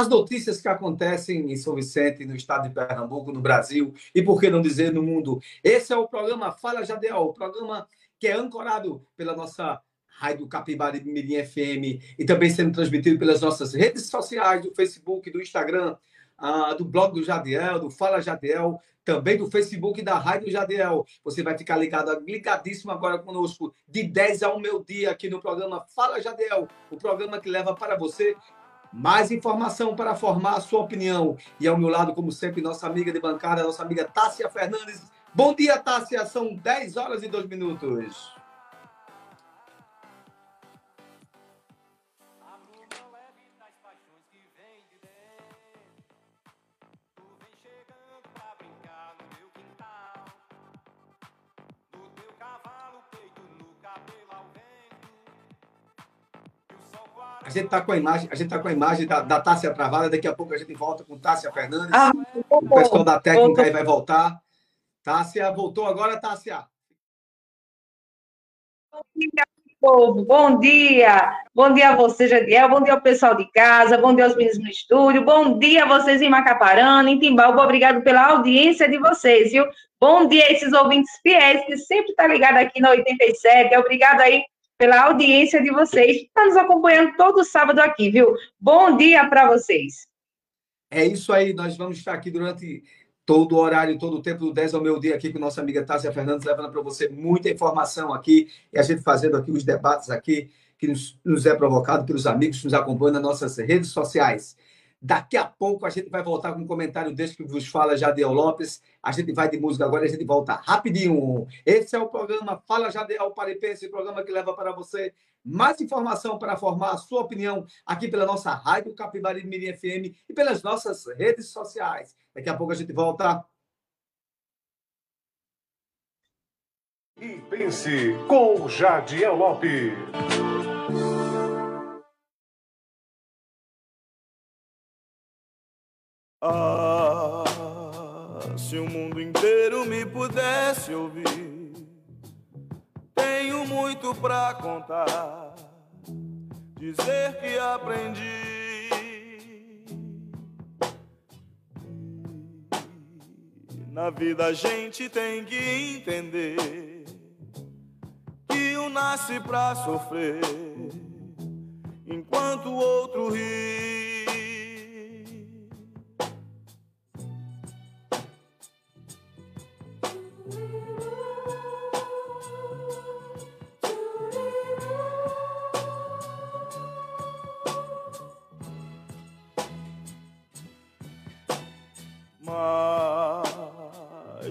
as notícias que acontecem em São Vicente, no estado de Pernambuco, no Brasil e, por que não dizer, no mundo. Esse é o programa Fala Jadiel, o programa que é ancorado pela nossa Rádio Capibari Mirim FM e também sendo transmitido pelas nossas redes sociais, do Facebook, do Instagram, uh, do blog do Jadiel, do Fala Jadiel, também do Facebook da Rádio Jadiel. Você vai ficar ligado, ligadíssimo agora conosco, de 10 a 1 meu dia, aqui no programa Fala Jadiel, o programa que leva para você mais informação para formar a sua opinião. E ao meu lado, como sempre, nossa amiga de bancada, nossa amiga Tássia Fernandes. Bom dia, Tássia. São 10 horas e 2 minutos. A gente está com a imagem, a gente tá com a imagem da, da Tássia Travada, daqui a pouco a gente volta com Tássia Fernandes. Ah, o pessoal da técnica aí vai voltar. Tássia, voltou agora, Tássia? Bom dia, povo. Bom dia. Bom dia a você, Jadiel. Bom dia ao pessoal de casa. Bom dia aos meninos no estúdio. Bom dia a vocês em Macaparana, em Timbalba. Obrigado pela audiência de vocês, viu? Bom dia a esses ouvintes fiéis que sempre estão tá ligados aqui na 87. Obrigado aí pela audiência de vocês, está nos acompanhando todo sábado aqui, viu? Bom dia para vocês. É isso aí, nós vamos estar aqui durante todo o horário, todo o tempo do 10 ao meu dia aqui com nossa amiga Tássia Fernandes, levando para você muita informação aqui e a gente fazendo aqui os debates aqui que nos, nos é provocado pelos amigos que nos acompanham nas nossas redes sociais. Daqui a pouco a gente vai voltar com um comentário desse que vos fala Jadel Lopes. A gente vai de música agora e a gente volta rapidinho. Esse é o programa Fala Jadel Paripense, programa que leva para você mais informação para formar a sua opinião aqui pela nossa Rádio Capibari Mirim FM e pelas nossas redes sociais. Daqui a pouco a gente volta. E pense com Jadiel Lopes. Ah, se o mundo inteiro me pudesse ouvir, tenho muito pra contar, dizer que aprendi. Na vida a gente tem que entender que um nasce pra sofrer, enquanto o outro ri.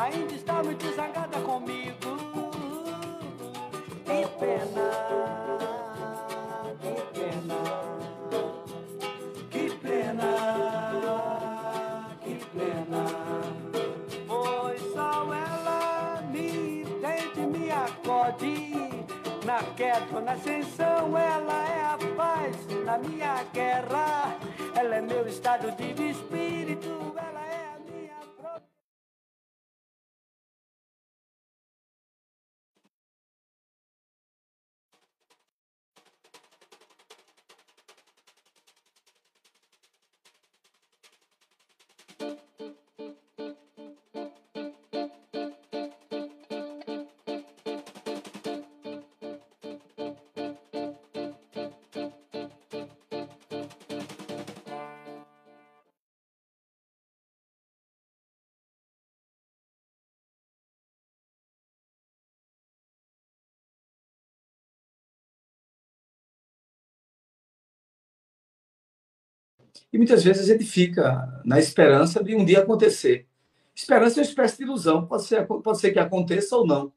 Ainda está muito zangada comigo? Que pena, que pena, que pena, que pena. Pois só ela me entende, me acode. Na queda na ascensão, ela é a paz. Na minha guerra, ela é meu estado de espírito. E muitas vezes a gente fica na esperança de um dia acontecer. Esperança é uma espécie de ilusão, pode ser, pode ser que aconteça ou não.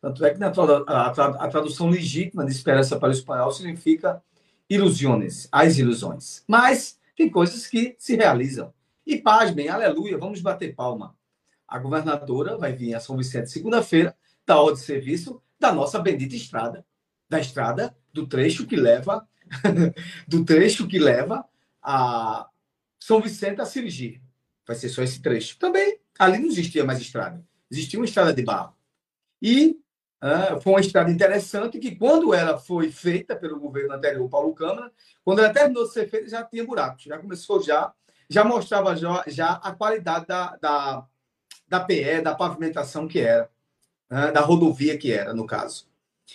Tanto é que na a, a tradução legítima de esperança para o espanhol significa ilusões, as ilusões. Mas tem coisas que se realizam. E pasmem, aleluia, vamos bater palma. A governadora vai vir a São Vicente segunda-feira, da hora de serviço da nossa bendita estrada, da estrada do trecho que leva do trecho que leva a São Vicente a Cirigi. Vai ser só esse trecho. Também ali não existia mais estrada, existia uma estrada de barro. E ah, foi uma estrada interessante que, quando ela foi feita pelo governo anterior, Paulo Câmara, quando ela terminou de ser feita, já tinha buracos, já começou já, já mostrava já, já a qualidade da, da, da PE, da pavimentação que era, né, da rodovia que era, no caso.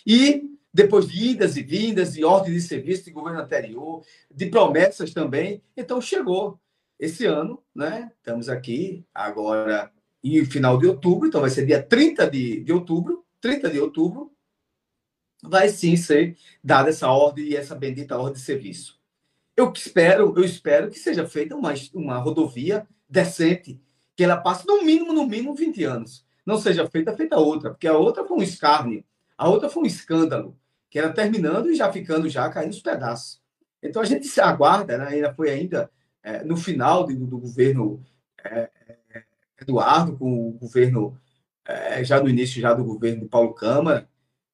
E depois de idas e vindas, de ordem de serviço de governo anterior, de promessas também, então chegou esse ano, né? Estamos aqui agora em final de outubro, então vai ser dia 30 de, de outubro, 30 de outubro, vai sim ser dada essa ordem e essa bendita ordem de serviço. Eu espero, eu espero que seja feita uma, uma rodovia decente, que ela passe no mínimo, no mínimo 20 anos. Não seja feita feita outra, porque a outra foi um escárnio, a outra foi um escândalo, que era terminando e já ficando já caindo os pedaços. Então a gente aguarda, né? ainda foi ainda é, no final do, do governo é, Eduardo, com o governo, é, já no início já do governo de Paulo Câmara,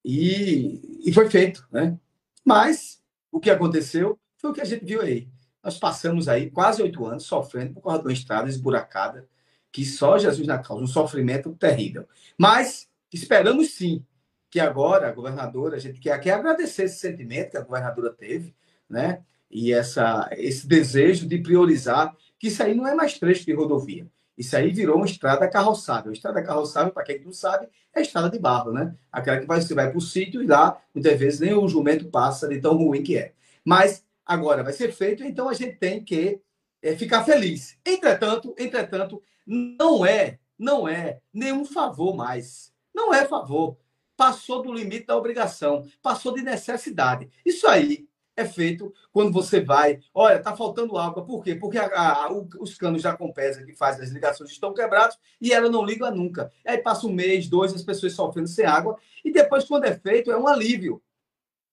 e, e foi feito. Né? Mas o que aconteceu foi o que a gente viu aí. Nós passamos aí quase oito anos sofrendo por causa de uma estrada esburacada, que só Jesus na causa, um sofrimento terrível. Mas esperamos sim que agora a governadora, a gente quer, quer agradecer esse sentimento que a governadora teve, né? E essa, esse desejo de priorizar, que isso aí não é mais trecho de rodovia. Isso aí virou uma estrada carroçável. Estrada carroçável, para quem não sabe, é a estrada de barro, né? Aquela que você vai para o sítio e lá, muitas vezes, nem o jumento passa de tão ruim que é. Mas agora vai ser feito, então a gente tem que é, ficar feliz. Entretanto, entretanto, não é, não é nenhum favor mais. Não é favor. Passou do limite da obrigação, passou de necessidade. Isso aí é feito quando você vai. Olha, está faltando água. Por quê? Porque a, a, os canos da Compesa que fazem as ligações estão quebrados e ela não liga nunca. Aí passa um mês, dois, as pessoas sofrendo sem água. E depois, quando é feito, é um alívio.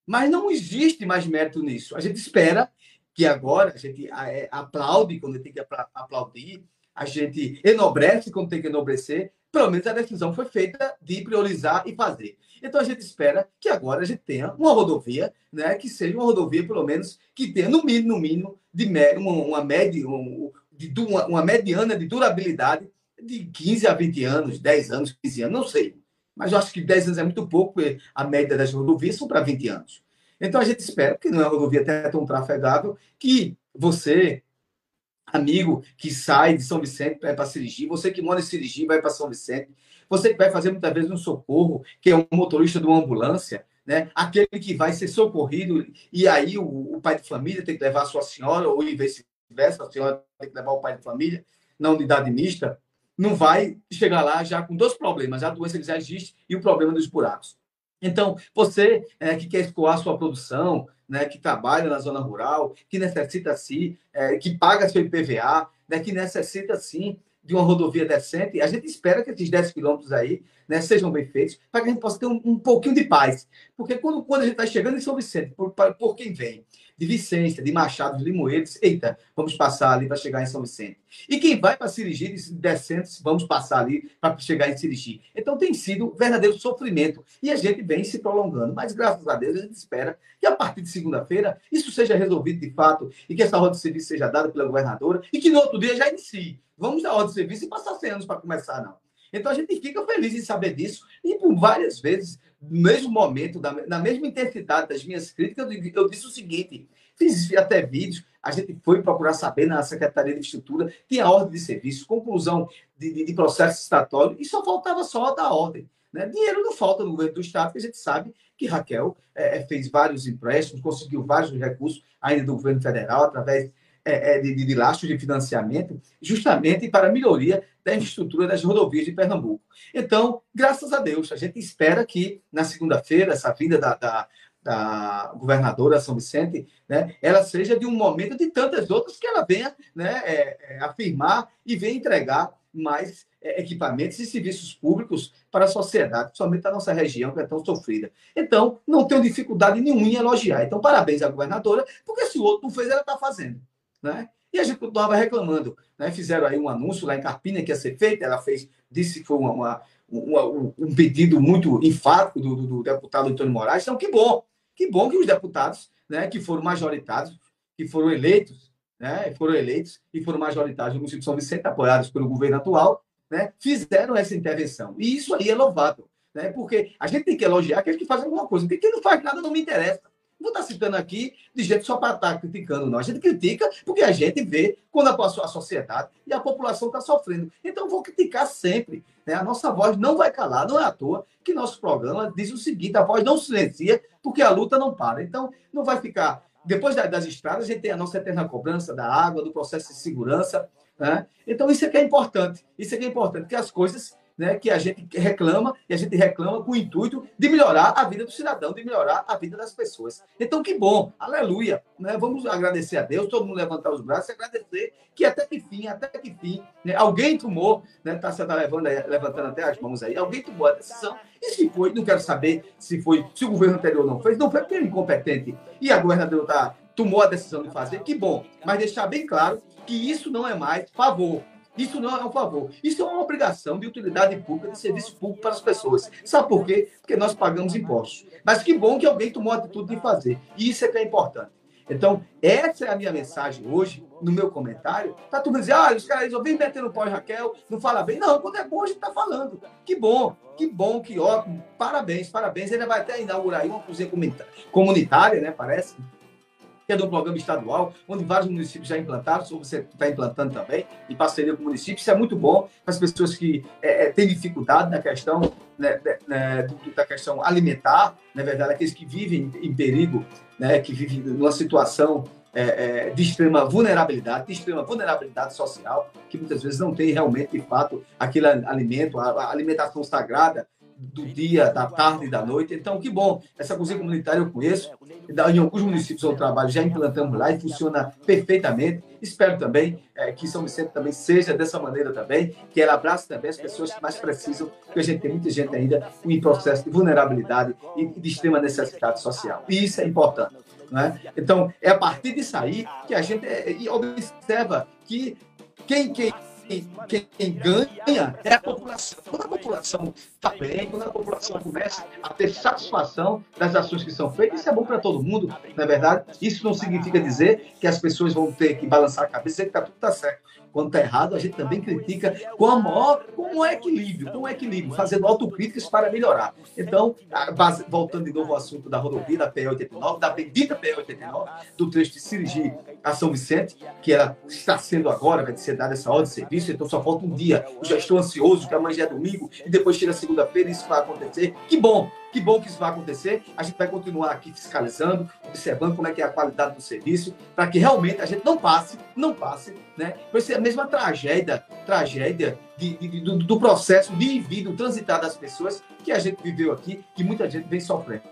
Mas não existe mais mérito nisso. A gente espera que agora a gente aplaude quando tem que aplaudir, a gente enobrece quando tem que enobrecer. Pelo menos a decisão foi feita de priorizar e fazer. Então a gente espera que agora a gente tenha uma rodovia, né, que seja uma rodovia, pelo menos, que tenha no mínimo, no mínimo, de uma, uma, média, um, de, uma, uma mediana de durabilidade de 15 a 20 anos, 10 anos, 15 anos, não sei. Mas eu acho que 10 anos é muito pouco, porque a média das rodovias são para 20 anos. Então a gente espera, que não é uma rodovia até tão trafegável, que você, amigo que sai de São Vicente para Sirigi, você que mora em Sirigi vai para São Vicente, você que vai fazer muitas vezes um socorro, que é um motorista de uma ambulância, né? aquele que vai ser socorrido, e aí o, o pai de família tem que levar a sua senhora, ou vice-versa, a senhora tem que levar o pai de família na unidade mista. não vai chegar lá já com dois problemas, a doença que já existe e o problema dos buracos. Então, você é, que quer escoar sua produção, né, que trabalha na zona rural, que necessita sim, é, que paga seu IPVA, né, que necessita sim de uma rodovia decente, a gente espera que esses 10 quilômetros aí né, sejam bem feitos, para que a gente possa ter um, um pouquinho de paz. Porque quando, quando a gente está chegando em São Vicente, por, por quem vem? De Vicência, de Machado, de Limoeiros, eita, vamos passar ali para chegar em São Vicente. E quem vai para Cirigi, descendo, vamos passar ali para chegar em Cirigi. Então tem sido verdadeiro sofrimento. E a gente vem se prolongando. Mas graças a Deus a gente espera que a partir de segunda-feira isso seja resolvido de fato e que essa ordem de serviço seja dada pela governadora e que no outro dia já inicie. Vamos dar ordem de serviço e passar 100 anos para começar, não. Então a gente fica feliz em saber disso. E por várias vezes, no mesmo momento, na mesma intensidade das minhas críticas, eu disse o seguinte: fiz até vídeos, a gente foi procurar saber na Secretaria de Estrutura, tinha ordem de serviço, conclusão de, de, de processo estatório, e só faltava só dar ordem. Né? Dinheiro não falta no governo do Estado, que a gente sabe que Raquel é fez vários empréstimos, conseguiu vários recursos ainda do governo federal, através é, é, de, de, de financiamento, justamente para a melhoria da infraestrutura das rodovias de Pernambuco. Então, graças a Deus, a gente espera que na segunda-feira, essa vinda da, da, da, governadora São Vicente, né, ela seja de um momento de tantas outras que ela venha né, é, é, afirmar e venha entregar mais é, equipamentos e serviços públicos para a sociedade, principalmente a nossa região, que é tão sofrida. Então, não tenho dificuldade nenhuma em elogiar. Então, parabéns à governadora, porque se o outro não fez, ela está fazendo. Né? E a gente continuava reclamando. Né? Fizeram aí um anúncio lá em Carpina que ia ser feito, ela fez, disse que foi uma, uma, uma, um pedido muito enfático do, do, do, deputado Antônio Moraes. Então, que bom, que bom que os deputados né, que foram majoritários, que foram eleitos, né, foram eleitos e foram majoritários no município de São Vicente, apoiados pelo governo atual, né, fizeram essa intervenção. E isso aí é louvável, né, porque a gente tem que elogiar aqueles que fazem alguma coisa, porque quem não faz nada não me interessa. Não está citando aqui de jeito só para estar tá criticando, não. A gente critica porque a gente vê quando a, a sociedade e a população está sofrendo. Então, vou criticar sempre. Né? A nossa voz não vai calar, não é à toa que nosso programa diz o seguinte: a voz não silencia porque a luta não para. Então, não vai ficar. Depois das estradas, a gente tem a nossa eterna cobrança da água, do processo de segurança. Né? Então, isso é que é importante. Isso é que é importante, que as coisas né, que a gente reclama, e a gente reclama com o intuito de melhorar a vida do cidadão, de melhorar a vida das pessoas. Então, que bom, aleluia. Né? Vamos agradecer a Deus, todo mundo levantar os braços e agradecer que até que fim, até que fim, né, alguém tomou, né, tá, está levando, levantando até as mãos aí, alguém tomou a decisão. E se foi, não quero saber se foi, se o governo anterior não fez, não foi porque é incompetente. E a governadora tá, tomou a decisão de fazer, que bom. Mas deixar bem claro que isso não é mais favor, isso não é um favor. Isso é uma obrigação de utilidade pública, de serviço público para as pessoas. Sabe por quê? Porque nós pagamos impostos. Mas que bom que alguém tomou a atitude de fazer. E isso é que é importante. Então, essa é a minha mensagem hoje, no meu comentário. Tá tudo dizendo, ah, os caras vir metendo pó Raquel, não fala bem. Não, quando é bom, a gente está falando. Que bom, que bom, que ótimo. Parabéns, parabéns. Ele vai até inaugurar aí uma cozinha comunitária, né? Parece que é de um programa estadual, onde vários municípios já implantaram, ou você está implantando também, em parceria com o município. Isso é muito bom para as pessoas que é, é têm dificuldade na questão, né, né, né da questão alimentar, na verdade, aqueles que vivem em perigo, né, que vivem numa situação é, é, de extrema vulnerabilidade, de extrema vulnerabilidade social, que muitas vezes não tem realmente, de fato, aquele alimento, a, a alimentação sagrada do dia, da tarde e da noite. Então, que bom. Essa cozinha comunitária eu conheço. Em alguns municípios eu trabalho, já implantamos lá e funciona perfeitamente. Espero também é, que São Vicente também seja dessa maneira também, que ela abrace também as pessoas que mais precisam, porque a gente tem muita gente ainda em processo de vulnerabilidade e de extrema necessidade social. E isso é importante. Né? Então, é a partir disso aí que a gente é, observa que quem, quem quem, ganha é a população. Quando a população está bem, quando a população começa a ter satisfação das ações que são feitas, isso é bom para todo mundo, não é verdade? Isso não significa dizer que as pessoas vão ter que balançar a cabeça e que tá, tudo está certo. Quando está errado, a gente também critica com a maior, com um equilíbrio, com um equilíbrio, fazendo autocríticas para melhorar. Então, voltando de novo ao assunto da rodovia, da PE 89, da bendita PE 89, do trecho de Sirigi a São Vicente, que ela está sendo agora, vai ser dada essa ordem de serviço, então só falta um dia. Eu já estou ansioso, que amanhã já é domingo, e depois chega segunda-feira e isso vai acontecer. Que bom, que bom que isso vai acontecer. A gente vai continuar aqui fiscalizando, observando como é que é a qualidade do serviço, para que realmente a gente não passe, não passe, né? Vai ser a mesma tragédia, tragédia de, de, do, do, processo de vida, transitar das pessoas que a gente viveu aqui, que muita gente vem sofrendo.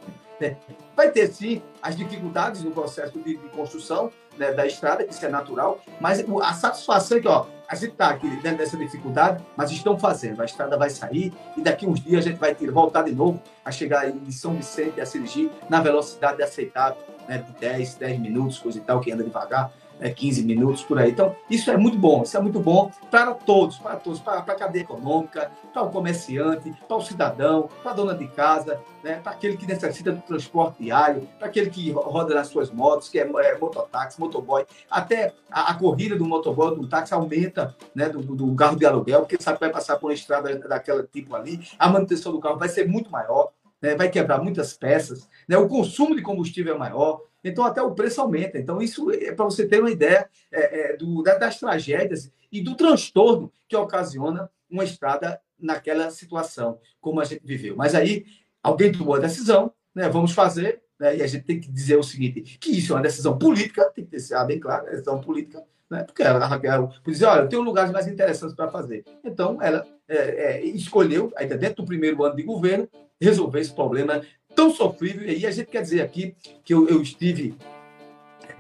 Né? Vai ter sim as dificuldades no processo de, de construção né, da estrada, que isso é natural, mas a satisfação é que, ó, a gente está aqui dentro dessa dificuldade, mas estão fazendo. A estrada vai sair e daqui uns dias a gente vai ter, voltar de novo a chegar em São Vicente, a Sergi, na velocidade aceitável, né, de 10, 10 minutos, coisa e tal, que anda devagar é, 15 minutos por aí. Então, isso é muito bom, isso é muito bom para todos, para todos, para, para a cadeia econômica, para o comerciante, para o cidadão, para a dona de casa, né, para aquele que necessita do transporte diário, para aquele que roda nas suas motos, que é, é mototáxi, motoboy. Até a, a, corrida do motoboy, do táxi, aumenta né, do, do, carro de aluguel, porque sabe que vai passar por uma estrada daquela tipo ali, a manutenção do carro vai ser muito maior. Né, vai quebrar muitas peças, né, o consumo de combustível é maior, então até o preço aumenta. Então, isso é para você ter uma ideia é, é, do, das tragédias e do transtorno que ocasiona uma estrada naquela situação, como a gente viveu. Mas aí alguém tomou a decisão, né? vamos fazer, né? e a gente tem que dizer o seguinte: que isso é uma decisão política, tem que ser bem claro, é decisão política. Né? Porque a Raquel dizer, olha, eu tenho lugares mais interessantes para fazer. Então, ela é, é, escolheu, ainda dentro do primeiro ano de governo, resolver esse problema tão sofrível. E a gente quer dizer aqui que eu, eu estive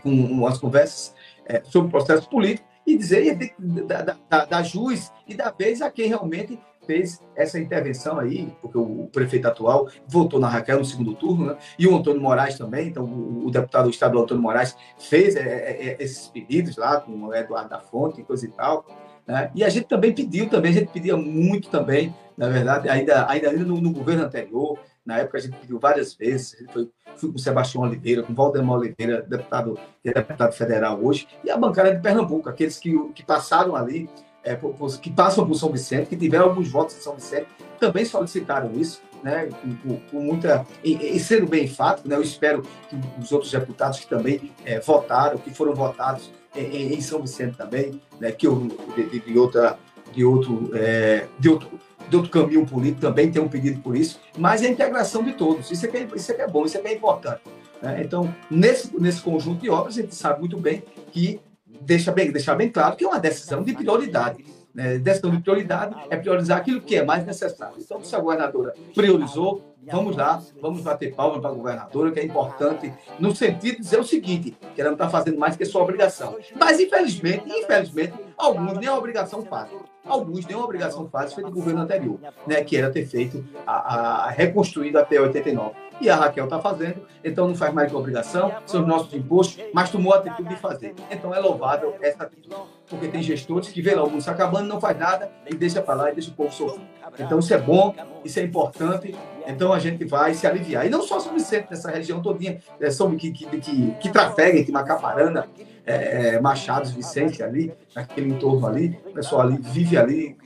com umas conversas é, sobre o processo político e dizer da, da, da, da juiz e da vez a quem realmente fez essa intervenção aí, porque o prefeito atual votou na Raquel no segundo turno, né? e o Antônio Moraes também, então o, deputado estadual Antônio Moraes fez é, é, é, esses pedidos lá com o Eduardo da Fonte e coisa e tal. Né? E a gente também pediu, também, a gente pedia muito também, na verdade, ainda, ainda no, no governo anterior, na época a gente pediu várias vezes, foi, fui com Sebastião Oliveira, com Valdemar Oliveira, deputado, é deputado federal hoje, e a bancada de Pernambuco, aqueles que, que passaram ali, é, que passam por São Vicente, que tiveram alguns votos em São Vicente, também solicitaram isso, né, com, com muita. E, e, sendo bem enfático, né, eu espero que os outros deputados que também é, votaram, que foram votados em, em, São Vicente também, né, que eu, de, de, outra. De outro, é, de outro de outro caminho político também tem um pedido por isso, mas é a integração de todos. Isso é que é, isso é, que é bom, isso é que é importante. Né? Então, nesse, nesse conjunto de obras, a gente sabe muito bem que deixa bem, deixar bem claro que é uma decisão de prioridade. Né? Decisão de prioridade é priorizar aquilo que é mais necessário. Então, se a governadora priorizou, vamos lá, vamos bater palma para a governadora, que é importante, no sentido de dizer o seguinte, que ela não está fazendo mais que sua obrigação. Mas, infelizmente, infelizmente, alguns nem a obrigação fazem. Alguns nem a obrigação fazem, foi do governo anterior, né, que era ter feito a, a reconstruído até 89. E a Raquel está fazendo, então não faz mais que obrigação, são os nossos impostos, mas tomou a atitude de fazer. Então é louvável essa atitude, porque tem gestores que vê lá o mundo se acabando, não faz nada e deixa para lá e deixa o povo sofrer. Então isso é bom, isso é importante, então a gente vai se aliviar. E não só São Vicente, nessa região todinha, é, São, que, que, que, que trafeguem, que Macaparana, é, é, Machados, Vicente ali, naquele entorno ali, o pessoal ali vive ali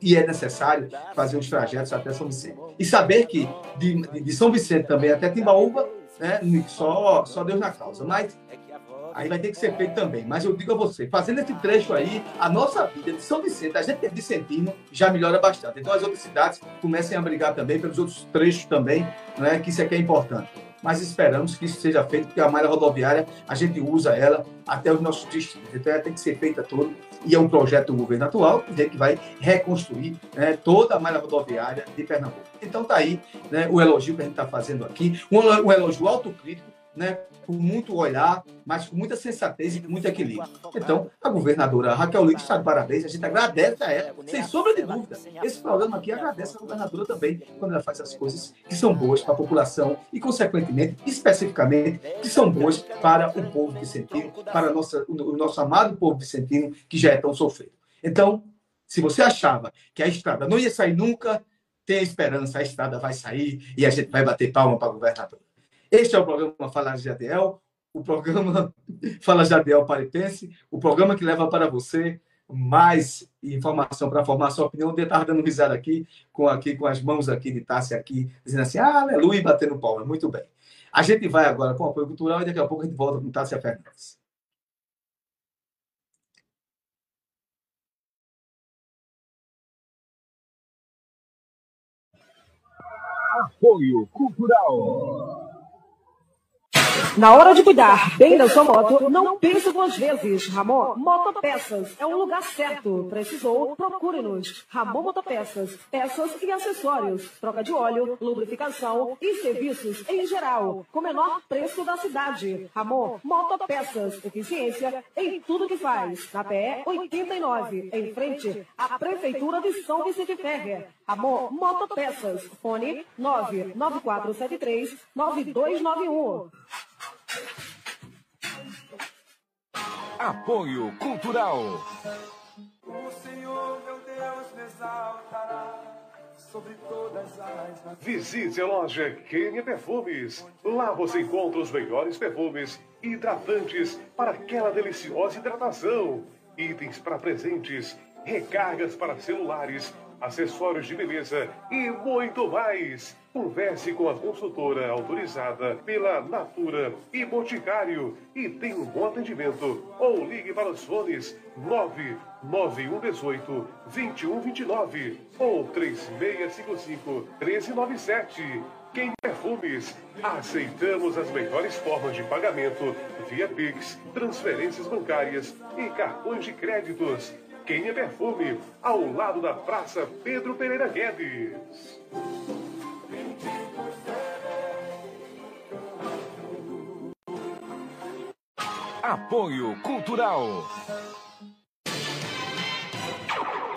e é necessário fazer os trajetos até São Vicente. E saber que de, de São Vicente também até Timbaúba, né, só, só Deus na causa. Mas aí vai ter que ser feito também. Mas eu digo a você, fazendo esse trecho aí, a nossa vida de São Vicente, a gente é Vicentino, já melhora bastante. Então as outras cidades comecem a brigar também pelos outros trechos também, né, que isso aqui é importante mas esperamos que isso seja feito, porque a malha rodoviária, a gente usa ela até os nossos destinos. Então, ela tem que ser feita toda, e é um projeto do governo atual, que vai reconstruir né, toda a malha rodoviária de Pernambuco. Então, está aí né, o elogio que a gente está fazendo aqui, um elogio autocrítico, né, com muito olhar, mas com muita sensatez e com muito equilíbrio. Então, a governadora Raquel Lito está de parabéns, a gente agradece a ela, sem sombra de dúvida. Esse programa aqui agradece a governadora também, quando ela faz as coisas que são boas para a população e, consequentemente, especificamente, que são boas para o povo vicentino, para nossa, o nosso amado povo vicentino, que já é tão sofrido. Então, se você achava que a estrada não ia sair nunca, tenha esperança, a estrada vai sair e a gente vai bater palma para a governadora. Este é o programa Falar Jadiel, o programa Fala Jadiel Paripense, o programa que leva para você mais informação para formar sua opinião. Eu estava dando risada aqui com, aqui, com as mãos aqui de Tássia aqui, dizendo assim, ah, aleluia, e batendo palma. É muito bem. A gente vai agora com o apoio cultural e daqui a pouco a gente volta com Tássia Fernandes. Apoio Cultural. Na hora de cuidar bem da sua moto, não pense duas vezes. Ramon Motopeças é o lugar certo. Precisou? Procure-nos. Ramon Motopeças. Peças e acessórios. Troca de óleo, lubrificação e serviços em geral. Com menor preço da cidade. Ramon Motopeças. Eficiência em tudo que faz. Na PE 89, em frente à Prefeitura de São Vicente Ferrer. Ramon Motopeças. Fone 99473 9291. Apoio Cultural. O Senhor, meu Deus, me exaltará sobre todas as. Visite a loja Quênia Perfumes. Lá você encontra os melhores perfumes hidratantes para aquela deliciosa hidratação. Itens para presentes, recargas para celulares, acessórios de beleza e muito mais. Converse com a consultora autorizada pela Natura e Boticário e tenha um bom atendimento. Ou ligue para os fones 99118 2129 ou 3655 1397. Quem Perfumes, aceitamos as melhores formas de pagamento via Pix, transferências bancárias e cartões de créditos. Quem é Perfume, ao lado da Praça Pedro Pereira Guedes. Apoio Cultural.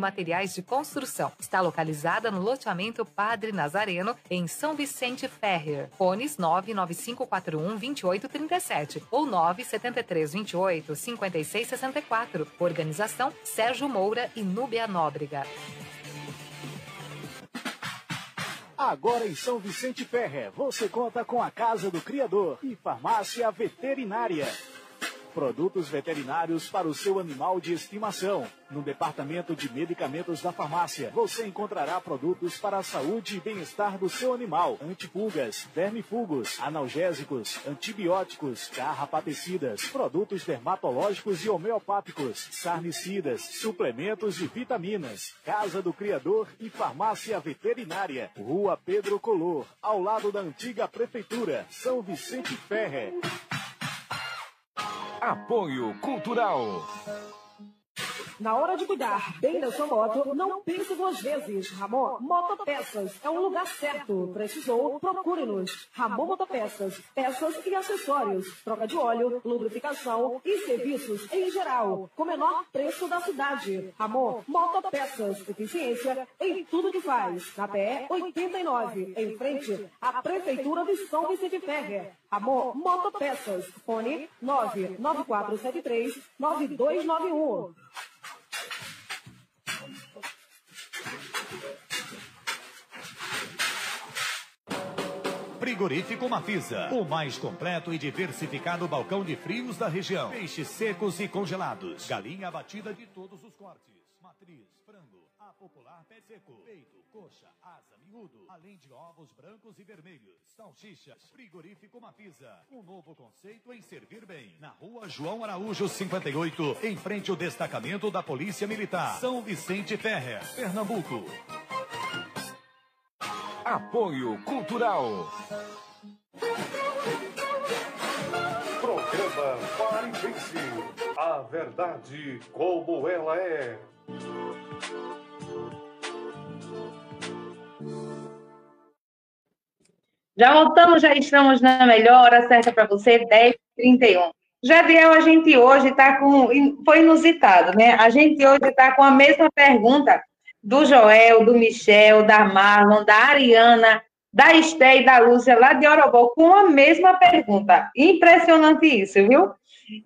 Materiais de Construção. Está localizada no loteamento Padre Nazareno, em São Vicente Ferrer. Fones 99541 2837 ou 97328 5664. Organização Sérgio Moura e Núbia Nóbrega. Agora em São Vicente Ferrer, você conta com a Casa do Criador e Farmácia Veterinária. Produtos veterinários para o seu animal de estimação. No departamento de medicamentos da farmácia, você encontrará produtos para a saúde e bem-estar do seu animal: antipulgas, vermifugos, analgésicos, antibióticos, carrapaticidas, produtos dermatológicos e homeopáticos, sarnicidas, suplementos e vitaminas. Casa do Criador e Farmácia Veterinária. Rua Pedro Color, ao lado da antiga Prefeitura, São Vicente Ferrer. Apoio Cultural. Na hora de cuidar bem da sua moto, não pense duas vezes. Ramon Motopeças é o lugar certo. Precisou? Procure-nos. Ramon Motopeças. Peças e acessórios. Troca de óleo, lubrificação e serviços em geral. Com menor preço da cidade. Ramon Motopeças. Eficiência em tudo que faz. Na PE 89, em frente à Prefeitura de São Vicente Ferrer. Ramon Motopeças. Fone 99473 9291. Frigorífico Mafisa, o mais completo e diversificado balcão de frios da região. Peixes secos e congelados, galinha abatida de todos os cortes, matriz, frango, a popular pé seco, peito, coxa, asa, além de ovos brancos e vermelhos, salsichas. Frigorífico Mafisa, um novo conceito em servir bem. Na rua João Araújo 58, em frente ao destacamento da Polícia Militar, São Vicente Ferrer, Pernambuco. Apoio Cultural. Programa Pare Pense. A verdade como ela é. Já voltamos, já estamos na melhor hora certa para você, 10h31. Jadiel, a gente hoje está com. Foi inusitado, né? A gente hoje está com a mesma pergunta do Joel, do Michel, da Marlon, da Ariana, da Esté e da Lúcia, lá de Orobó, com a mesma pergunta. Impressionante isso, viu?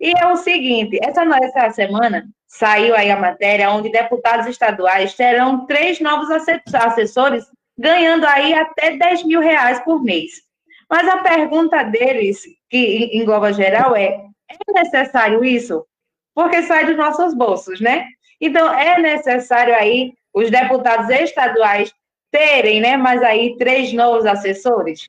E é o seguinte: essa, essa semana saiu aí a matéria onde deputados estaduais terão três novos assessores ganhando aí até 10 mil reais por mês. Mas a pergunta deles, que engloba geral, é: é necessário isso? Porque sai dos nossos bolsos, né? Então, é necessário aí os deputados estaduais terem, né, mas aí três novos assessores?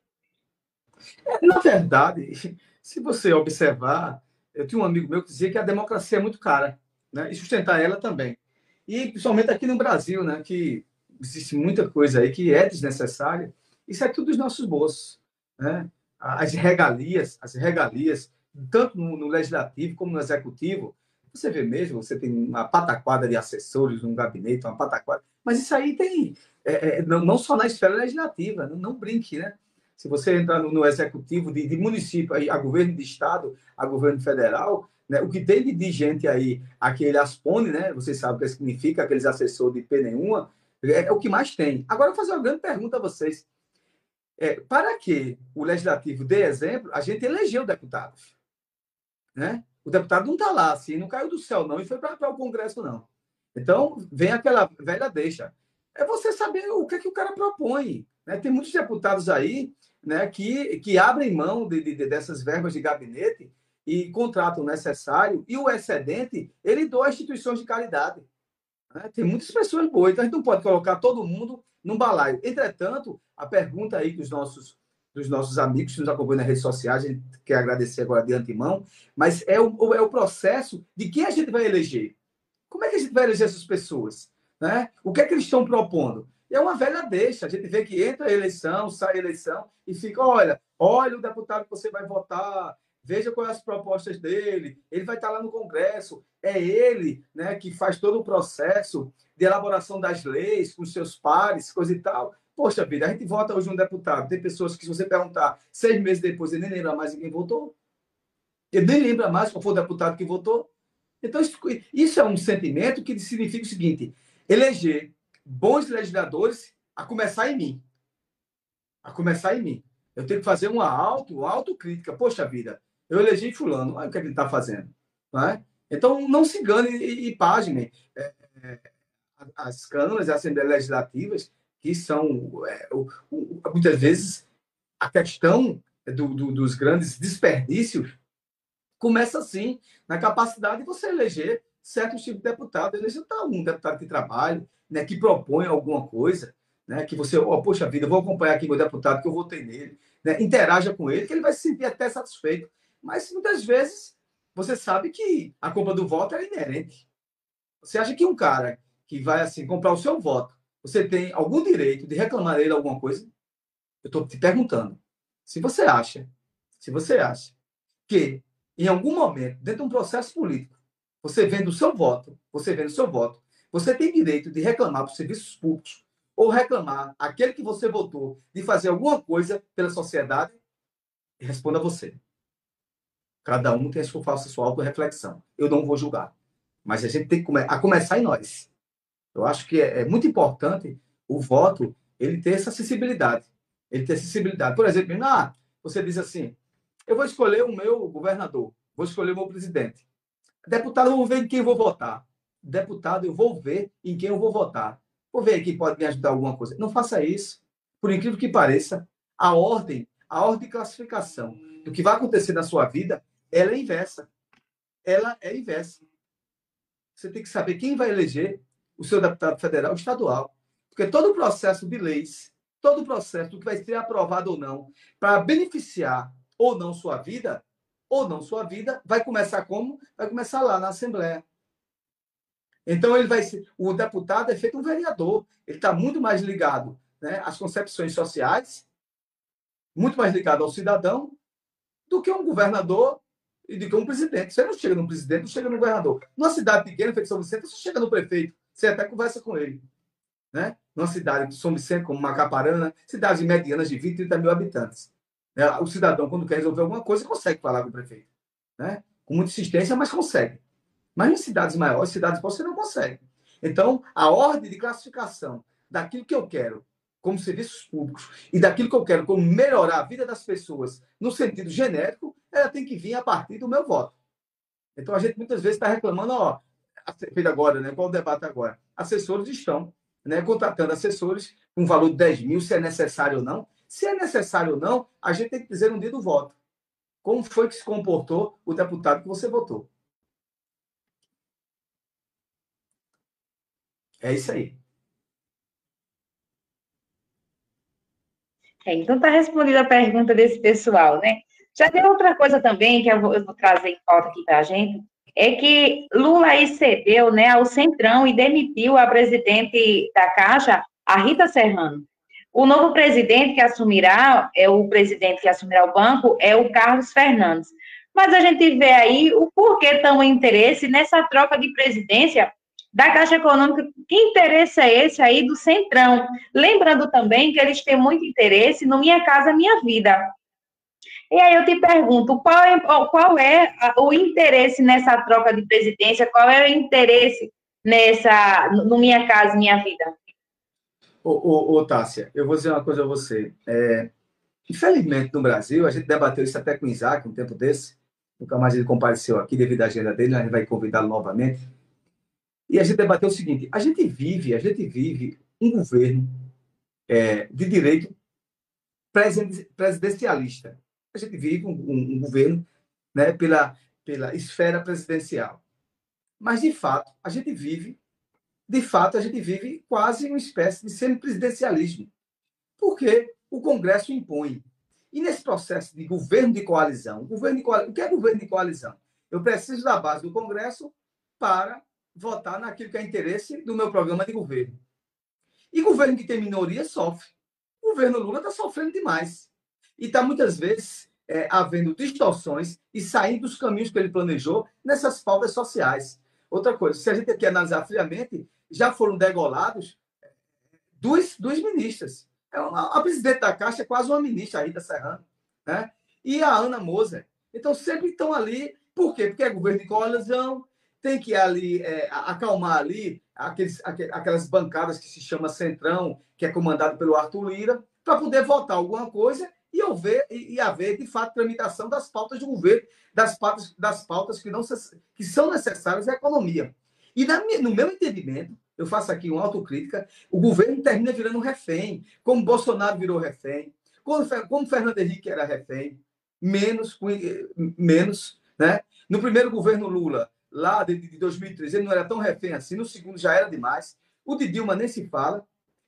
Na verdade, se você observar, eu tinha um amigo meu que dizia que a democracia é muito cara, né? E sustentar ela também. E principalmente aqui no Brasil, né, que existe muita coisa aí que é desnecessária. Isso é tudo dos nossos bolsos, né? As regalias, as regalias, tanto no, no legislativo como no executivo, você vê mesmo, você tem uma pataquada de assessores, um gabinete, uma pataquada. Mas isso aí tem, é, é, não, não, só na esfera legislativa, não, não brinque, né? Se você entrar no, no executivo de, de, município, a governo de estado, a governo federal, né, o que tem de, gente aí, aquele ASPONE, né? Vocês sabem o que significa, aqueles assessores de P nenhuma, é, é, o que mais tem. Agora, eu vou fazer uma grande pergunta a vocês. É, para que o legislativo dê exemplo, a gente elegeu deputados. Né? O deputado não está lá, assim, não caiu do céu, não, e foi para o Congresso, não. Então, vem aquela velha deixa. É você saber o que, é que o cara propõe. Né? Tem muitos deputados aí né, que, que abrem mão de, de, dessas verbas de gabinete e contratam o necessário, e o excedente ele doa instituições de caridade. Né? Tem muitas pessoas boas, então a gente não pode colocar todo mundo num balaio. Entretanto, a pergunta aí dos nossos dos nossos amigos que nos acompanham nas redes sociais, a gente quer agradecer agora de antemão, mas é o, é o processo de quem a gente vai eleger. Como é que a gente vai eleger essas pessoas? Né? O que é que eles estão propondo? É uma velha deixa. A gente vê que entra a eleição, sai a eleição e fica, olha, olha o deputado que você vai votar, veja quais as propostas dele, ele vai estar lá no Congresso, é ele né, que faz todo o processo de elaboração das leis com seus pares, coisa e tal. Poxa vida, a gente vota hoje um deputado. Tem pessoas que, se você perguntar seis meses depois, ele nem lembra mais de quem votou. Ele nem lembra mais qual foi o deputado que votou. Então, isso, é um sentimento que significa o seguinte: eleger bons legisladores a começar em mim. A começar em mim. Eu tenho que fazer uma auto, autocrítica. Poxa vida, eu elegi fulano, olha o que, é ele está fazendo. Não é? Então, não se engane e, e págine. É, é, as câmaras e as assembleias legislativas que são é, o, o, muitas vezes a questão do, do, dos grandes desperdícios começa assim na capacidade de você eleger certos tipos de deputado. Eleger tá um deputado que trabalhe, né, que propõe alguma coisa, né, que você, oh, poxa vida, vou acompanhar aqui meu deputado, que eu votei nele, né, interaja com ele, que ele vai se sentir até satisfeito. Mas muitas vezes você sabe que a compra do voto é inerente. Você acha que um cara que vai assim comprar o seu voto você tem algum direito de reclamar dele alguma coisa? Eu estou te perguntando. Se você acha, se você acha que em algum momento, dentro de um processo político, você vendo o seu voto, você vendo o seu voto, você tem direito de reclamar para os serviços públicos ou reclamar aquele que você votou de fazer alguma coisa pela sociedade? Responda você. Cada um tem a sua, faça a sua. Eu não vou julgar. Mas a gente tem que come a começar em nós. Eu acho que é, é muito importante o voto ele ter essa acessibilidade. Ele ter acessibilidade. Por exemplo, ah, você diz assim: eu vou escolher o meu governador, vou escolher o meu presidente. Deputado, eu vou ver em quem eu vou votar. Deputado, eu vou ver em quem eu vou votar. Vou ver quem pode me ajudar alguma coisa. Não faça isso. Por incrível que pareça, a ordem, a ordem de classificação do que vai acontecer na sua vida, ela é inversa. Ela é inversa. Você tem que saber quem vai eleger o seu deputado federal estadual. Porque todo o processo de leis, todo o processo que vai ser aprovado ou não, para beneficiar ou não sua vida, ou não sua vida, vai começar como? Vai começar lá na Assembleia. Então ele vai ser, o deputado é feito um vereador, ele está muito mais ligado né, às concepções sociais, muito mais ligado ao cidadão do que um governador e do que um presidente. Você não chega no presidente, não chega no governador. Numa cidade pequena, feito São Vicente, você chega no prefeito você até conversa com ele. Né? Numa cidade de São Vicente, como Macaparana, cidades medianas de 20, 30 mil habitantes. Né? O cidadão, quando quer resolver alguma coisa, consegue falar com o prefeito. Né? Com muita insistência, mas consegue. Mas em cidades maiores, cidades você não consegue. Então, a ordem de classificação daquilo que eu quero como serviços públicos e daquilo que eu quero como melhorar a vida das pessoas no sentido genérico, ela tem que vir a partir do meu voto. Então, a gente muitas vezes está reclamando, ó, feito agora, né? Qual o debate agora? Assessores estão. né, contratando assessores com um valor de 10 mil, se é necessário ou não. Se é necessário ou não, a gente tem que dizer no dia do voto. Como foi que se comportou o deputado que você votou? É isso aí. É, então está respondida a pergunta desse pessoal, né? Já tem outra coisa também que eu vou, eu vou trazer em pauta aqui para a gente, é que Lula aí cedeu né, ao Centrão e demitiu a presidente da Caixa, a Rita Serrano. O novo presidente que assumirá, é o presidente que assumirá o banco, é o Carlos Fernandes. Mas a gente vê aí o porquê tão interesse nessa troca de presidência da Caixa Econômica. Que interesse é esse aí do Centrão? Lembrando também que eles têm muito interesse no Minha Casa Minha Vida. E aí eu te pergunto, qual é, qual é o interesse nessa troca de presidência? Qual é o interesse nessa, no Minha Casa Minha Vida? Ô, ô, ô Tássia, eu vou dizer uma coisa a você. É, infelizmente, no Brasil, a gente debateu isso até com o Isaac um tempo desse, nunca mais ele compareceu aqui devido à agenda dele, a gente vai convidá-lo novamente. E a gente debateu o seguinte: a gente vive, a gente vive um governo é, de direito presidencialista a gente vive um, um, um governo né, pela, pela esfera presidencial. Mas, de fato, a gente vive, de fato, a gente vive quase uma espécie de semipresidencialismo, porque o Congresso impõe. E nesse processo de governo de coalizão, governo de coalizão, o que é governo de coalizão? Eu preciso da base do Congresso para votar naquilo que é interesse do meu programa de governo. E governo que tem minoria sofre. O governo Lula está sofrendo demais. E está muitas vezes é, havendo distorções e saindo dos caminhos que ele planejou nessas pautas sociais. Outra coisa, se a gente aqui analisar friamente, já foram degolados é, duas, duas ministras. É a presidente da Caixa é quase uma ministra, a Rita Serrano, né? e a Ana Moser. Então, sempre estão ali. Por quê? Porque é governo de coalizão, tem que ali é, acalmar ali aqueles, aquelas bancadas que se chama Centrão, que é comandado pelo Arthur Lira, para poder votar alguma coisa e haver, e haver, de fato, tramitação das pautas do governo, das pautas, das pautas que, não, que são necessárias à economia. E na, no meu entendimento, eu faço aqui uma autocrítica, o governo termina virando um refém, como Bolsonaro virou refém, como, como Fernando Henrique era refém, menos, menos, né? No primeiro governo Lula, lá de, de 2013, ele não era tão refém assim, no segundo já era demais. O de Dilma nem se fala.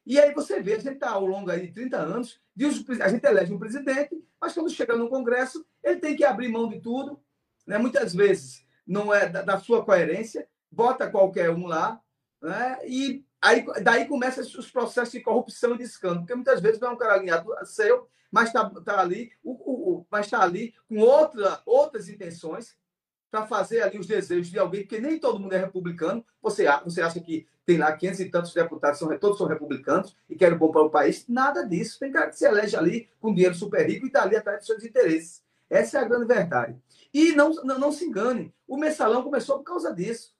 E aí você vê, a gente está ao longo aí de 30 anos, a gente elege um presidente, mas quando chega no Congresso, ele tem que abrir mão de tudo, né? muitas vezes não é da, da sua coerência, bota qualquer um lá, né? e aí, daí começam os processos de corrupção e de escândalo, porque muitas vezes não é um cara alinhado seu, mas está tá ali, o, o, mas tá ali com outra, outras intenções, para fazer ali os desejos de alguém, porque nem todo mundo é republicano. Você, você acha que tem lá 500 e tantos deputados, são, todos são republicanos e querem bom para o país? Nada disso. Tem cara que se elege ali com dinheiro super rico e está ali atrás dos seus interesses. Essa é a grande verdade. E não, não, não se engane, o mensalão começou por causa disso,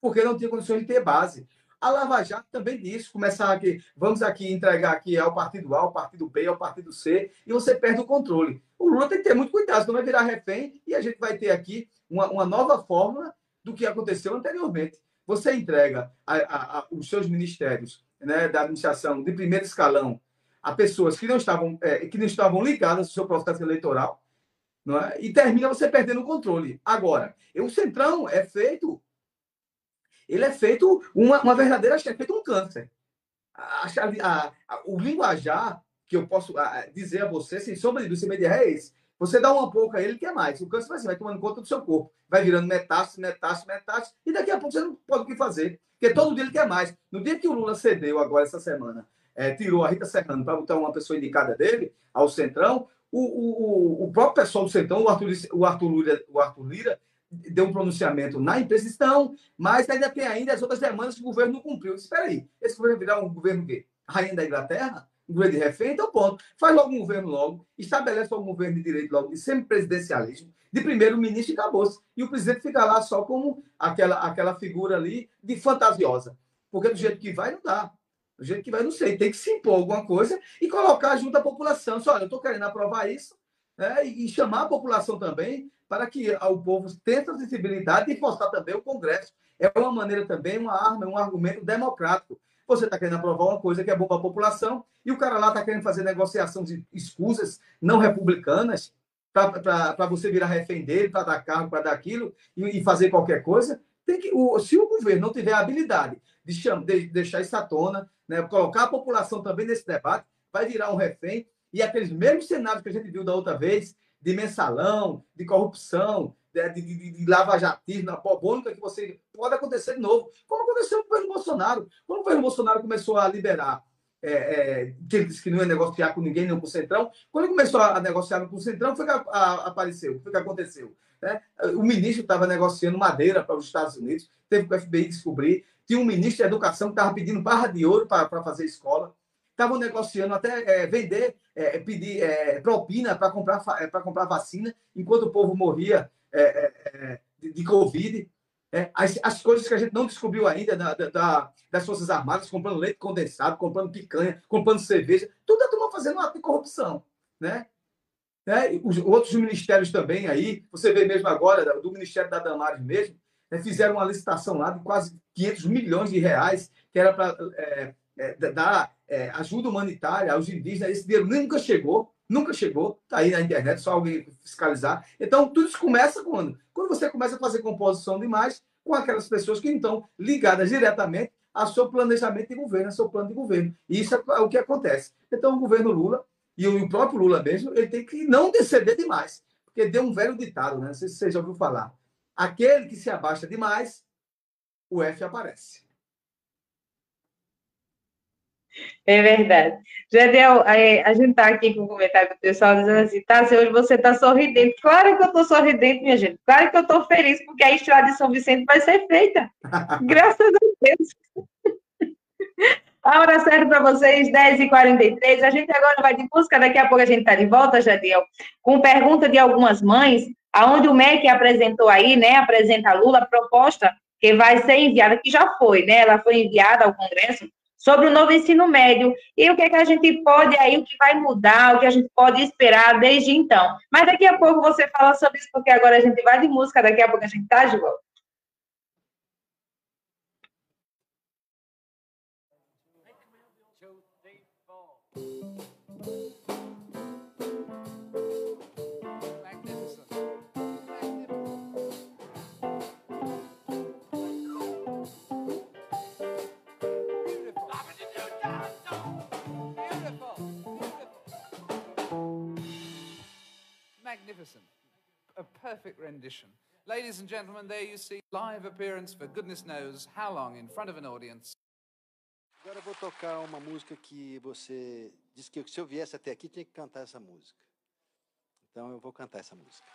porque não tinha condições de ter base. A Lava Jato também disse, começar aqui, vamos aqui entregar aqui ao partido A, ao partido B, ao partido C, e você perde o controle. O Lula tem que ter muito cuidado, senão vai virar refém e a gente vai ter aqui uma, uma nova fórmula do que aconteceu anteriormente. Você entrega a, a, a, os seus ministérios né, da administração de primeiro escalão a pessoas que não estavam, é, que não estavam ligadas ao seu processo eleitoral, é? e termina você perdendo o controle. Agora, o Centrão é feito, ele é feito uma, uma verdadeira, é feito um câncer. A, o linguajar que eu posso dizer a você, sem sombra de dúvida, é esse. Você dá uma pouco a ele, quer mais. O câncer vai, assim, vai tomando conta do seu corpo. Vai virando metástase, metástase, metástase. E daqui a pouco você não pode o que fazer. Porque todo dia ele quer mais. No dia que o Lula cedeu agora, essa semana, é, tirou a Rita Serrano para botar uma pessoa indicada dele, ao Centrão, o, o, o próprio pessoal do Centrão, o Arthur, o Arthur, Lira, o Arthur Lira, deu um pronunciamento na imprensa, não, mas ainda tem ainda as outras demandas que o governo não cumpriu. Espera aí, esse governo virar um governo quê? Rainha da Inglaterra? um governo de refém, então ponto. Faz logo um governo logo, estabelece um governo de direito logo, de semipresidencialismo, de primeiro-ministro e acabou-se. E o presidente fica lá só como aquela, aquela figura ali de fantasiosa. Porque do jeito que vai, não dá. Do jeito que vai, não sei. Tem que se impor alguma coisa e colocar junto à população. Só, olha, eu estou querendo aprovar isso né? e chamar a população também para que o povo tenha a sensibilidade e forçar também o Congresso. É uma maneira também, uma arma, um argumento democrático. você está querendo aprovar uma coisa que é boa para a população e o cara lá está querendo fazer negociação de escusas não republicanas para você virar refém dele, para dar carro, para dar aquilo e, e, fazer qualquer coisa. Tem que, o, se o governo não tiver a habilidade de, cham, de deixar isso à tona, né, colocar a população também nesse debate, vai virar um refém. E aqueles mesmos cenários que a gente viu da outra vez, de mensalão, de corrupção, de, de, de, de lava-jatismo, pobônica, que você pode acontecer de novo, como aconteceu com o governo Bolsonaro. Quando o governo Bolsonaro começou a liberar, é, é, que ele disse que não ia negociar com ninguém, nem com o Centrão, quando ele começou a negociar com o Centrão, foi que a, a, apareceu, foi que aconteceu. Né? O ministro estava negociando madeira para os Estados Unidos, teve que o FBI descobrir, tinha um ministro de Educação que estava pedindo barra de ouro para fazer escola, estavam negociando até é, vender, é, pedir é, propina para comprar, é, comprar vacina, enquanto o povo morria é, é, é, de, de, Covid. As, as, coisas que a gente não descobriu ainda da, da, das Forças Armadas, comprando leite condensado, comprando picanha, comprando cerveja, tudo a turma fazendo ato de corrupção. Né? Né? Os outros ministérios também aí, você vê mesmo agora, do Ministério da Damares mesmo, né? fizeram uma licitação lá de quase 500 milhões de reais, que era para é, é, é, ajuda humanitária aos indígenas. Esse dinheiro nunca chegou. Nunca chegou, está aí na internet, só alguém fiscalizar. Então, tudo isso começa quando? Quando você começa a fazer composição demais com aquelas pessoas que estão ligadas diretamente ao seu planejamento de governo, ao seu plano de governo. E isso é o que acontece. Então, o governo Lula, e o próprio Lula mesmo, ele tem que não descender demais. Porque deu um velho ditado, né? não sei se você já ouviu falar. Aquele que se abaixa demais, o F aparece. É verdade. Jadel, a gente está aqui com o comentário do pessoal dizendo assim, tá, se hoje você está sorridente. Claro que eu estou sorridente, minha gente. Claro que eu estou feliz, porque a estrada de São Vicente vai ser feita. Graças a Deus. A hora certa para vocês, 10h43. A gente agora vai de busca, daqui a pouco a gente está de volta, Jadiel, com pergunta de algumas mães, aonde o MEC apresentou aí, né, apresenta a Lula, a proposta que vai ser enviada, que já foi, né, ela foi enviada ao Congresso, sobre o novo ensino médio e o que, é que a gente pode aí, o que vai mudar, o que a gente pode esperar desde então. Mas daqui a pouco você fala sobre isso, porque agora a gente vai de música, daqui a pouco a gente está de volta. Magnificent. A perfect rendition. Ladies and gentlemen, there you see live appearance for goodness knows how long in front of an audience. Agora eu vou tocar uma música que você disse que se eu viesse até aqui tinha que cantar essa música. Então eu vou cantar essa música.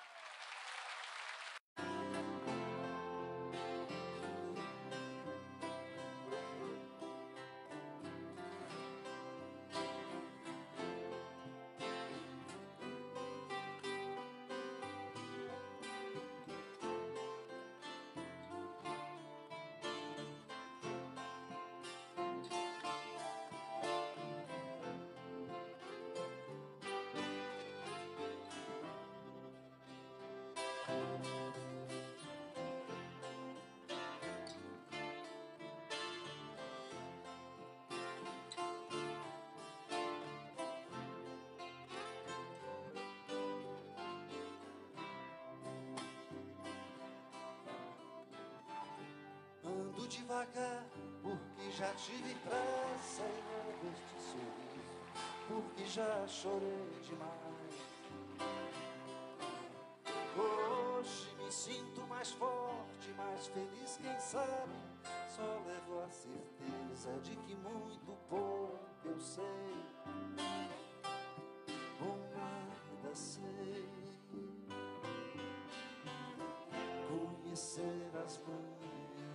Devagar, porque já tive pressa em este sorriso, porque já chorei demais. Hoje me sinto mais forte, mais feliz, quem sabe? Só levo a certeza de que muito pouco eu sei. Ou nada sei. Conhecer as mãos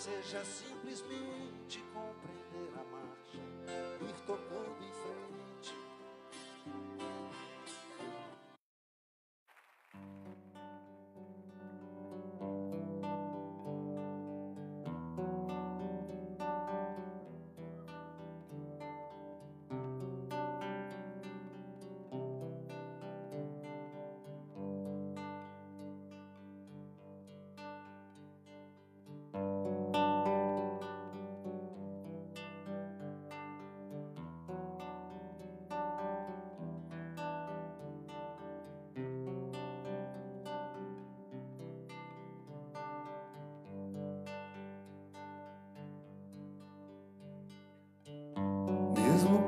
seja simplesmente compreender a marcha,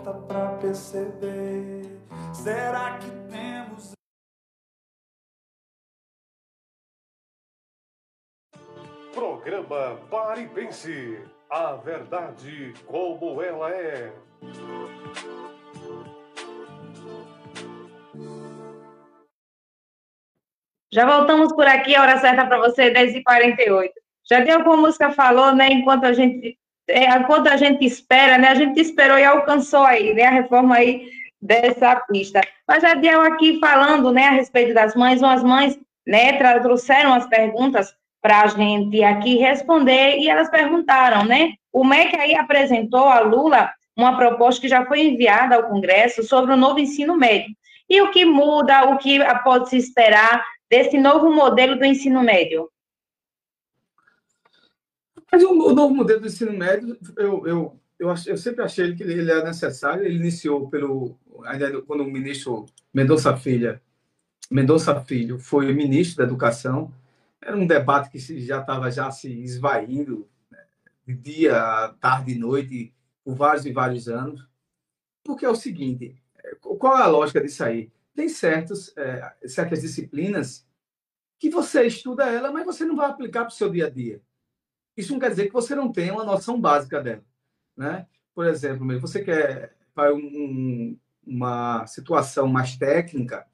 Falta pra perceber? Será que temos Programa Pare e Pense. A verdade como ela é. Já voltamos por aqui, a hora certa para você, 10h48. Já deu como a música falou, né? Enquanto a gente, é, enquanto a gente espera, né? A gente esperou e alcançou aí, né? A reforma aí dessa pista. Mas a Diel aqui falando, né? A respeito das mães, umas mães, né? Trouxeram as perguntas para a gente aqui responder e elas perguntaram, né? O MEC aí apresentou a Lula uma proposta que já foi enviada ao Congresso sobre o novo ensino médio. E o que muda, o que pode se esperar desse novo modelo do ensino médio? Mas o, o novo modelo do ensino médio, eu, eu, eu, eu sempre achei que ele, ele é necessário. Ele iniciou pelo quando o ministro Mendonça Filho, Mendonça Filho foi ministro da Educação. Era um debate que já estava já se esvaindo né, de dia, tarde e noite por vários e vários anos. Porque é o seguinte, é, qual é a lógica disso aí? Tem certos, é, certas disciplinas que você estuda ela, mas você não vai aplicar para o seu dia a dia. Isso não quer dizer que você não tenha uma noção básica dela, né? Por exemplo, você quer para um- um, uma situação mais técnica,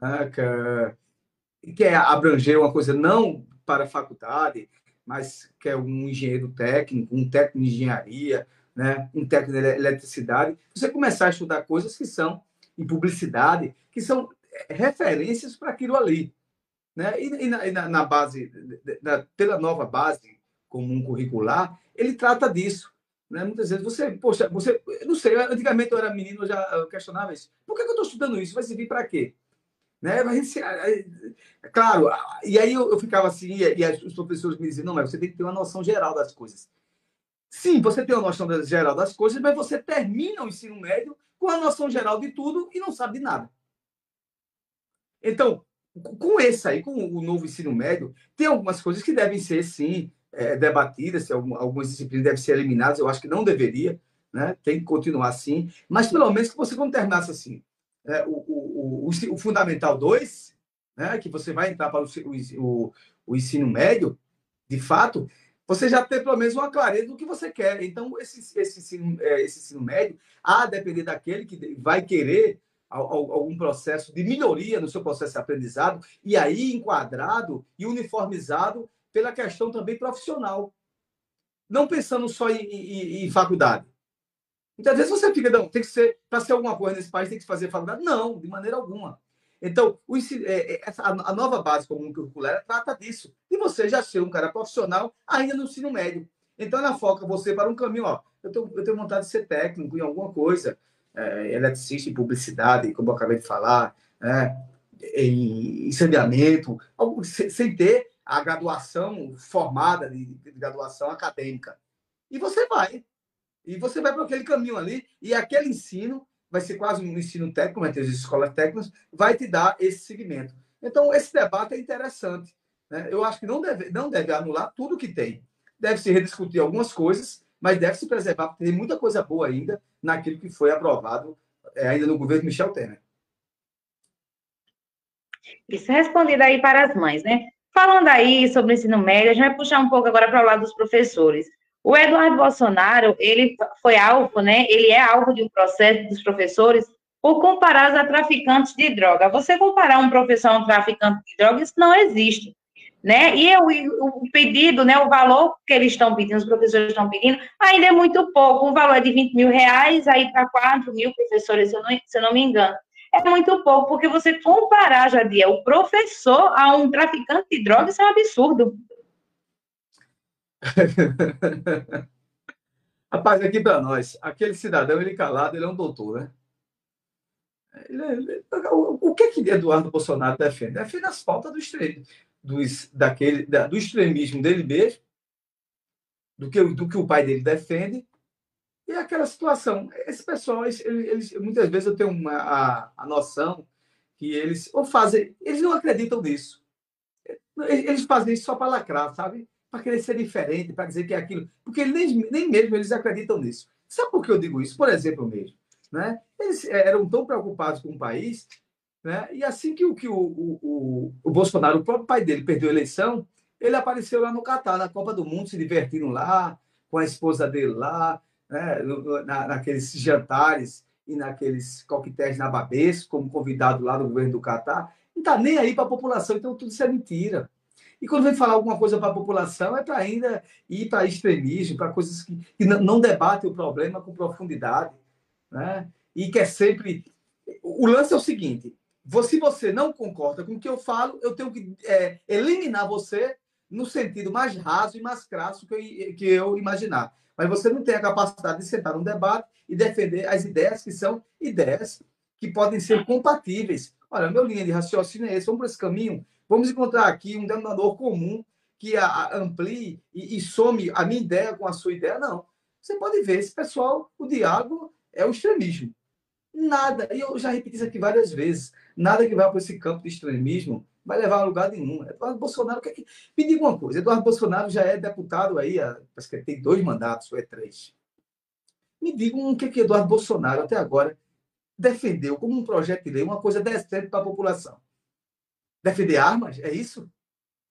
né? quer, quer abranger uma coisa não para a faculdade, mas quer um engenheiro técnico, um técnico de engenharia, né? um técnico de ele- eletricidade, você começar a estudar coisas que são em publicidade, que são eh, referências para aquilo ali. Né? E, e na, e na- base, pela nova base comum curricular, ele trata disso. Né? Muitas vezes você, poxa, você, não sei, antigamente eu era menino, eu já questionava isso. Por que, eu estou estudando isso? Vai servir para quê? Né? Mas é claro, e aí eu, eu ficava assim, e, e os professores me diziam, não, mas você tem que ter uma noção geral das coisas. Sim, você tem uma noção geral das coisas, mas você termina o ensino médio com a noção geral de tudo e não sabe de nada. Então, com esse aí, com o novo ensino médio, tem algumas coisas que devem ser, sim, é, debatidas, se algum- algumas disciplinas devem ser eliminadas, eu acho que não deveria, né? tem que continuar assim, mas pelo menos que você, quando terminasse assim, é, o, o, o, o Fundamental 2, né? que você vai entrar para o, o, ensino médio, de fato, você já tem pelo menos uma clareza do que você quer. Então, esse, esse, ensino, é, esse ensino médio, a depender daquele que vai querer al- al- algum processo de melhoria no seu processo de aprendizado, e aí enquadrado e uniformizado pela questão também profissional. Não pensando só em, em- em faculdade. Muitas vezes você fica, não, tem que ser, para ser alguma coisa nesse país, tem que fazer faculdade. Não, de maneira alguma. Então, o é, é, essa, a nova base comum curricular trata disso, de você já ser um cara profissional ainda no ensino médio. Então, ela foca você para um caminho, ó, eu tenho, eu tenho vontade de ser técnico em alguma coisa, é, eletricista em publicidade, como eu acabei de falar, né, em, saneamento, algo- sem ter a graduação formada, de, de graduação acadêmica. E você vai. E você vai para aquele caminho ali, e aquele ensino vai ser quase um ensino técnico, ter as escolas técnicas, vai te dar esse segmento. Então, esse debate é interessante. né? Eu acho que não deve, não deve anular tudo que tem. Deve se rediscutir algumas coisas, mas deve se preservar, porque tem muita coisa boa ainda naquilo que foi aprovado é, ainda no governo Michel Temer. Isso respondido aí para as mães, né? Falando aí sobre o ensino médio, a gente vai puxar um pouco agora para o lado dos professores. O Eduardo Bolsonaro, ele foi alvo, né? Ele é alvo de um processo dos professores por comparar a traficantes de droga. Você comparar um professor a um traficante de droga, isso não existe. Né? E o, o pedido, né, o valor que eles estão pedindo, os professores estão pedindo, ainda é muito pouco. O valor é de 20 mil reais, aí para 4 mil professores, se eu, não, se eu não me engano. É muito pouco, porque você comparar, Jadia, o professor a um traficante de drogas, é um absurdo. Rapaz, aqui para nós, aquele cidadão, ele calado, ele é um doutor, né? Ele, ele, o, o que que Eduardo Bolsonaro defende? Defende as pautas do, dos, daquele, da, do extremismo dele mesmo, do que, do que o pai dele defende, e aquela situação. Esse pessoal, eles, eles, muitas vezes eu tenho uma, a, a noção que eles ou fazem, eles não acreditam nisso. Eles fazem isso só para lacrar, sabe? Para querer ser diferente, para dizer que é aquilo. Porque nem, nem mesmo eles acreditam nisso. Sabe por que eu digo isso? Por exemplo, mesmo. Né? Eles eram tão preocupados com o país né? E assim que, o, que o, o, o, Bolsonaro, o próprio pai dele, perdeu a eleição, ele apareceu lá no Catar, na Copa do Mundo, se divertindo lá, com a esposa dele lá, né? na, naqueles jantares e naqueles coquetéis na Babesco, como convidado lá do governo do Catar. Não está nem aí para a população, então tudo isso é mentira. E quando vem falar alguma coisa para a população, é para ainda ir para extremismo, para coisas que, que não debatem o problema com profundidade. Né? E quer sempre. O lance é o seguinte: se você não concorda com o que eu falo, eu tenho que é, eliminar você no sentido mais raso e mais crasso que eu, que eu imaginar. Mas você não tem a capacidade de sentar num debate e defender as ideias que são ideias que podem ser compatíveis. Olha, meu linha de raciocínio é esse, vamos por esse caminho, vamos encontrar aqui um denominador comum que a, a amplie e, e some a minha ideia com a sua ideia. Não. Você pode ver, esse pessoal, o diálogo é o extremismo. Nada, e eu já repeti isso aqui várias vezes, nada que vá para esse campo de extremismo vai levar a lugar nenhum. Eduardo Bolsonaro, quer que... me diga uma coisa, Eduardo Bolsonaro já é deputado aí, parece que tem dois mandatos, ou é três. Me diga um que, que Eduardo Bolsonaro, até agora, defendeu como um projeto de lei, uma coisa decente para a população. Defender armas, é isso?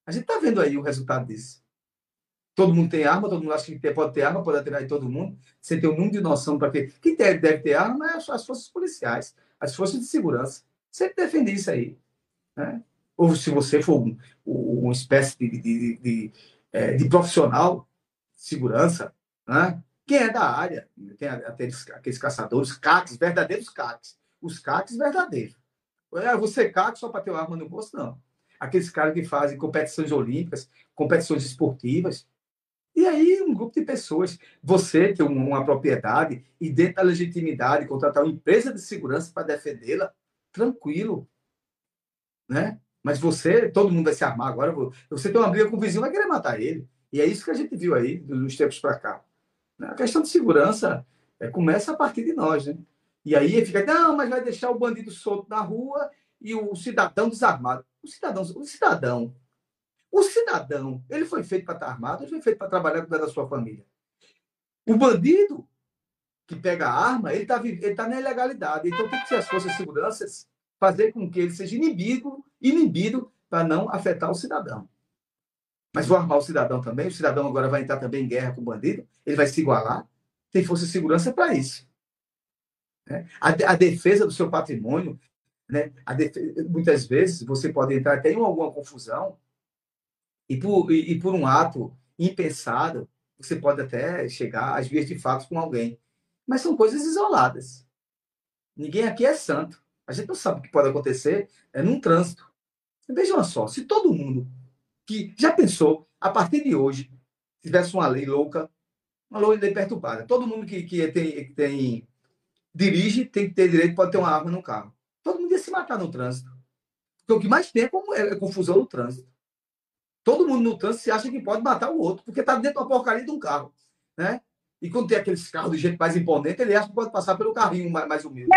A gente está vendo aí o resultado disso. Todo mundo tem arma, todo mundo acha que pode ter arma, pode atirar em todo mundo, sem ter um mundo de noção para quê. Quem deve ter arma é as forças policiais, as forças de segurança. Sempre defende isso aí. Né? Ou se você for um, uma espécie de, de, de, é, de profissional segurança, né? quem é da área, tem aqueles, aqueles caçadores, CACs, verdadeiros CACs. Os CACs verdadeiros. É, você CAC só para ter uma arma no bolso, não. Aqueles caras que fazem competições olímpicas, competições esportivas, e aí, um grupo de pessoas, você ter uma propriedade e, dentro da legitimidade, contratar uma empresa de segurança para defendê-la, tranquilo. Né? Mas você, todo mundo vai se armar agora. Você tem uma briga com o vizinho, vai querer matar ele. E é isso que a gente viu aí, dos tempos para cá. A questão de segurança é, começa a partir de nós. Né? E aí fica, não, mas vai deixar o bandido solto na rua e o cidadão desarmado. O cidadão, o cidadão o cidadão, ele foi feito para estar armado, ele foi feito para trabalhar com da sua família. O bandido que pega a arma, ele está ele tá na ilegalidade. Então tem que ser as forças de segurança fazer com que ele seja inibido, inibido para não afetar o cidadão. Mas vou armar o cidadão também, o cidadão agora vai entrar também em guerra com o bandido, ele vai se igualar. Tem força de segurança para isso. Né? A, a, defesa do seu patrimônio, né? Defesa, muitas vezes você pode entrar até em alguma confusão e por, e, e por um ato impensado, você pode até chegar às vias de fato com alguém. Mas são coisas isoladas. Ninguém aqui é santo. A gente não sabe o que pode acontecer é num trânsito. Vejam só, se todo mundo que já pensou, a partir de hoje, tivesse uma lei louca, uma lei perturbada, todo mundo que, que tem, que tem dirige tem que ter direito, pode ter uma arma no carro. Todo mundo ia se matar no trânsito. Porque o que mais tem é, é confusão no trânsito. Todo mundo no trânsito se acha que pode matar o outro, porque está dentro da porcaria de um carro. Né? E quando tem aqueles carros de gente mais imponente, ele acha que pode passar pelo carrinho mais, mais humilde.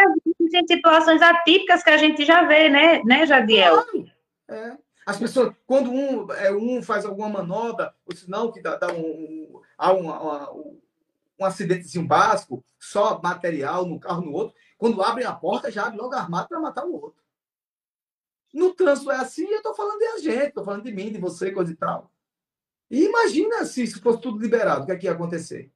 Tem situações atípicas que a gente já vê, né, né Jadiel? Claro. É. As pessoas, quando um, é, um faz alguma manobra, ou senão que dá, dá um, um, um, um acidentezinho básico, só material no carro no outro, Quando abrem a porta, já abre logo armado para matar o outro. No trânsito é assim, eu estou falando de a gente, estou falando de mim, de você, coisa e tal. E imagina se isso fosse tudo liberado, o que é que ia acontecer?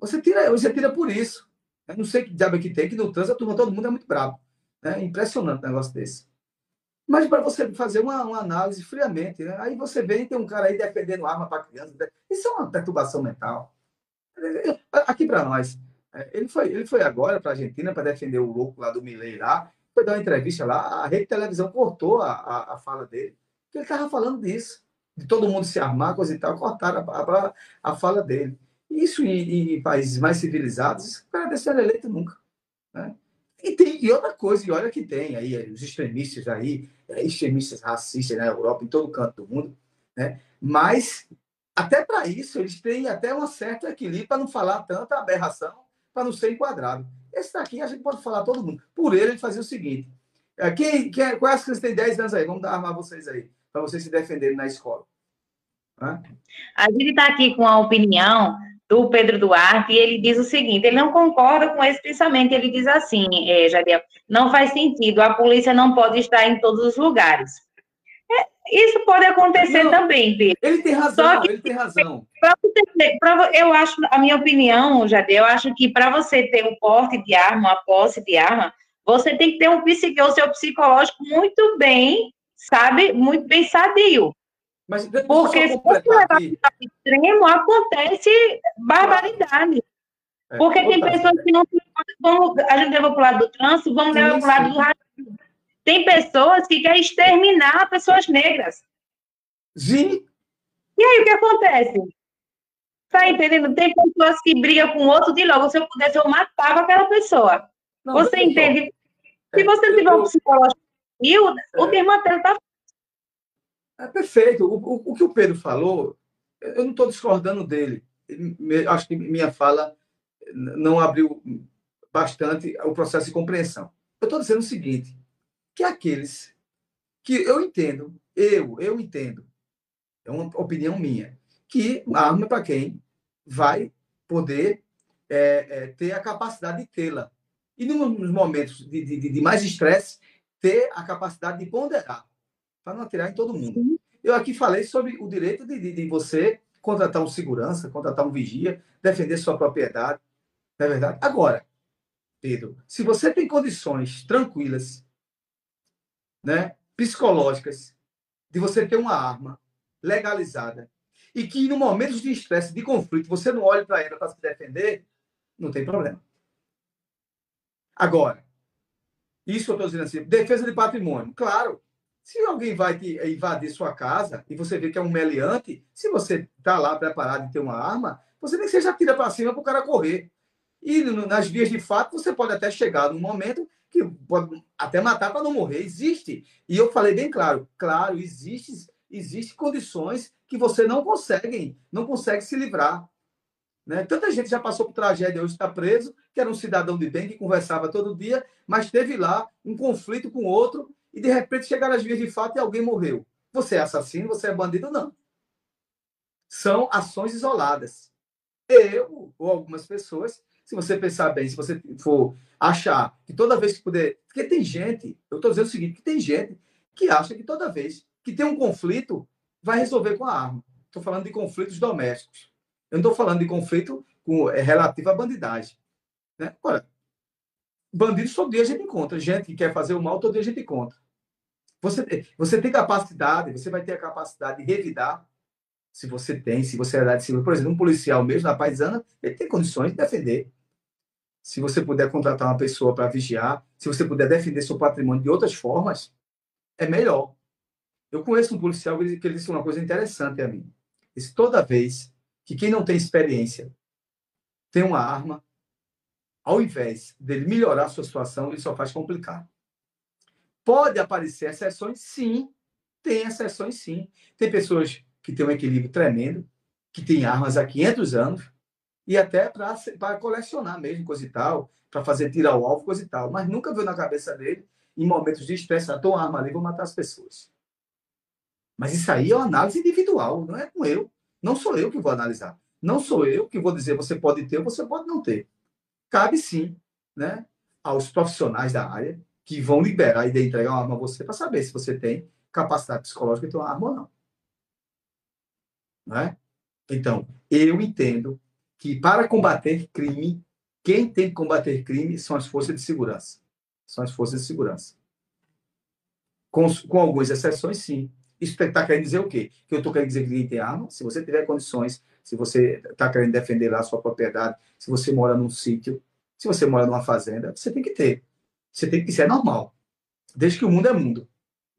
Você tira, você tira por isso. Eu não sei que diabo é que tem, que no trânsito a turma, todo mundo é muito bravo. É impressionante um negócio desse. Mas para você fazer uma, uma, análise friamente, né? aí você vê tem um cara aí defendendo arma para criança. Né? Isso é uma perturbação mental. Aqui para nós, é, ele foi, ele foi agora para a Argentina para defender o louco lá do Milei lá, foi dar uma entrevista lá, a rede de televisão cortou a, a, a fala dele, porque ele estava falando disso, de todo mundo se armar, coisa e tal, cortaram a, a, a fala dele. Isso em, em, países mais civilizados, o cara desse ser eleito nunca. Né? E, tem, e outra coisa, e olha que tem aí, os extremistas aí, é, extremistas racistas na Europa, em todo canto do mundo, né? mas até para isso eles têm até um certo equilíbrio para não falar tanta aberração, para não ser enquadrado. Esse daqui a gente pode falar todo mundo. Por ele, ele fazia o seguinte: é, quem, quem, quais que têm 10 anos aí? Vamos dar armar vocês aí, para vocês se defenderem na escola. Hã? A gente está aqui com a opinião do Pedro Duarte, e ele diz o seguinte: ele não concorda com esse pensamento. Ele diz assim, é, Jadiel, não faz sentido, a polícia não pode estar em todos os lugares. É, isso pode acontecer não, também, Pedro. Ele tem razão, que, ele tem razão. Pra você, pra, eu acho, a minha opinião, Jadiel, eu acho que para você ter um porte de arma, uma posse de arma, você tem que ter um o seu psicológico muito bem, sabe, muito bem sadio. Mas Porque se você levar para o extremo, acontece barbaridade. É, Porque tem pessoas que não vão, a gente leva para o lado do trânsito, vamos levar para o lado do racismo. Tem pessoas que querem exterminar pessoas negras. Sim. E aí o que acontece? Tá entendendo? Tem pessoas que brigam com outro de logo. Se eu pudesse, eu matava aquela pessoa. Não, você entende? Se você tiver um psicológico, o, o termo até está é perfeito. O, o, o que o Pedro falou, eu não estou discordando dele. Acho que minha fala não abriu bastante o processo de compreensão. Eu estou dizendo o seguinte, que aqueles que eu entendo, eu, eu entendo, é uma opinião minha, que arma é para quem vai poder é, é, ter a capacidade de tê-la. E nos momentos de, de, de mais estresse, ter a capacidade de ponderar para não atirar em todo mundo. Eu aqui falei sobre o direito de, de, de, você contratar um segurança, contratar um vigia, defender sua propriedade. Não é verdade? Agora, Pedro, se você tem condições tranquilas, né, psicológicas, de você ter uma arma legalizada e que no momento de estresse, de conflito, você não olhe para ela para se defender, não tem problema. Agora, isso eu estou dizendo assim, defesa de patrimônio. Claro, se alguém vai te invadir sua casa e você vê que é um meliante, se você está lá preparado e tem uma arma, você nem que seja tira para cima para o cara correr. E nas vias de fato, você pode até chegar num momento que pode até matar para não morrer. Existe. E eu falei bem claro, claro, existe, existe condições que você não consegue, não consegue se livrar. Né? Tanta gente já passou por tragédia, hoje está preso, que era um cidadão de bem, que conversava todo dia, mas teve lá um conflito com outro e de repente chegaram as vias de fato e alguém morreu. Você é assassino, você é bandido? Não. São ações isoladas. Eu, ou algumas pessoas, se você pensar bem, se você for achar que toda vez que puder. Porque tem gente, eu estou dizendo o seguinte: que tem gente que acha que toda vez que tem um conflito, vai resolver com a arma. Estou falando de conflitos domésticos. Eu não estou falando de conflito com, é, relativo à bandidagem. Né? Olha, bandidos todo dia a gente encontra. Gente que quer fazer o mal, todo dia a gente encontra. Você, você tem capacidade, você vai ter a capacidade de revidar, se você tem, se você é da civil. Por exemplo, um policial mesmo, na paisana, ele tem condições de defender. Se você puder contratar uma pessoa para vigiar, se você puder defender seu patrimônio de outras formas, é melhor. Eu conheço um policial que ele disse uma coisa interessante a mim. Disse, toda vez que quem não tem experiência tem uma arma, ao invés dele melhorar a sua situação, ele só faz complicar. Pode aparecer exceções? Sim. Tem exceções, sim. Tem pessoas que têm um equilíbrio tremendo, que têm armas há 500 anos, e até para colecionar mesmo, coisa e tal, para fazer tirar o alvo, coisa e tal. Mas nunca veio na cabeça dele, em momentos de estresse, ah, uma arma ali, vou matar as pessoas. Mas isso aí é uma análise individual, não é com eu. Não sou eu que vou analisar. Não sou eu que vou dizer você pode ter ou você pode não ter. Cabe sim, né? aos profissionais da área que vão liberar e entregar uma arma a você para saber se você tem capacidade psicológica de ter uma arma ou não. não é? Então, eu entendo que para combater crime, quem tem que combater crime são as forças de segurança. São as forças de segurança. Com, com algumas exceções, sim. Isso está querendo dizer o quê? Que eu estou querendo dizer que ninguém tem arma. Se você tiver condições, se você está querendo defender lá a sua propriedade, se você mora num sítio, se você mora numa fazenda, você tem que ter. Você tem que, isso é normal. Desde que o mundo é mundo.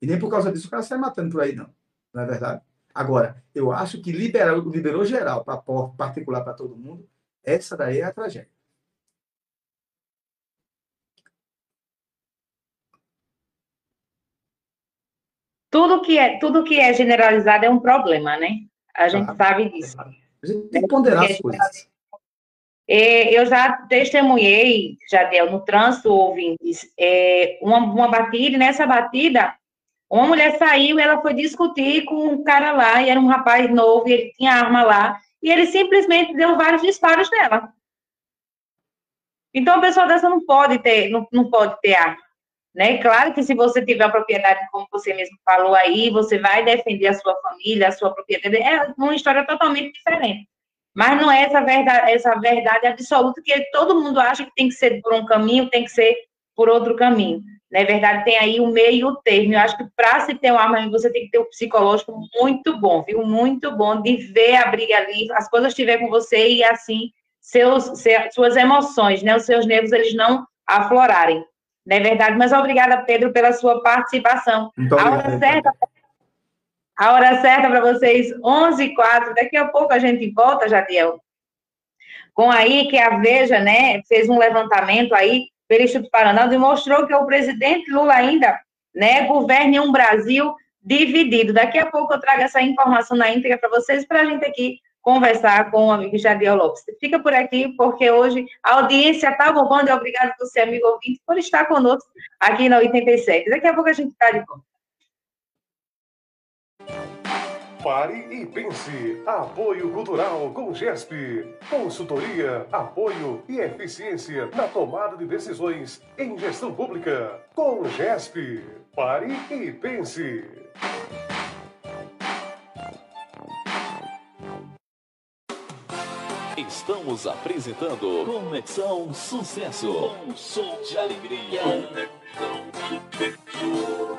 E nem por causa disso o cara sai matando por aí, não. Não é verdade? Agora, eu acho que liberou, liberou geral, para particular para todo mundo, essa daí é a tragédia. Tudo que é, tudo que é generalizado é um problema, né? A gente sabe disso. A gente tem que ponderar as coisas. É, eu já testemunhei, Jadel, no trânsito, ouvintes, é, uma, uma batida, e nessa batida, uma mulher saiu ela foi discutir com um cara lá, e era um rapaz novo, e ele tinha arma lá, e ele simplesmente deu vários disparos nela. Então, a pessoa dessa não pode ter, não, não pode ter arma. Né? Claro que se você tiver a propriedade, como você mesmo falou aí, você vai defender a sua família, a sua propriedade, é uma história totalmente diferente. Mas não é essa verdade, essa verdade absoluta que todo mundo acha que tem que ser por um caminho, tem que ser por outro caminho. Na verdade, tem aí o meio e o termo. Eu acho que para se ter uma arma, você tem que ter um psicológico muito bom, viu? Muito bom de ver a briga ali, as coisas estiver com você e assim seus, suas emoções, né? Os seus nervos eles não aflorarem não é verdade? Mas obrigada, Pedro, pela sua participação. Muito a hora certa, a hora certa para vocês, 11 h 04 Daqui a pouco a gente volta, Jadiel. Com aí que a Veja, né, fez um levantamento aí pelo Instituto Paraná e mostrou que o presidente Lula ainda, né, governa um Brasil dividido. Daqui a pouco eu trago essa informação na íntegra para vocês, para a gente aqui conversar com o amigo Jadiel Lopes. Fica por aqui, porque hoje a audiência está bombando obrigado por ser amigo ouvinte, por estar conosco aqui na 87. Daqui a pouco a gente está de volta. Pare e pense. Apoio Cultural com GESP. Consultoria, apoio e eficiência na tomada de decisões em gestão pública. Com GESP. Pare e pense. Estamos apresentando Conexão Sucesso. Um som de alegria.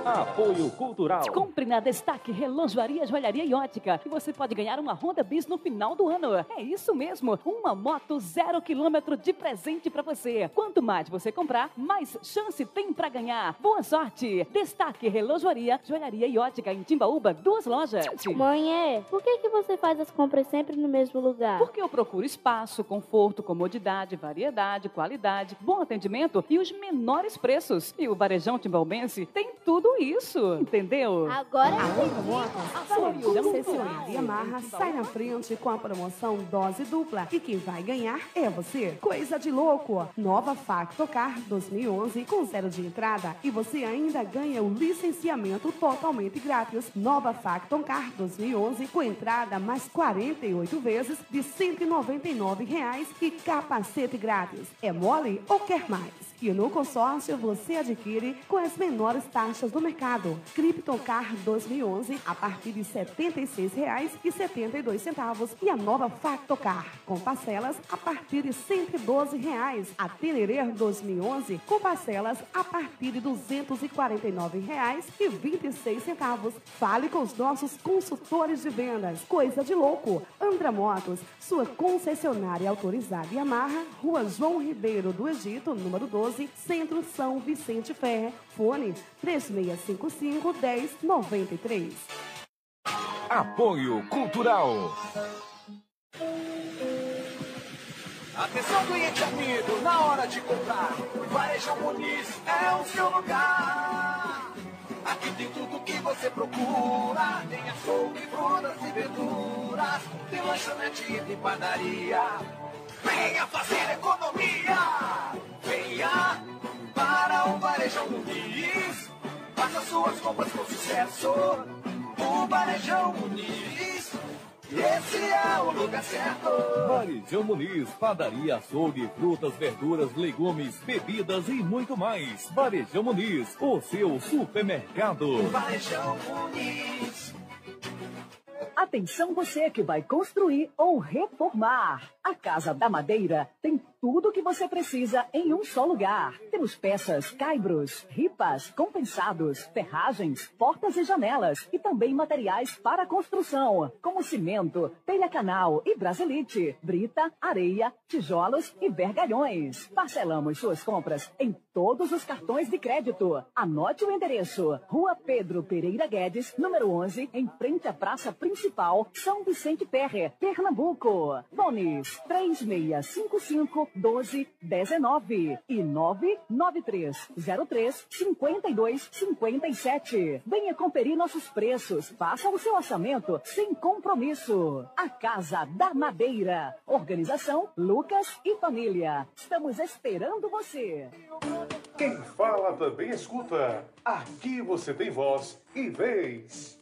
Apoio Cultural. Compre na Destaque Relojoaria, Joalharia e Ótica. E você pode ganhar uma Honda Bis no final do ano. É isso mesmo. Uma moto zero quilômetro de presente para você. Quanto mais você comprar, mais chance tem para ganhar. Boa sorte. Destaque Relojoaria, Joalharia e Ótica em Timbaúba, duas lojas. Mãe, é? Por que, que você faz as compras sempre no mesmo lugar? Porque eu procuro espaço, conforto, comodidade, variedade, qualidade, bom atendimento e os menores preços. E o Varejão Timbalbense tem tudo isso, entendeu? Agora sua concessionária Yamaha sai na frente com a promoção dose dupla e quem vai ganhar é você. Coisa de louco! Nova Factocar 2011 com zero de entrada e você ainda ganha o licenciamento totalmente grátis. Nova Factocar 2011 com entrada mais 48 vezes de 199 reais e capacete grátis. É mole ou quer mais? E no consórcio você adquire com as menores taxas do mercado. Criptocar 2011 a partir de R$ 76,72 e a nova Factocar com parcelas a partir de 112 reais. A Teneré 2011 com parcelas a partir de R$ 249,26. Fale com os nossos consultores de vendas. Coisa de louco. Andra Motos, sua concessionária autorizada e amarra, Rua João Ribeiro do Egito, número 12 12, Centro São Vicente Ferre. Fone 3655 1093. Apoio Cultural. Atenção, cliente amigo, na hora de comprar, Varejão Muniz é o seu lugar. Aqui tem tudo que você procura. Tem açougue, frutas e verduras. Tem lanchonete e padaria. Venha fazer economia. Venha para o Varejão Muniz. Faça suas compras com sucesso. O Varejão Muniz Esse é o lugar certo. Varejão Muniz, padaria, açougue, frutas, verduras, legumes, bebidas e muito mais. Varejão Muniz, o seu supermercado. Varejão Muniz. Atenção você que vai construir ou reformar. A Casa da Madeira tem tudo o que você precisa em um só lugar. Temos peças, caibros, ripas, compensados, ferragens, portas e janelas e também materiais para construção, como cimento, telha-canal e brasilite, brita, areia, tijolos e vergalhões. Parcelamos suas compras em todos os cartões de crédito. Anote o endereço: Rua Pedro Pereira Guedes, número 11, em frente à Praça Principal, São Vicente Ferre, Pernambuco. Bones 3655 1219 e 993 03 52 57. Venha conferir nossos preços. Faça o seu orçamento sem compromisso. A Casa da Madeira. Organização Lucas e Família. Estamos esperando você. Quem fala também escuta. Aqui você tem voz e vez.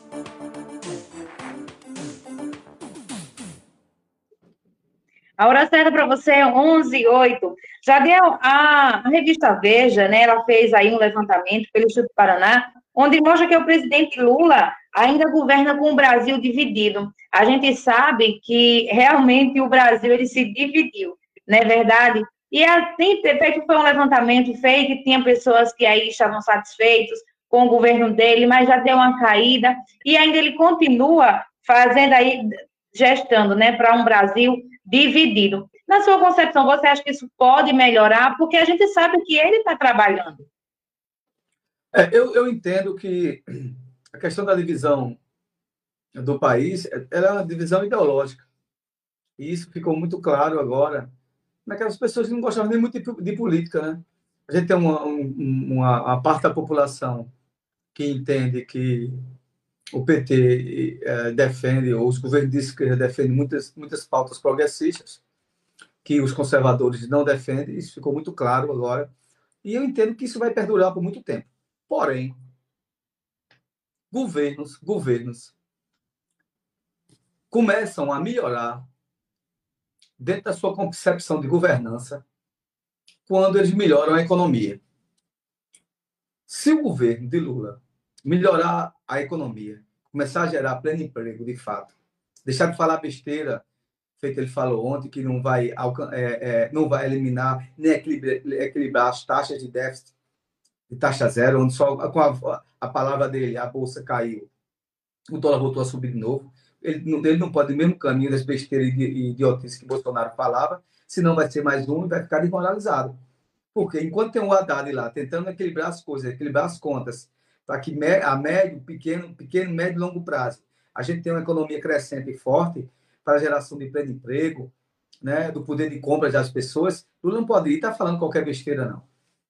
A hora certa para você é 11 e 8. Jadiel, a revista Veja, né, ela fez aí um levantamento pelo Instituto Paraná, onde mostra que o presidente Lula ainda governa com o Brasil dividido. A gente sabe que realmente o Brasil ele se dividiu, não é verdade? E assim, feito foi um levantamento feito, tinha pessoas que aí estavam satisfeitos com o governo dele, mas já deu uma caída, e ainda ele continua fazendo aí, gestando, né, para um Brasil dividido. Na sua concepção, você acha que isso pode melhorar? Porque a gente sabe que ele está trabalhando. É, eu, eu entendo que a questão da divisão do país ela é uma divisão ideológica. E isso ficou muito claro agora naquelas pessoas que não gostavam nem muito de, de política. Né? A gente tem uma, uma, uma parte da população que entende que o PT é, defende, ou os governos de esquerda defendem muitas, muitas pautas progressistas, que os conservadores não defendem, isso ficou muito claro agora. E eu entendo que isso vai perdurar por muito tempo. Porém, governos, governos começam a melhorar dentro da sua concepção de governança quando eles melhoram a economia. Se o governo de Lula melhorar a economia, começar a gerar pleno emprego, de fato, deixar de falar besteira, feito ele falou ontem, que não vai, é, é, não vai eliminar nem equilibrar, equilibrar, as taxas de déficit de taxa zero, onde só com a, a palavra dele, a bolsa caiu, o dólar voltou a subir de novo. Ele, ele não pode ir mesmo caminho das besteiras e idiotices que Bolsonaro falava, senão vai ser mais um e vai ficar desmoralizado. Porque enquanto tem um Haddad lá tentando equilibrar as coisas, equilibrar as contas, para que a médio, pequeno, pequeno, médio e longo prazo a gente tenha uma economia crescente e forte para a geração de pleno emprego, né, do poder de compra das pessoas, Lula não pode estar tá falando qualquer besteira, não.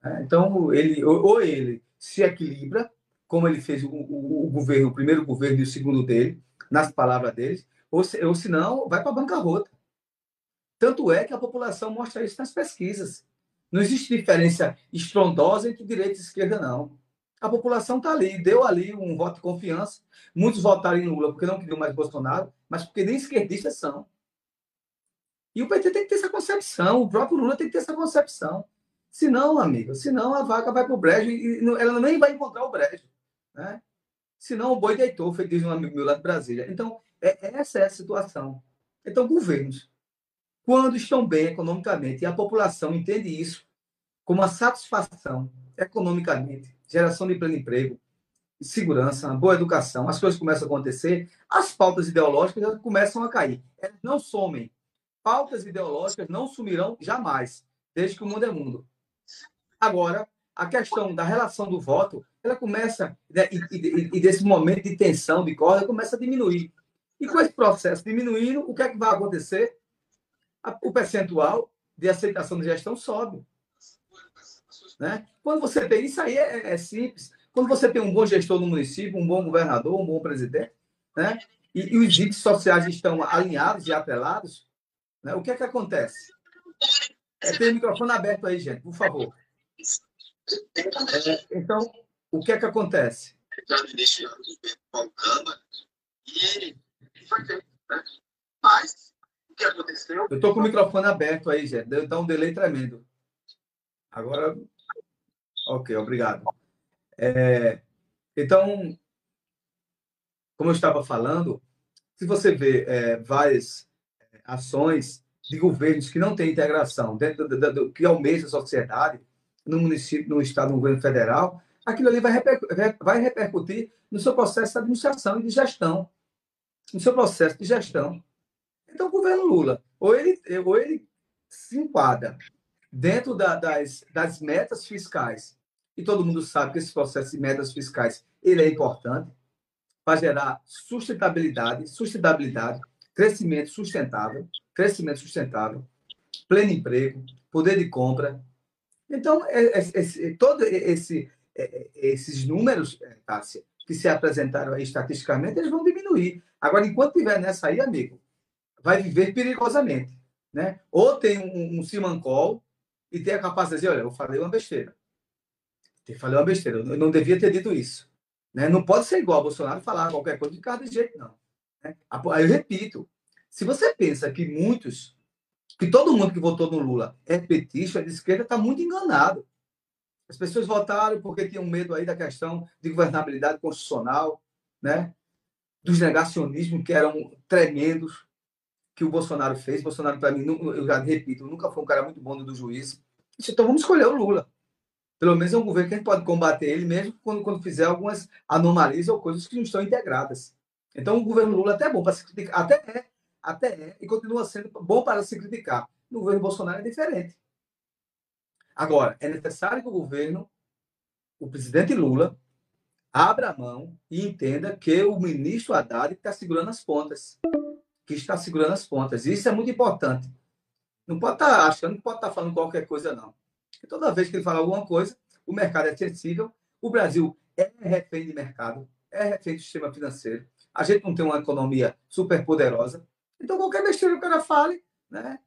É, então, ele, ou ele se equilibra, como ele fez o, o, o, governo, o primeiro governo e o segundo dele, nas palavras deles, ou, se, ou senão vai para a bancarrota. Tanto é que a população mostra isso nas pesquisas. Não existe diferença estrondosa entre direita e esquerda, não a população está ali, deu ali um voto de confiança. Muitos votaram em Lula porque não queriam mais Bolsonaro, mas porque nem esquerdistas são. E o PT tem que ter essa concepção, o próprio Lula tem que ter essa concepção. Senão, amigo, senão a vaca vai para o brejo e ela nem vai encontrar o brejo. Né? Senão o boi deitou, foi diz um amigo meu lá de Brasília. Então, é, essa é a situação. Então, governos, quando estão bem economicamente e a população entende isso como uma satisfação economicamente, geração de pleno emprego, segurança, boa educação, as coisas começam a acontecer, as pautas ideológicas começam a cair. Elas não somem. Pautas ideológicas não sumirão jamais, desde que o mundo é mundo. Agora, a questão da relação do voto, ela começa, né, e, e, e desse momento de tensão, de corda, começa a diminuir. E com esse processo diminuindo, o que é que vai acontecer? O percentual de aceitação de gestão sobe. Né? Quando você tem isso aí é, é, simples. Quando você tem um bom gestor no município, um bom governador, um bom presidente, né? e, e os índices sociais estão alinhados e atrelados, né? o que é que acontece? É, tem o microfone aberto aí, gente, por favor. É, então, o que é que acontece? Eu estou com o microfone aberto aí, gente. Deu então um delay tremendo. Agora. Ok, obrigado. É, então, como eu estava falando, se você vê é, várias é, ações de governos que não têm integração dentro do, do, do que almeja a sociedade, no município, no estado, no governo federal, aquilo ali vai, repercutir, vai repercutir no seu processo de administração e de gestão, no seu processo de gestão. Então, o governo Lula, ou ele, ou ele se enquadra dentro da, das, das metas fiscais, e todo mundo sabe que esse processo de metas fiscais ele é importante para gerar sustentabilidade, sustentabilidade, crescimento sustentável, crescimento sustentável, pleno emprego, poder de compra. Então, é, é, é, todo esse, esses números, Tássia, que se apresentaram aí estatisticamente, eles vão diminuir. Agora, enquanto tiver nessa aí, amigo, vai viver perigosamente. Né? Ou tem um, um Simancol e tem a capacidade de dizer, olha, eu falei uma besteira. Eu falei uma besteira, eu não devia ter dito isso. Né? Não pode ser igual Bolsonaro falar qualquer coisa de cada jeito, não. Né? Aí eu repito, se você pensa que muitos, que todo mundo que votou no Lula é petista, de esquerda, está muito enganado. As pessoas votaram porque tinham medo aí da questão de governabilidade constitucional, né? dos negacionismos que eram tremendos que o Bolsonaro fez. Bolsonaro, para mim, eu já repito, nunca foi um cara muito bom do juízo. Então vamos escolher o Lula. Pelo menos é um governo que a gente pode combater ele mesmo quando, quando fizer algumas anomalias ou coisas que não estão integradas. Então o governo Lula até é bom para se criticar, até é, até é, e continua sendo bom para se criticar. No governo Bolsonaro é diferente. Agora, é necessário que o governo, o presidente Lula, abra a mão e entenda que o ministro Haddad está segurando as pontas. Que está segurando as pontas. Isso é muito importante. Não pode estar tá achando que pode estar tá falando qualquer coisa, não. Porque toda vez que ele fala alguma coisa, o mercado é sensível. O Brasil é refém de mercado, é refém do sistema financeiro. A gente não tem uma economia super poderosa. Então, qualquer besteira que o cara fale, né?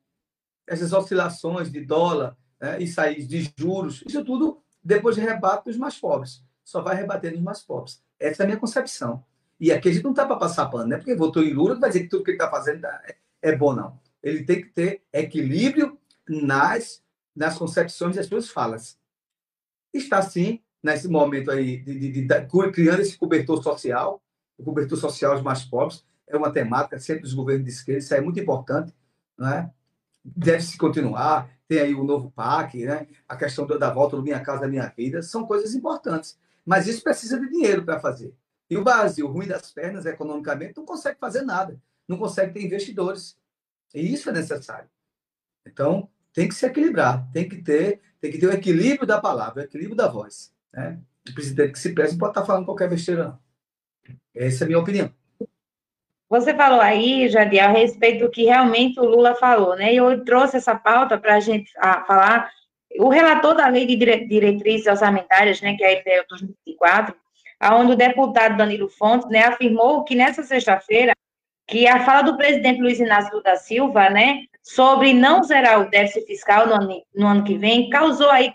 essas oscilações de dólar, né, isso aí de juros, isso tudo depois rebate dos mais pobres. Só vai rebater nos mais pobres. Essa é a minha concepção. E aqui a gente não está para passar pano, né? Porque votou em Lula, vai dizer que tudo que ele está fazendo é, é bom, não. Ele tem que ter equilíbrio nas, nas concepções das suas falas. Está, sim, nesse momento aí, de, de, de, de, criando esse cobertor social, o cobertor social dos mais pobres, é uma temática sempre dos governos de esquerda, isso é muito importante, não é? deve se continuar. Tem aí o novo PAC, né? a questão da volta do Minha Casa Minha Vida, são coisas importantes. Mas isso precisa de dinheiro para fazer. E o Brasil, ruim das pernas economicamente, não consegue fazer nada, não consegue ter investidores. E isso é necessário. Então, tem que se equilibrar, tem que ter, tem que ter o equilíbrio da palavra, o equilíbrio da voz. Né? O presidente que se preze não pode estar falando qualquer besteira, não. Essa é a minha opinião. Você falou aí, Jadiel, a respeito do que realmente o Lula falou, né? E eu trouxe essa pauta para a gente falar. O relator da Lei de Diretrizes Orçamentárias, né, que é a LDO 2024, onde o deputado Danilo Fontes, né, afirmou que nessa sexta-feira, que a fala do presidente Luiz Inácio da Silva, né, sobre não zerar o déficit fiscal no ano, no ano que vem, causou aí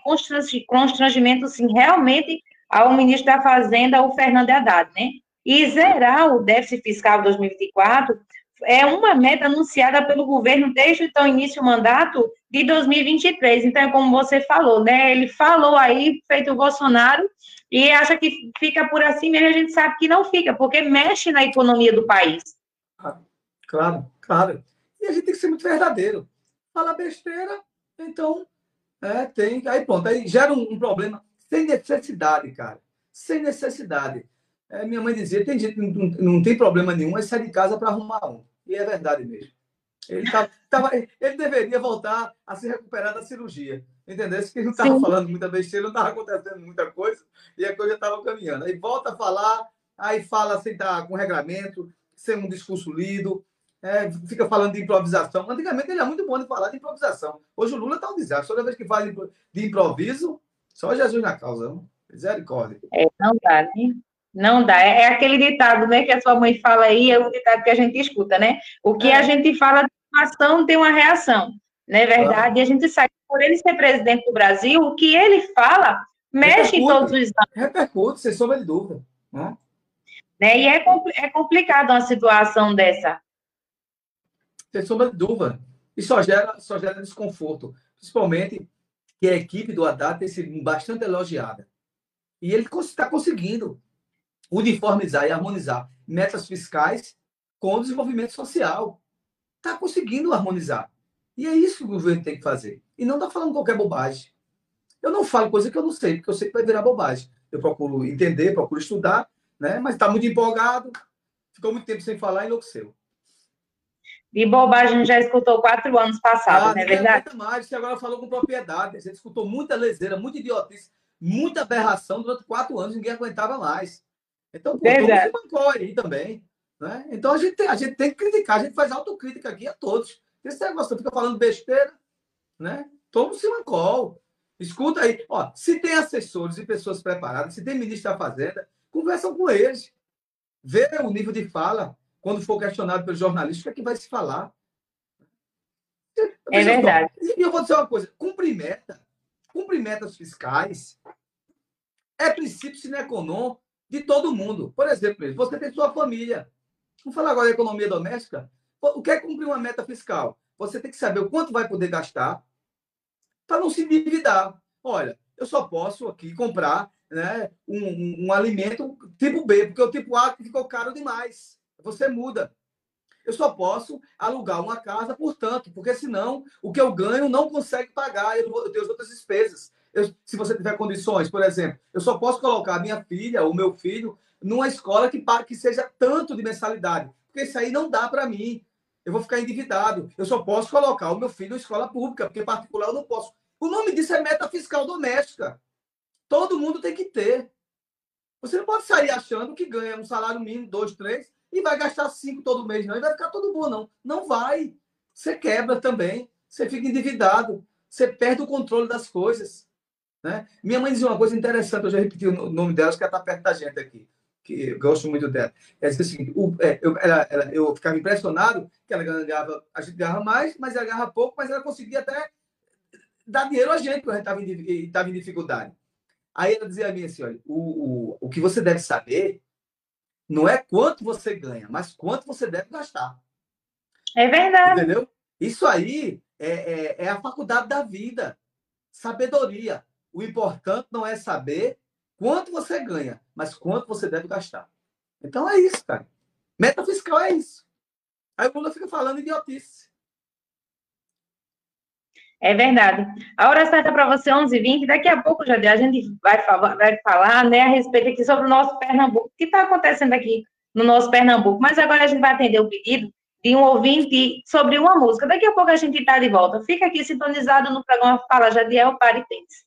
constrangimento, sim, realmente ao ministro da Fazenda, o Fernando Haddad, né? E zerar o déficit fiscal 2024 é uma meta anunciada pelo governo desde então início do mandato de 2023. Então, é como você falou, né? Ele falou aí, feito o Bolsonaro, e acha que fica por assim mesmo, a gente sabe que não fica, porque mexe na economia do país. Claro, claro. E a gente tem que ser muito verdadeiro. Fala besteira, então é, tem. Aí pronto, aí gera um, um problema sem necessidade, cara. Sem necessidade. É, minha mãe dizia: tem gente que não, não tem problema nenhum, é sair de casa para arrumar um. E é verdade mesmo. Ele, tá, tava, ele deveria voltar a se recuperar da cirurgia. Entendeu? Que não estava falando muita besteira, não estava acontecendo muita coisa, e a coisa estava caminhando. Aí volta a falar, aí fala sem estar tá com regramento, sem um discurso lido, é, fica falando de improvisação. Antigamente ele era muito bom de falar de improvisação. Hoje o Lula está um desastre. Toda vez que fala de improviso, só Jesus na causa. Não? Misericórdia. É, não dá, né? Não dá. É, é aquele ditado, né, que a sua mãe fala aí, é um ditado que a gente escuta, né? O que é. a gente fala de uma ação tem uma reação, não é verdade? E a gente sabe que por ele ser presidente do Brasil, o que ele fala mexe em todos os anos. Repercute, sem sombra de dúvida. Né? né? E é, é complicado uma situação dessa. Sem sombra de dúvida. E só gera, só gera desconforto. Principalmente que a equipe do Haddad tem sido bastante elogiada. E ele está conseguindo uniformizar e harmonizar metas fiscais com o desenvolvimento social. Está conseguindo harmonizar. E é isso que o governo tem que fazer. E não está falando qualquer bobagem. Eu não falo coisa que eu não sei, porque eu sei que vai virar bobagem. Eu procuro entender, procuro estudar, né? mas está muito empolgado, ficou muito tempo sem falar e enlouqueceu. De bobagem já escutou quatro anos passados, ah, não é verdade? mais, você agora falou com propriedade. Você escutou muita leseira, muita idiotice, muita aberração durante quatro anos, ninguém aguentava mais. Então, pô, se bancou aí também. Né? Então, a gente, tem, a gente tem que criticar, a gente faz autocrítica aqui a todos. Esse negócio fica falando besteira, né? Toma se mancou. Escuta aí. Ó, se tem assessores e pessoas preparadas, se tem ministro da Fazenda, conversam com eles. Vê o nível de fala quando for questionado pelo jornalista, o que é que vai se falar? É verdade. E eu vou dizer uma coisa: cumprir meta, cumprir metas fiscais é princípio sine qua non de todo mundo. Por exemplo, você tem sua família. Vamos falar agora da economia doméstica. O que é cumprir uma meta fiscal? Você tem que saber o quanto vai poder gastar para não se endividar. Olha, eu só posso aqui comprar né, um, um, um alimento tipo B, porque o tipo A ficou caro demais você muda. Eu só posso alugar uma casa, portanto, porque senão o que eu ganho não consegue pagar, eu, eu tenho outras despesas. Eu, se você tiver condições, por exemplo, eu só posso colocar minha filha ou meu filho numa escola que, que seja tanto de mensalidade, porque isso aí não dá para mim. Eu vou ficar endividado. Eu só posso colocar o meu filho em escola pública, porque particular eu não posso. O nome disso é meta fiscal doméstica. Todo mundo tem que ter. Você não pode sair achando que ganha um salário mínimo, dois, três, e vai gastar cinco todo mês, não, e vai ficar todo bom, não. Não vai. Você quebra também, você fica endividado, você perde o controle das coisas. Né? Minha mãe dizia uma coisa interessante, eu já repeti o nome dela, que ela está perto da gente aqui, que eu gosto muito dela. Ela disse assim: o, é, eu, ela, ela, eu ficava impressionado que ela ganhava, a gente ganhava mais, mas ela ganhava pouco, mas ela conseguia até dar dinheiro a gente, quando a gente estava em, em dificuldade. Aí ela dizia a mim assim: olha, o, o, o que você deve saber não é quanto você ganha, mas quanto você deve gastar. É verdade. Entendeu? Isso aí é, é, é a faculdade da vida. Sabedoria. O importante não é saber quanto você ganha, mas quanto você deve gastar. Então é isso, cara. Meta fiscal é isso. Aí o Lula fica falando idiotice. É verdade. A hora certa para você, 11h20. Daqui a pouco, já a gente vai falar, vai falar né, a respeito aqui sobre o nosso Pernambuco. O que está acontecendo aqui no nosso Pernambuco? Mas agora a gente vai atender o pedido de um ouvinte sobre uma música. Daqui a pouco a gente está de volta. Fica aqui sintonizado no programa Fala Jadiel, Pare e Pense.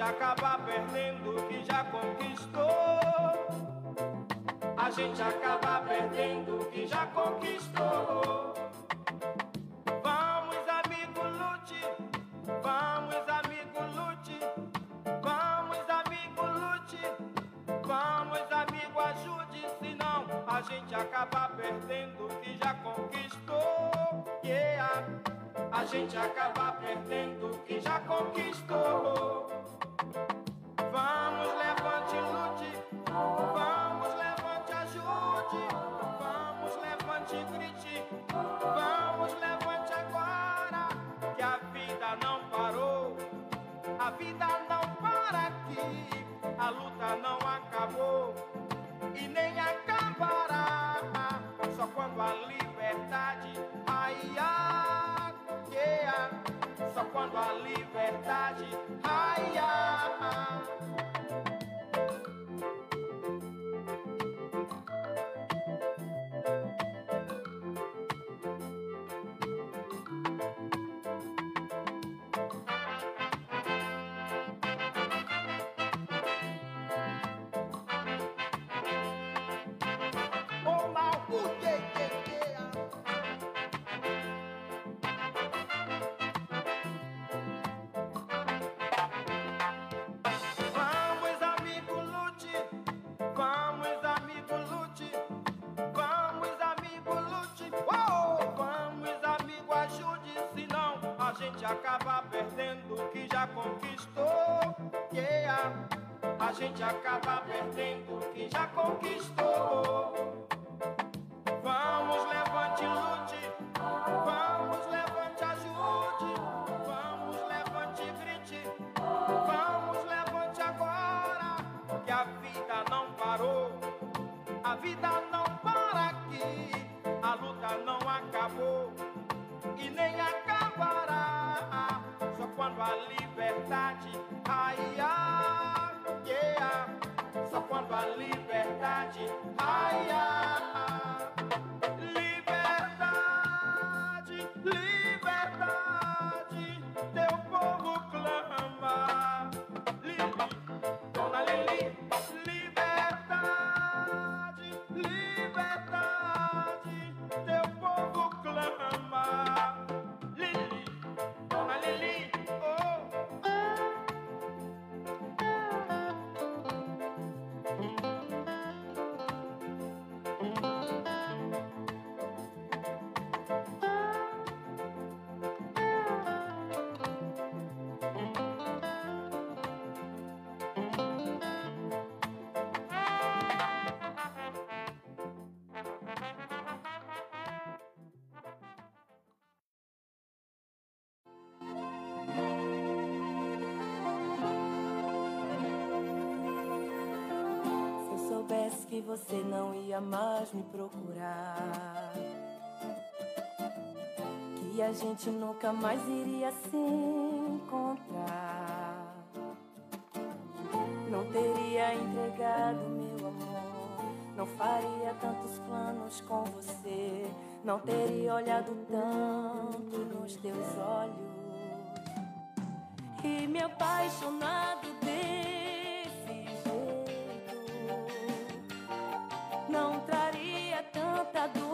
Acaba perdendo o que já conquistou. A gente acaba perdendo o que já conquistou. Vamos, amigo, lute. Vamos, amigo, lute. Vamos, amigo, lute. Vamos, amigo, ajude. Senão a gente acaba perdendo o que já conquistou. A gente acaba perdendo o que já conquistou. Vamos, levante, lute. Vamos, levante, ajude. Vamos, levante, grite. Vamos, levante agora. Que a vida não parou. A vida não para aqui. A luta não acabou. E nem acabará. Só quando a quando a liberdade. Acaba perdendo o que já conquistou. Yeah. A gente acaba perdendo o que já conquistou. Vamos, levante, lute. Vamos, levante, ajude. Vamos, levante, grite. Vamos, levante agora. Que a vida não parou. A vida não para aqui. A luta não acabou. E nem acabará. Liberdade. Ai, ai, yeah. Só quando a liberdade. Ai, ai. Que você não ia mais me procurar, que a gente nunca mais iria se encontrar, não teria entregado meu amor, não faria tantos planos com você, não teria olhado tanto nos teus olhos. E me apaixonado desse traria tanta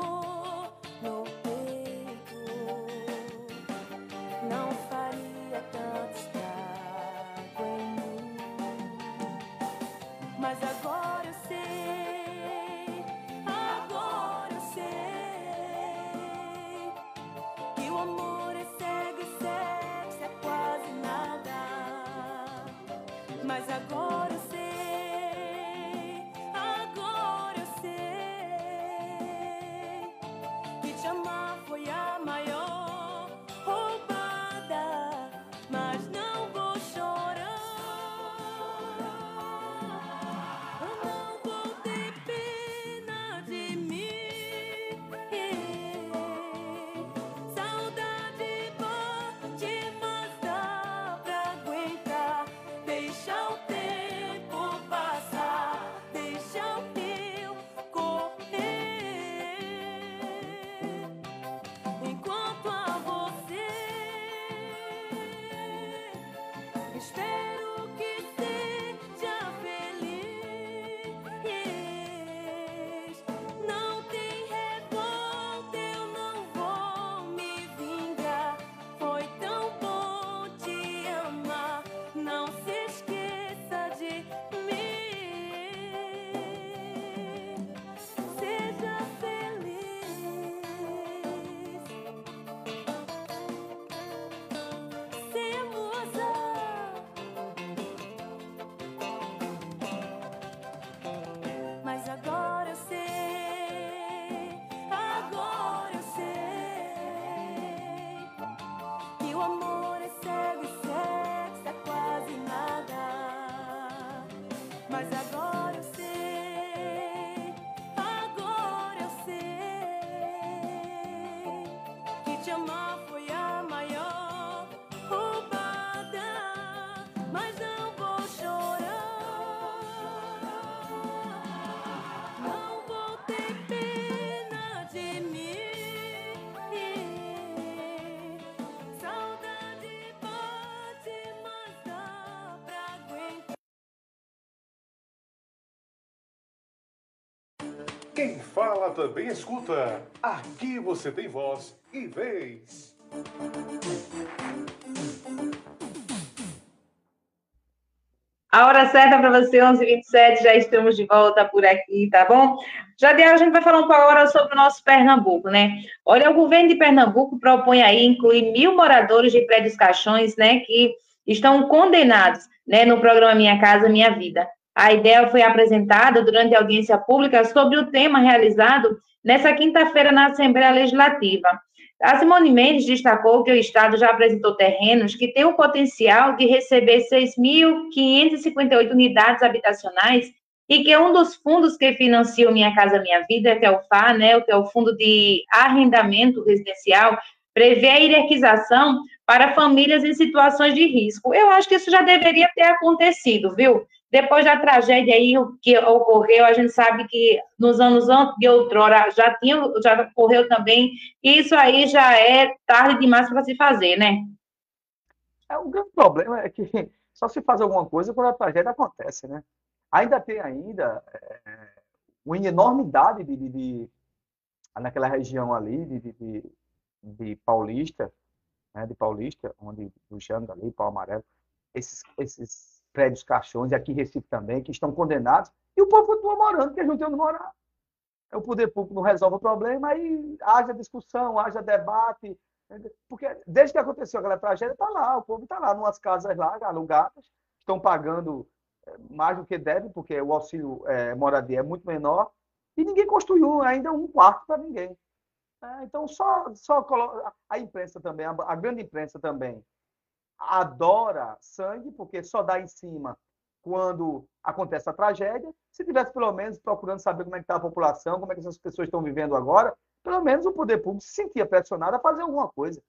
Mas agora Quem fala também escuta. Aqui você tem voz e vez. A hora certa para você, 11h27, já estamos de volta por aqui, tá bom? Jadiel, a gente vai falar um pouco agora sobre o nosso Pernambuco, né? Olha, o governo de Pernambuco propõe aí incluir mil moradores de prédios caixões, né, que estão condenados, né, no programa Minha Casa Minha Vida. A ideia foi apresentada durante a audiência pública sobre o tema realizado nessa quinta-feira na Assembleia Legislativa. A Simone Mendes destacou que o Estado já apresentou terrenos que têm o potencial de receber 6.558 unidades habitacionais e que um dos fundos que financia o Minha Casa Minha Vida, que é o FA, né, que é o Fundo de Arrendamento Residencial, prevê a hierarquização para famílias em situações de risco. Eu acho que isso já deveria ter acontecido, viu? Depois da tragédia aí que ocorreu, a gente sabe que nos anos de outrora já tinha, já ocorreu também, e isso aí já é tarde demais para se fazer, né? É, o grande problema é que só se faz alguma coisa quando a tragédia acontece, né? Ainda tem ainda é, uma enormidade de, de, de, naquela região ali de, de, de Paulista, né, de Paulista, onde o Xanga ali, Pau Amarelo, esses, esses prédios caixões, e aqui em Recife também, que estão condenados, e o povo continua morando, porque eles não tem onde morar. O poder público não resolve o problema, aí haja discussão, haja debate, porque desde que aconteceu aquela tragédia, está lá, o povo está lá, numas casas lá, alugadas, estão pagando eh, mais do que deve, porque o auxílio é, moradia é muito menor, e ninguém construiu ainda um quarto para ninguém. É, então, só, só a imprensa também, a, a grande imprensa também, adora sangue, porque só dá em cima quando acontece a tragédia. Se tivesse pelo menos procurando saber como é que está a população, como é que essas pessoas estão vivendo agora, pelo menos o poder público se sentia pressionado a fazer alguma coisa.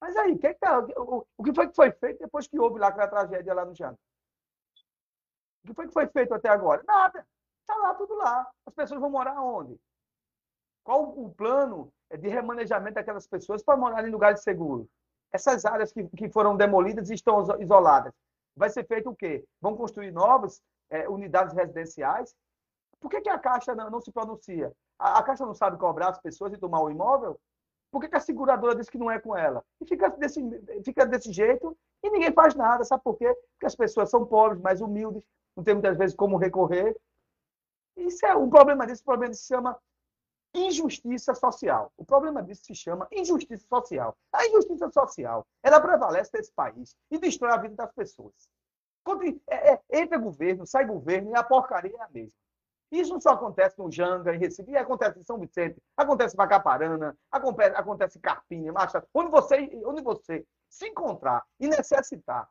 Mas aí, que que tá, o, o, que foi que foi feito depois que houve lá aquela tragédia lá no Jango? O que foi que foi feito até agora? Nada. Está lá tudo lá. As pessoas vão morar onde? Qual o plano de remanejamento daquelas pessoas para morar em lugares seguros? essas áreas que, que foram demolidas estão isoladas. Vai ser feito o quê? Vão construir novas é, unidades residenciais? Por que, que a Caixa não, não se pronuncia? A, a, Caixa não sabe cobrar as pessoas e tomar o imóvel? Por que, que a seguradora diz que não é com ela? E fica desse, fica desse jeito e ninguém faz nada. Sabe por quê? Porque as pessoas são pobres, mais humildes, não tem muitas vezes como recorrer. Isso é um problema desse, problema se chama injustiça social. O problema disso se chama injustiça social. A injustiça social, ela prevalece nesse país e destrói a vida das pessoas. É, é, entra governo, sai governo e a porcaria é a mesma. Isso não só acontece no Janga, em Recife, acontece em São Vicente, acontece em Macaparana, acontece, acontece em Carpinha, Marcha, onde você, onde você se encontrar e necessitar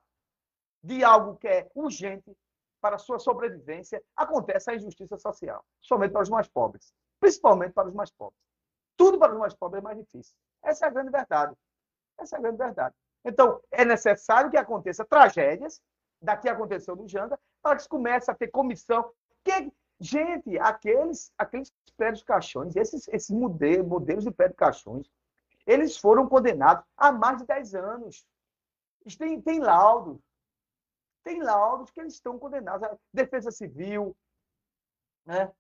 de algo que é urgente para a sua sobrevivência, acontece a injustiça social, somente para os mais pobres principalmente para os mais pobres. Tudo para os mais pobres é mais difícil. Essa é a grande verdade. Essa é a grande verdade. Então, é necessário que aconteça tragédias, daqui aconteceu no Janga, para que se comece a ter comissão. Que, gente, aqueles, aqueles prédios caixões, esses, esses modelos, modelos de prédios caixões, eles foram condenados há mais de 10 anos. Tem, tem laudos. Tem laudos que eles estão condenados. A defesa civil, né?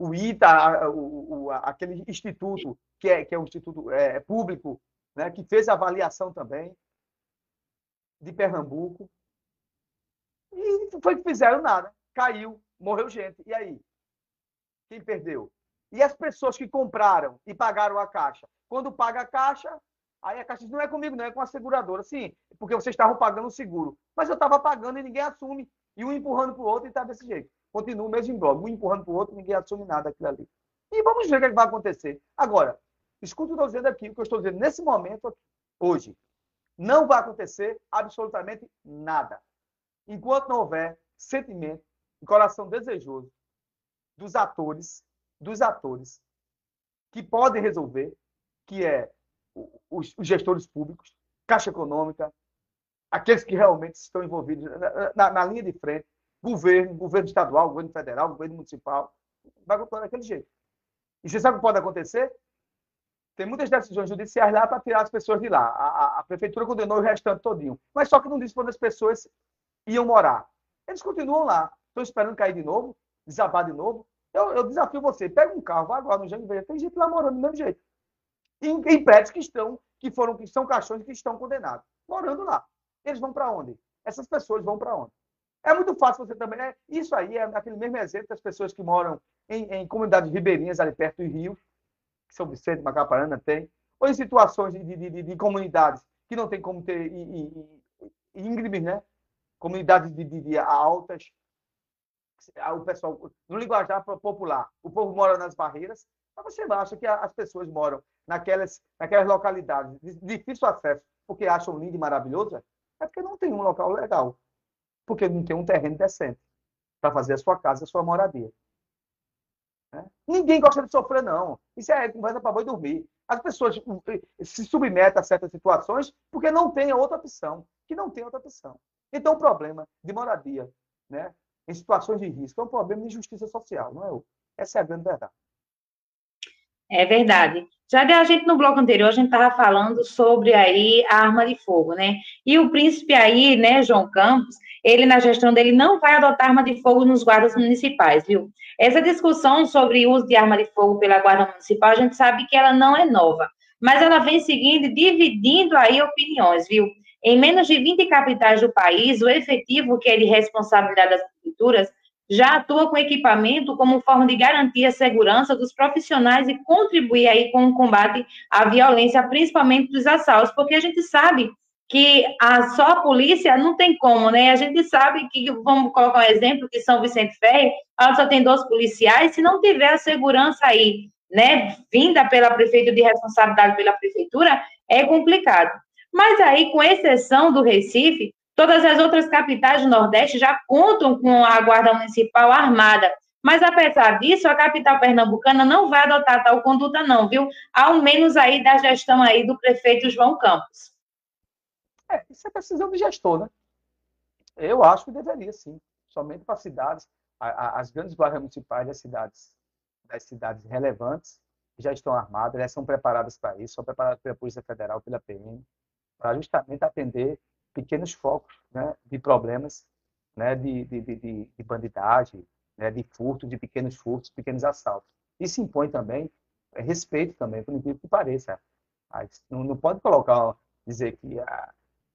O ITA, o, o, aquele instituto, que é, que é um instituto é, público, né, que fez a avaliação também, de Pernambuco. E foi que fizeram nada. Caiu, morreu gente. E aí? Quem perdeu? E as pessoas que compraram e pagaram a caixa? Quando paga a caixa, aí a caixa diz, não é comigo, não é com a seguradora. Sim, porque vocês estavam pagando o seguro. Mas eu estava pagando e ninguém assume. E um empurrando para o outro e está desse jeito continua o mesmo imbróglio, um empurrando para o outro, ninguém assume nada aquilo ali. E vamos ver o que, é vai acontecer. Agora, escuta o que eu estou dizendo aqui, o que eu estou dizendo nesse momento, hoje. Não vai acontecer absolutamente nada. Enquanto não houver sentimento e coração desejoso dos atores, dos atores que podem resolver, que é os, os gestores públicos, Caixa Econômica, aqueles que realmente estão envolvidos na, na, na linha de frente, governo, governo estadual, governo federal, governo municipal, vai continuar daquele jeito. E você sabe o que pode acontecer? Tem muitas decisões judiciais lá para tirar as pessoas de lá. A, a, a, prefeitura condenou o restante todinho. Mas só que não disse onde as pessoas iam morar. Eles continuam lá. Estão esperando cair de novo, desabar de novo. Eu, eu desafio você, pega um carro, vá agora no Jango Verde, tem gente lá morando do mesmo jeito. Em, em prédios que estão, que foram, que são caixões que estão condenados. Morando lá. Eles vão para onde? Essas pessoas vão para onde? É muito fácil você também. É, isso aí é aquele mesmo exemplo das pessoas que moram em, em comunidades ribeirinhas ali perto do rio, que São Vicente, Macaparana tem, ou em situações de, de, de, de comunidades que não tem como ter íngremes, né? Comunidades de, altas, o pessoal, no linguajar popular, o povo mora nas barreiras, mas você acha que as pessoas moram naquelas, naquelas localidades de difícil acesso porque acham lindo e maravilhoso? É porque não tem um local legal, porque não tem um terreno decente para fazer a sua casa, a sua moradia. Né? Ninguém gosta de sofrer, não. Isso é conversa para boi dormir. As pessoas uh, se submetem a certas situações porque não tem outra opção, que não tem outra opção. Então, o problema de moradia, né, em situações de risco, é um problema de justiça social, não é? Essa é a grande verdade. É verdade. Já a gente no bloco anterior, a gente estava falando sobre aí a arma de fogo, né? E o príncipe aí, né, João Campos, ele na gestão dele não vai adotar arma de fogo nos guardas municipais, viu? Essa discussão sobre o uso de arma de fogo pela guarda municipal, a gente sabe que ela não é nova, mas ela vem seguindo e dividindo aí opiniões, viu? Em menos de 20 capitais do país, o efetivo que é de responsabilidade das prefeituras já atua com equipamento como forma de garantir a segurança dos profissionais e contribuir aí com o combate à violência, principalmente dos assaltos, porque a gente sabe que a, só a polícia não tem como, né? A gente sabe que, vamos colocar um exemplo, que São Vicente Ferre, ela só tem dois policiais, se não tiver a segurança aí, né, vinda pela prefeitura, de responsabilidade pela prefeitura, é complicado. Mas aí, com exceção do Recife, todas as outras capitais do Nordeste já contam com a Guarda Municipal armada. Mas, apesar disso, a capital pernambucana não vai adotar tal conduta, não, viu? Ao menos aí da gestão aí do prefeito João Campos. É, isso é decisão do gestor, né? Eu acho que deveria, sim. Somente para cidades, as grandes guardas municipais das cidades, das cidades relevantes, já estão armadas, elas são preparadas para isso, são preparadas pela Polícia Federal, pela PM, para justamente atender pequenos focos né, de problemas né, de, de, de, de bandidagem, né, de furto, de pequenos furtos, pequenos assaltos. Isso impõe também é, respeito também, por incrível que pareça. Não, não pode colocar, dizer que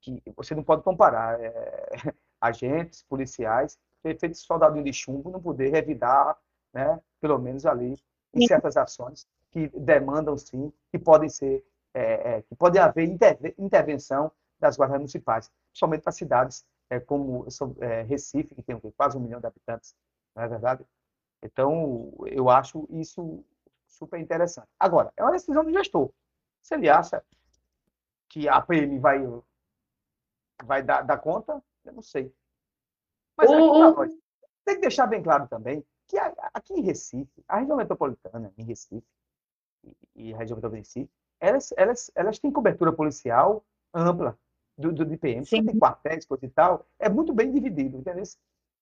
que você não pode comparar é, agentes policiais, efeitos soldadinho de chumbo, não poder revidar, né, pelo menos ali, em certas ações que demandam, sim, que podem ser, é, é, que pode haver intervenção das guardas municipais, principalmente para cidades é, como é, Recife, que tem quase um milhão de habitantes, não é verdade? Então, eu acho isso super interessante. Agora, é uma decisão do gestor. Se ele acha que a PM vai vai dar, dar conta? Eu não sei. Mas aqui nós, tem que deixar bem claro também que aqui em Recife, a região metropolitana, em Recife, e a região metropolitana em si, elas, elas, elas têm cobertura policial ampla do, do DPM. Sim. Tem quartéis, coisa e tal, é muito bem dividido, entendeu?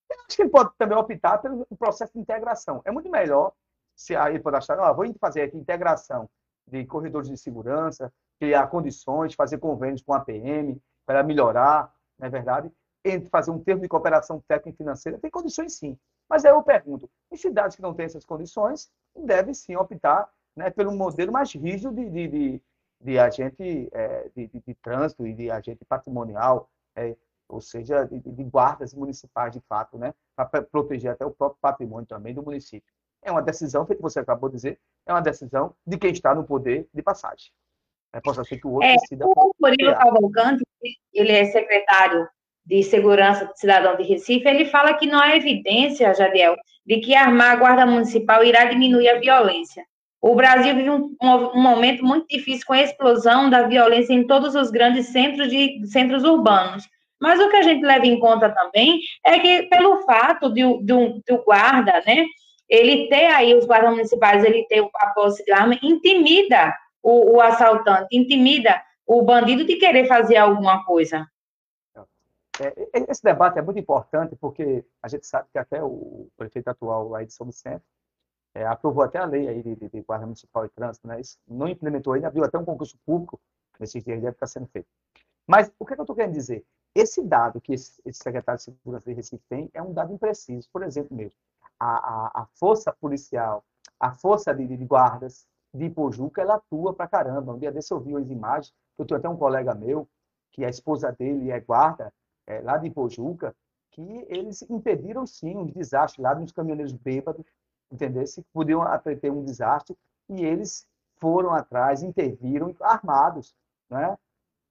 Eu acho que ele pode também optar pelo processo de integração. É muito melhor se aí ele pode achar, ah, vou fazer aqui integração de corredores de segurança, criar condições, fazer convênios com a PM, para melhorar, não é verdade? Entre fazer um termo de cooperação técnica e financeira, tem condições sim. Mas aí eu pergunto, em cidades que não têm essas condições, deve sim optar né, pelo modelo mais rígido de, de, de, de agente é, de, de, de, trânsito e de agente patrimonial, é, ou seja, de, de, guardas municipais de fato, né, para proteger até o próprio patrimônio também do município. É uma decisão, que você acabou de dizer, é uma decisão de quem está no poder de passagem. É, possa ser que o outro é, decida. O Murilo Cavalcante, ele é secretário de Segurança do Cidadão de Recife, ele fala que não há evidência, Jadiel, de que armar a Guarda Municipal irá diminuir a violência. O Brasil vive um, um, momento muito difícil com a explosão da violência em todos os grandes centros, de, centros urbanos. Mas o que a gente leva em conta também é que, pelo fato de, de, um, de o guarda, né, ele ter aí, os guardas municipais, ele ter a posse de arma, intimida o, o assaltante, intimida o bandido de querer fazer alguma coisa. É, esse debate é muito importante porque a gente sabe que até o prefeito atual aí de São Vicente é, aprovou até a lei aí de, de, de guarda municipal e trânsito, né? Isso não implementou ainda, abriu até um concurso público nesse dia deve estar sendo feito. Mas o que, é que eu estou querendo dizer? Esse dado que esse, esse, secretário de Segurança de Recife tem é um dado impreciso. Por exemplo, mesmo, a, a, a força policial, a força de, de guardas, de Ipojuca, ela atua pra caramba. Um dia desse eu vi as imagens, eu tenho até um colega meu, que a esposa dele é guarda é, lá de Ipojuca, que eles impediram sim os desastres lá dos caminhoneiros bêbados, entendeu? Se podiam ter um desastre e eles foram atrás, interviram armados, né?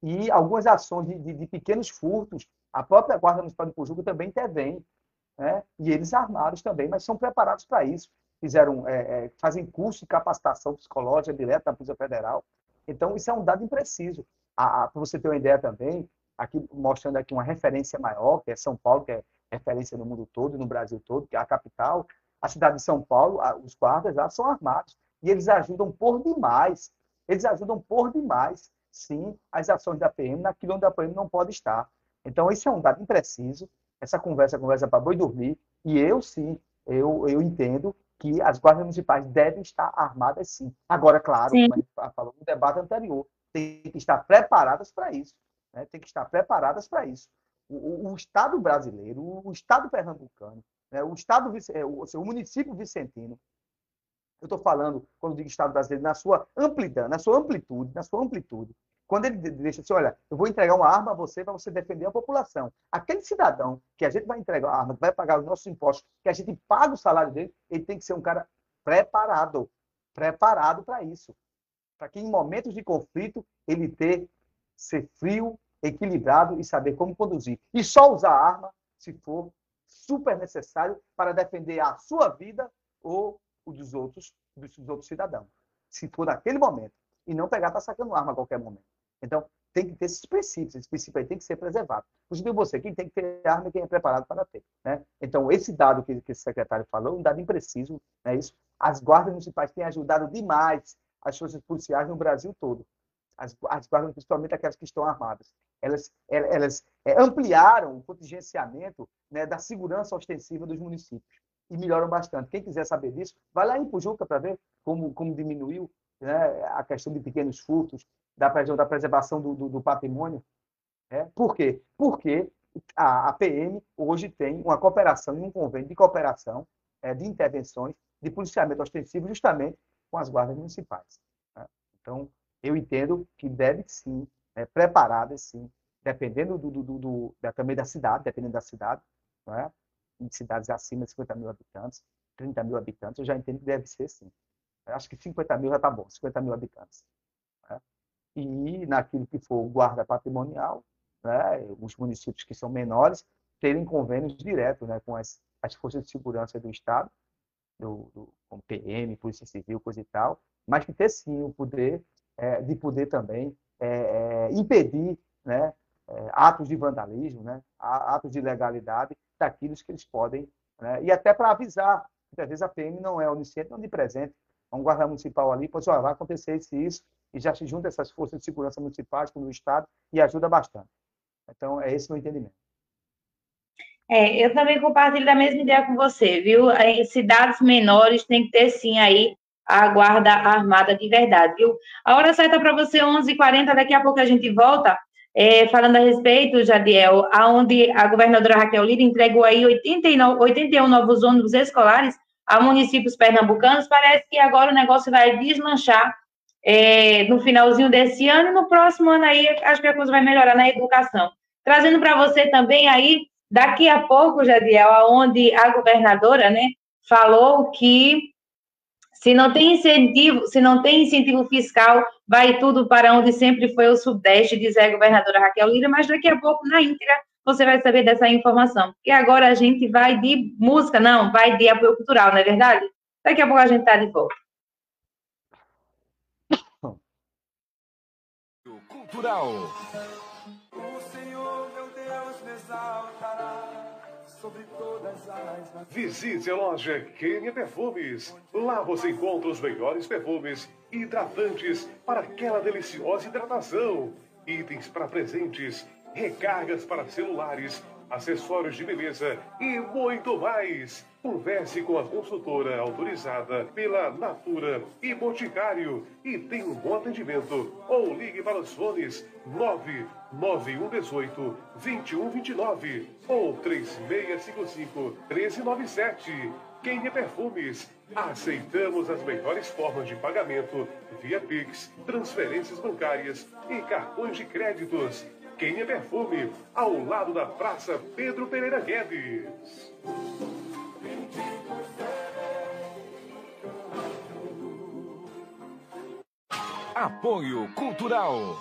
E algumas ações de, de, de pequenos furtos, a própria Guarda Municipal de Pujuca também intervém, né? E eles armados também, mas são preparados para isso. Fizeram, é, é, fazem curso de capacitação psicológica direto da Polícia Federal. Então, isso é um dado impreciso. Para você ter uma ideia também, aqui mostrando aqui uma referência maior, que é São Paulo, que é referência no mundo todo, no Brasil todo, que é a capital, a cidade de São Paulo, os guardas lá são armados. E eles ajudam por demais. Eles ajudam por demais, sim, as ações da PM naquilo onde a PM não pode estar. Então, isso é um dado impreciso. Essa conversa conversa para boi dormir. E eu, sim, eu, eu entendo que as guardas municipais devem estar armadas, sim. Agora, claro, sim. como a gente falou no debate anterior, tem que estar preparadas para isso. Né? Tem que estar preparadas para isso. O, o, Estado brasileiro, o Estado pernambucano, né? o, Estado, é, o, município vicentino, eu estou falando, quando digo Estado brasileiro, na sua amplitude, na sua amplitude, na sua amplitude. Quando ele deixa assim, olha, eu vou entregar uma arma a você para você defender a população. Aquele cidadão que a gente vai entregar a arma, que vai pagar os nossos impostos, que a gente paga o salário dele, ele tem que ser um cara preparado, preparado para isso para que em momentos de conflito ele ter ser frio, equilibrado e saber como conduzir. E só usar a arma se for super necessário para defender a sua vida ou o dos outros, dos outros cidadãos. Se for naquele momento. E não pegar para sacando arma a qualquer momento. Então, tem que ter esses princípios. Esse princípio aí tem que ser preservado. Inclusive você, quem tem que ter arma e quem é preparado para ter. Né? Então, esse dado que, que esse secretário falou, um dado impreciso, é isso. As guardas municipais têm ajudado demais as forças policiais no Brasil todo. As, as guardas, principalmente aquelas que estão armadas. Elas, elas é, ampliaram o contingenciamento né, da segurança ostensiva dos municípios e melhoram bastante. Quem quiser saber disso, vai lá em Pujuca para ver como, como diminuiu né, a questão de pequenos furtos, da, da preservação do, do, do patrimônio. É, por quê? Porque a, a, PM hoje tem uma cooperação e um convênio de cooperação é, de intervenções de policiamento ostensivo justamente com as guardas municipais. Né? Então, eu entendo que deve sim, é, preparadas sim, dependendo do, do, do, da, também da cidade, dependendo da cidade, né? em cidades acima de 50 mil habitantes, 30 mil habitantes, eu já entendo que deve ser sim. Eu acho que 50 mil já está bom, 50 mil habitantes. Né? E naquilo que for guarda patrimonial, né? os municípios que são menores, terem convênios diretos né? com as, as forças de segurança do Estado, do, do, como PM, Polícia Civil, coisa e tal, mas que ter sim o poder é, de poder também é, é, impedir né, é, atos de vandalismo, né, atos de ilegalidade daqueles que eles podem, né, e até para avisar. Muitas vezes a PM não é onisciente, não de presente. Um guarda municipal ali pode dizer, vai acontecer isso e isso, e já se junta essas forças de segurança municipais com o Estado e ajuda bastante. Então, é esse o meu entendimento. É, eu também compartilho da mesma ideia com você, viu? Cidades menores tem que ter sim aí a guarda armada de verdade, viu? A hora certa para você, 11h40, daqui a pouco a gente volta, é, falando a respeito, Jadiel, aonde a governadora Raquel Lira entregou aí 89, 81 novos ônibus escolares a municípios pernambucanos, parece que agora o negócio vai deslanchar é, no finalzinho desse ano e no próximo ano aí acho que a coisa vai melhorar na educação. Trazendo para você também aí Daqui a pouco, Jadiel, aonde a governadora, né, falou que se não tem incentivo, se não tem incentivo fiscal, vai tudo para onde sempre foi o Sudeste, diz a governadora Raquel Lira, mas daqui a pouco, na íntegra, você vai saber dessa informação. Porque agora a gente vai de música, não, vai de apoio cultural, não é verdade? Daqui a pouco a gente está de volta. Cultural. Visite a loja Kenia Perfumes. Lá você encontra os melhores perfumes hidratantes para aquela deliciosa hidratação. Itens para presentes, recargas para celulares, acessórios de beleza e muito mais. Converse com a consultora autorizada pela Natura e Boticário e tenha um bom atendimento. Ou ligue para os fones 99118 2129 ou 3655 1397. Quem é Perfumes. Aceitamos as melhores formas de pagamento via Pix, transferências bancárias e cartões de créditos. Quem é Perfume, ao lado da Praça Pedro Pereira Guedes. Apoio Cultural.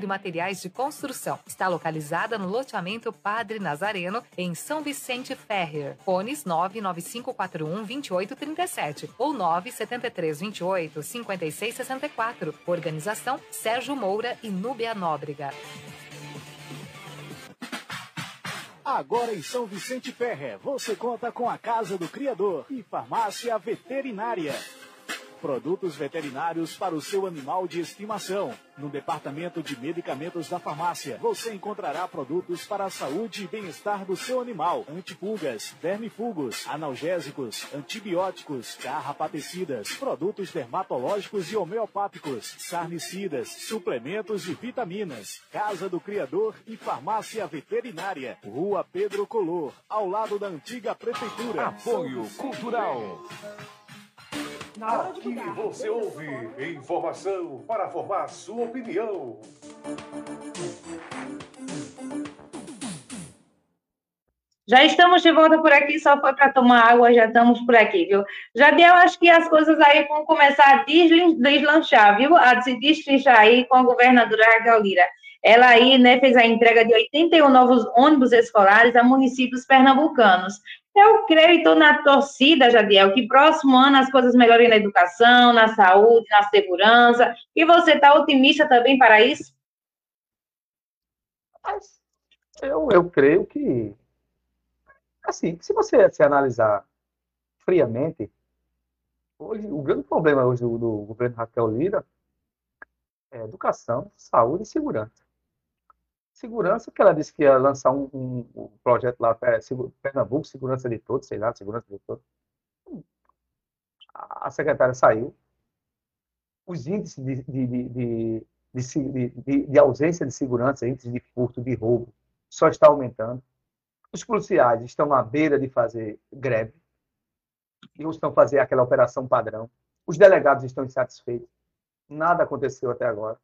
Materiais de Construção. Está localizada no loteamento Padre Nazareno, em São Vicente Ferrer. Fones 99541 2837 ou 97328 5664. Organização Sérgio Moura e Núbia Nóbrega. Agora em São Vicente Ferrer, você conta com a Casa do Criador e Farmácia Veterinária. Produtos veterinários para o seu animal de estimação. No departamento de medicamentos da farmácia, você encontrará produtos para a saúde e bem-estar do seu animal: antipulgas, vermifugos, analgésicos, antibióticos, carrapaticidas, produtos dermatológicos e homeopáticos, sarnicidas, suplementos e vitaminas. Casa do Criador e Farmácia Veterinária. Rua Pedro Color, ao lado da antiga prefeitura. Apoio Cultural. Aqui você ouve informação para formar sua opinião. Já estamos de volta por aqui, só foi para tomar água, já estamos por aqui, viu? Jadiel, acho que as coisas aí vão começar a deslanchar, viu? A se destrinchar aí com a governadora Raquel Lira. Ela aí, né, fez a entrega de 81 novos ônibus escolares a municípios pernambucanos. Eu creio e estou na torcida, Jadiel, que próximo ano as coisas melhorem na educação, na saúde, na segurança. E você está otimista também para isso? Eu, eu creio que, assim, se você se analisar friamente, hoje, o grande problema hoje do, do governo Raquel Lira é educação, saúde e segurança. Segurança, que ela disse que ia lançar um, um- um projeto lá, Pernambuco, Segurança de Todos, sei lá, Segurança de Todos. A secretária saiu. Os índices de, de, de, de, ausência de segurança, índices de furto, de roubo, só está aumentando. Os policiais estão à beira de fazer greve, e estão fazer aquela operação padrão. Os delegados estão insatisfeitos. Nada aconteceu até agora.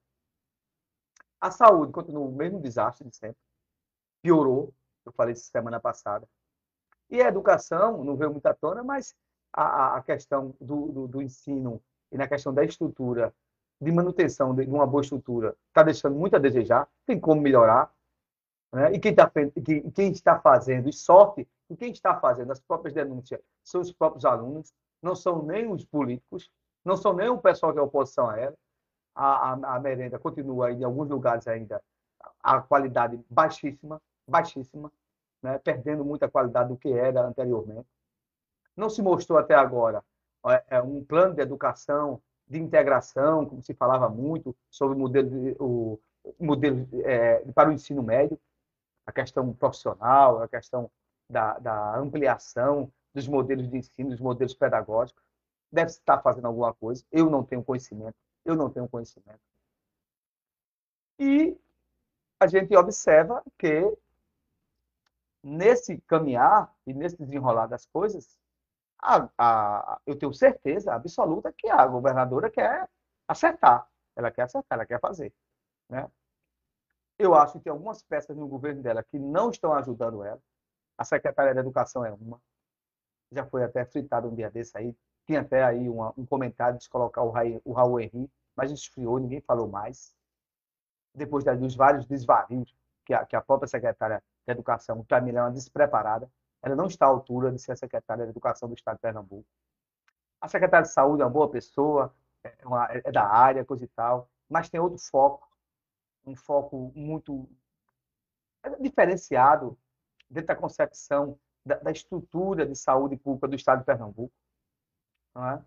A saúde continua o mesmo desastre de sempre. Piorou, eu falei isso semana passada. E a educação, não veio muita tona, mas a, a- questão do, do, do ensino e na questão da estrutura, de manutenção de, uma boa estrutura, está deixando muito a desejar, tem como melhorar. Né? E quem, tá, quem, quem está fazendo, e sorte, e quem está fazendo as próprias denúncias são os próprios alunos, não são nem os políticos, não são nem o pessoal que é oposição a ela. A, a, a merenda continua em alguns lugares ainda a qualidade baixíssima, baixíssima, né? perdendo muita qualidade do que era anteriormente. Não se mostrou até agora é, é, um plano de educação, de integração, como se falava muito sobre o modelo, de- o, modelo é, para o ensino médio, a questão profissional, a questão da, da ampliação dos modelos de ensino, dos modelos pedagógicos. Deve estar fazendo alguma coisa. Eu não tenho conhecimento. Eu não tenho conhecimento. E a gente observa que nesse caminhar e nesse desenrolar das coisas, a, a, eu tenho certeza absoluta que a governadora quer acertar. Ela quer acertar, ela quer fazer. Né? Eu acho que tem algumas peças no governo dela que não estão ajudando ela. A secretária da Educação é uma. Já foi até fritado um dia desse aí. Tinha até aí uma, um comentário de colocar o, Raí, o Raul Henry, mas esfriou, ninguém falou mais. Depois dos vários desvarios que a, que a própria secretária da Educação, ela é uma despreparada. Ela não está à altura de ser a secretária da Educação do Estado de Pernambuco. A secretária de Saúde é uma boa pessoa, é, uma- é da área, coisa e tal, mas tem outro foco, um foco muito diferenciado dentro da concepção da, da estrutura de saúde pública do Estado de Pernambuco. não é?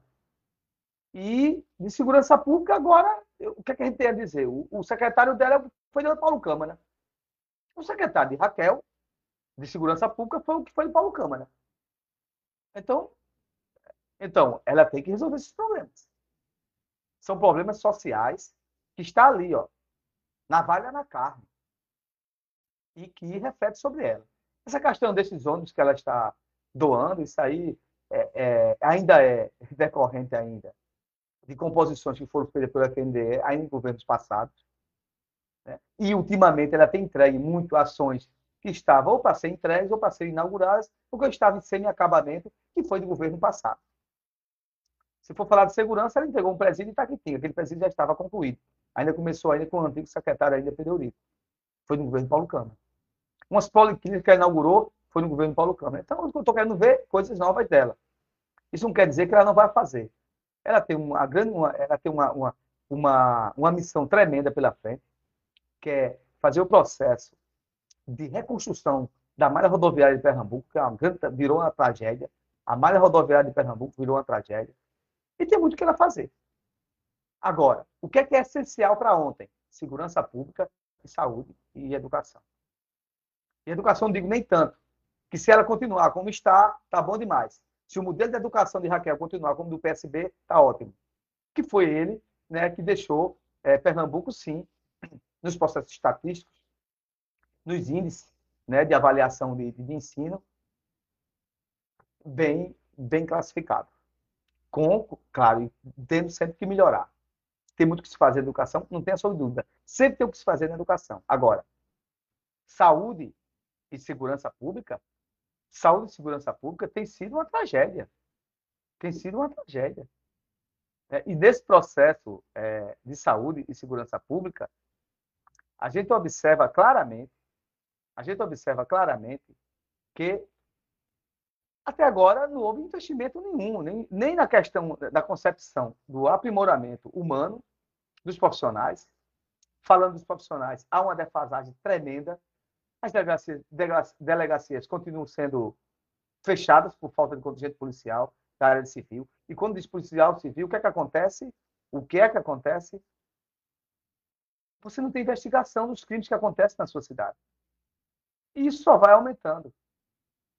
E de segurança pública, agora, o que, é que a gente tem a dizer? O, o secretário dela foi o Paulo Câmara. O secretário de Raquel, de Segurança Pública, foi o que foi de Paulo Câmara. Então, então, ela tem que resolver esses problemas. São problemas sociais que está ali, ó, na valha na carne. E que reflete sobre ela. Essa questão desses ônibus que ela está doando, isso aí é, é, ainda é decorrente ainda de composições que foram feitas pela FNDE ainda em governos passados. Né? E, ultimamente, ela tem entregue muito ações que estavam ou para ser entregues ou para ser inauguradas, porque estavam em semi-acabamento, que foi do governo passado. Se for falar de segurança, ela entregou um presídio em Itaquitinga. Aquele presídio já estava concluído. Ainda começou ainda com o antigo secretário ainda Federico. Foi no governo Paulo Câmara. Umas policlínicas que ela inaugurou foi no governo Paulo Câmara. Então, eu estou querendo ver coisas novas dela. Isso não quer dizer que ela não vai fazer. Ela tem uma grande, uma, ela tem uma, uma, uma, uma missão tremenda pela frente, que é fazer o processo de reconstrução da malha rodoviária de Pernambuco, que é uma grande, virou uma tragédia. A malha rodoviária de Pernambuco virou uma tragédia. E tem muito que ela fazer. Agora, o que é, que é essencial para ontem? Segurança pública, e saúde e educação. E educação, não digo nem tanto, que se ela continuar como está, tá bom demais. Se o modelo de educação de Raquel continuar como do PSB, tá ótimo. Que foi ele né, que deixou é, Pernambuco, sim, nos processos estatísticos, nos índices né, de avaliação de, de ensino, bem, bem classificado com, claro, tendo sempre que melhorar. Tem muito que se fazer na educação, não tenha só dúvida. Sempre tem o que se fazer na educação. Agora, saúde e segurança pública, saúde e segurança pública tem sido uma tragédia. Tem sido uma tragédia. É, e nesse processo é, de saúde e segurança pública, a gente observa claramente, a gente observa claramente que até agora não houve investimento nenhum, nem, nem na questão da concepção do aprimoramento humano dos profissionais. Falando dos profissionais, há uma defasagem tremenda. As delegacias, delegacias continuam sendo fechadas por falta de contingente policial da área civil. E quando diz policial civil, o que é que acontece? O que é que acontece? Você não tem investigação dos crimes que acontecem na sua cidade. E isso só vai aumentando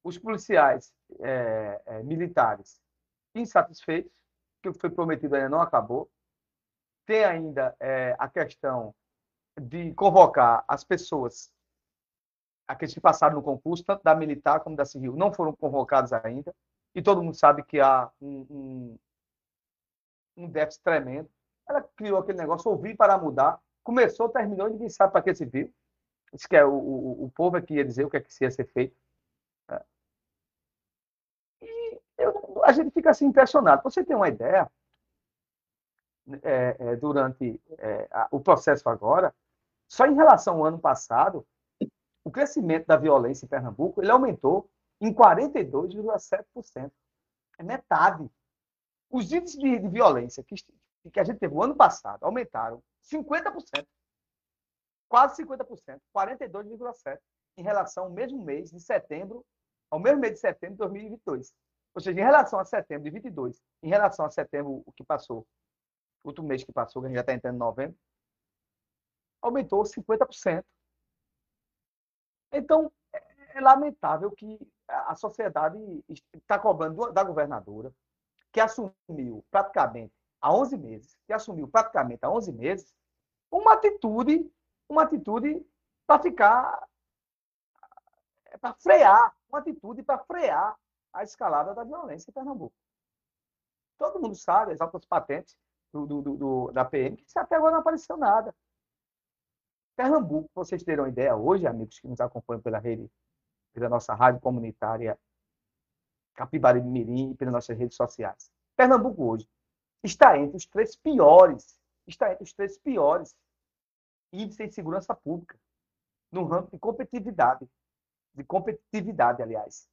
os policiais é, é, militares insatisfeitos, que o que foi prometido ainda não acabou. Tem ainda é, a questão de convocar as pessoas, aqueles que passaram no concurso, tanto da militar como da civil, não foram convocados ainda. E todo mundo sabe que há um, um, um déficit tremendo. Ela criou aquele negócio, ouvir para mudar. Começou, terminou, e ninguém sabe para que se viu. Isso que é o, o, o povo é que ia dizer o que é que ia ser feito. eu, a gente fica assim impressionado. você tem uma ideia, é, é, durante é, a, o processo agora, só em relação ao ano passado, o crescimento da violência em Pernambuco ele aumentou em 42,7%. É metade. Os índices de, de violência que, que a gente teve o ano passado aumentaram 50%. Quase 50%, 42,7% em relação ao mesmo mês de setembro, ao mesmo mês de setembro de 2022. Ou seja, em relação a setembro de 22, em relação a setembro, o que passou, o último mês que passou, que a gente já está entrando em novembro, aumentou 50%. Então, é, é lamentável que a sociedade está cobrando da governadora, que assumiu praticamente há 11 meses, que assumiu praticamente há 11 meses, uma atitude, uma atitude para ficar, para frear, uma atitude para frear a escalada da violência em Pernambuco. Todo mundo sabe as altas patentes do, do, do, da PM, que até agora não apareceu nada. Pernambuco, vocês uma ideia, hoje, amigos que nos acompanham pela rede, pela nossa rádio comunitária Capibari de Mirim e pelas nossas redes sociais. Pernambuco hoje está entre os três piores, está entre os três piores índices de segurança pública no ramo de competitividade, de competitividade, aliás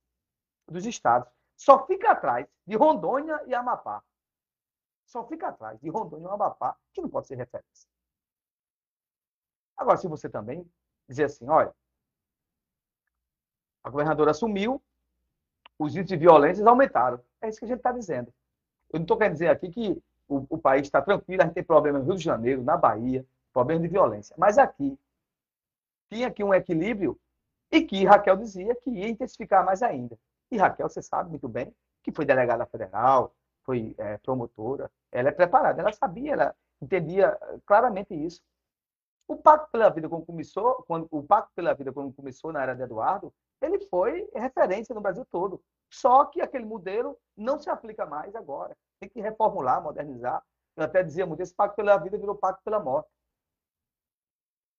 dos estados. Só fica atrás de Rondônia e Amapá. Só fica atrás de Rondônia e Amapá, que não pode ser referência. Agora, se você também dizer assim, olha, a governadora assumiu, os índices de violência aumentaram. É isso que a gente está dizendo. Eu não estou querendo dizer aqui que o, o país está tranquilo, a gente tem problema no Rio de Janeiro, na Bahia, problema de violência. Mas aqui, tinha aqui um equilíbrio e que Raquel dizia que ia intensificar mais ainda. E Raquel, você sabe muito bem, que foi delegada federal, foi é, promotora, ela é preparada, ela sabia, ela entendia claramente isso. O Pacto pela Vida, quando começou, quando, o Pacto pela Vida, quando começou na era de Eduardo, ele foi referência no Brasil todo. Só que aquele modelo não se aplica mais agora. Tem que reformular, modernizar. Eu até dizia muito, esse Pacto pela Vida virou Pacto pela Morte.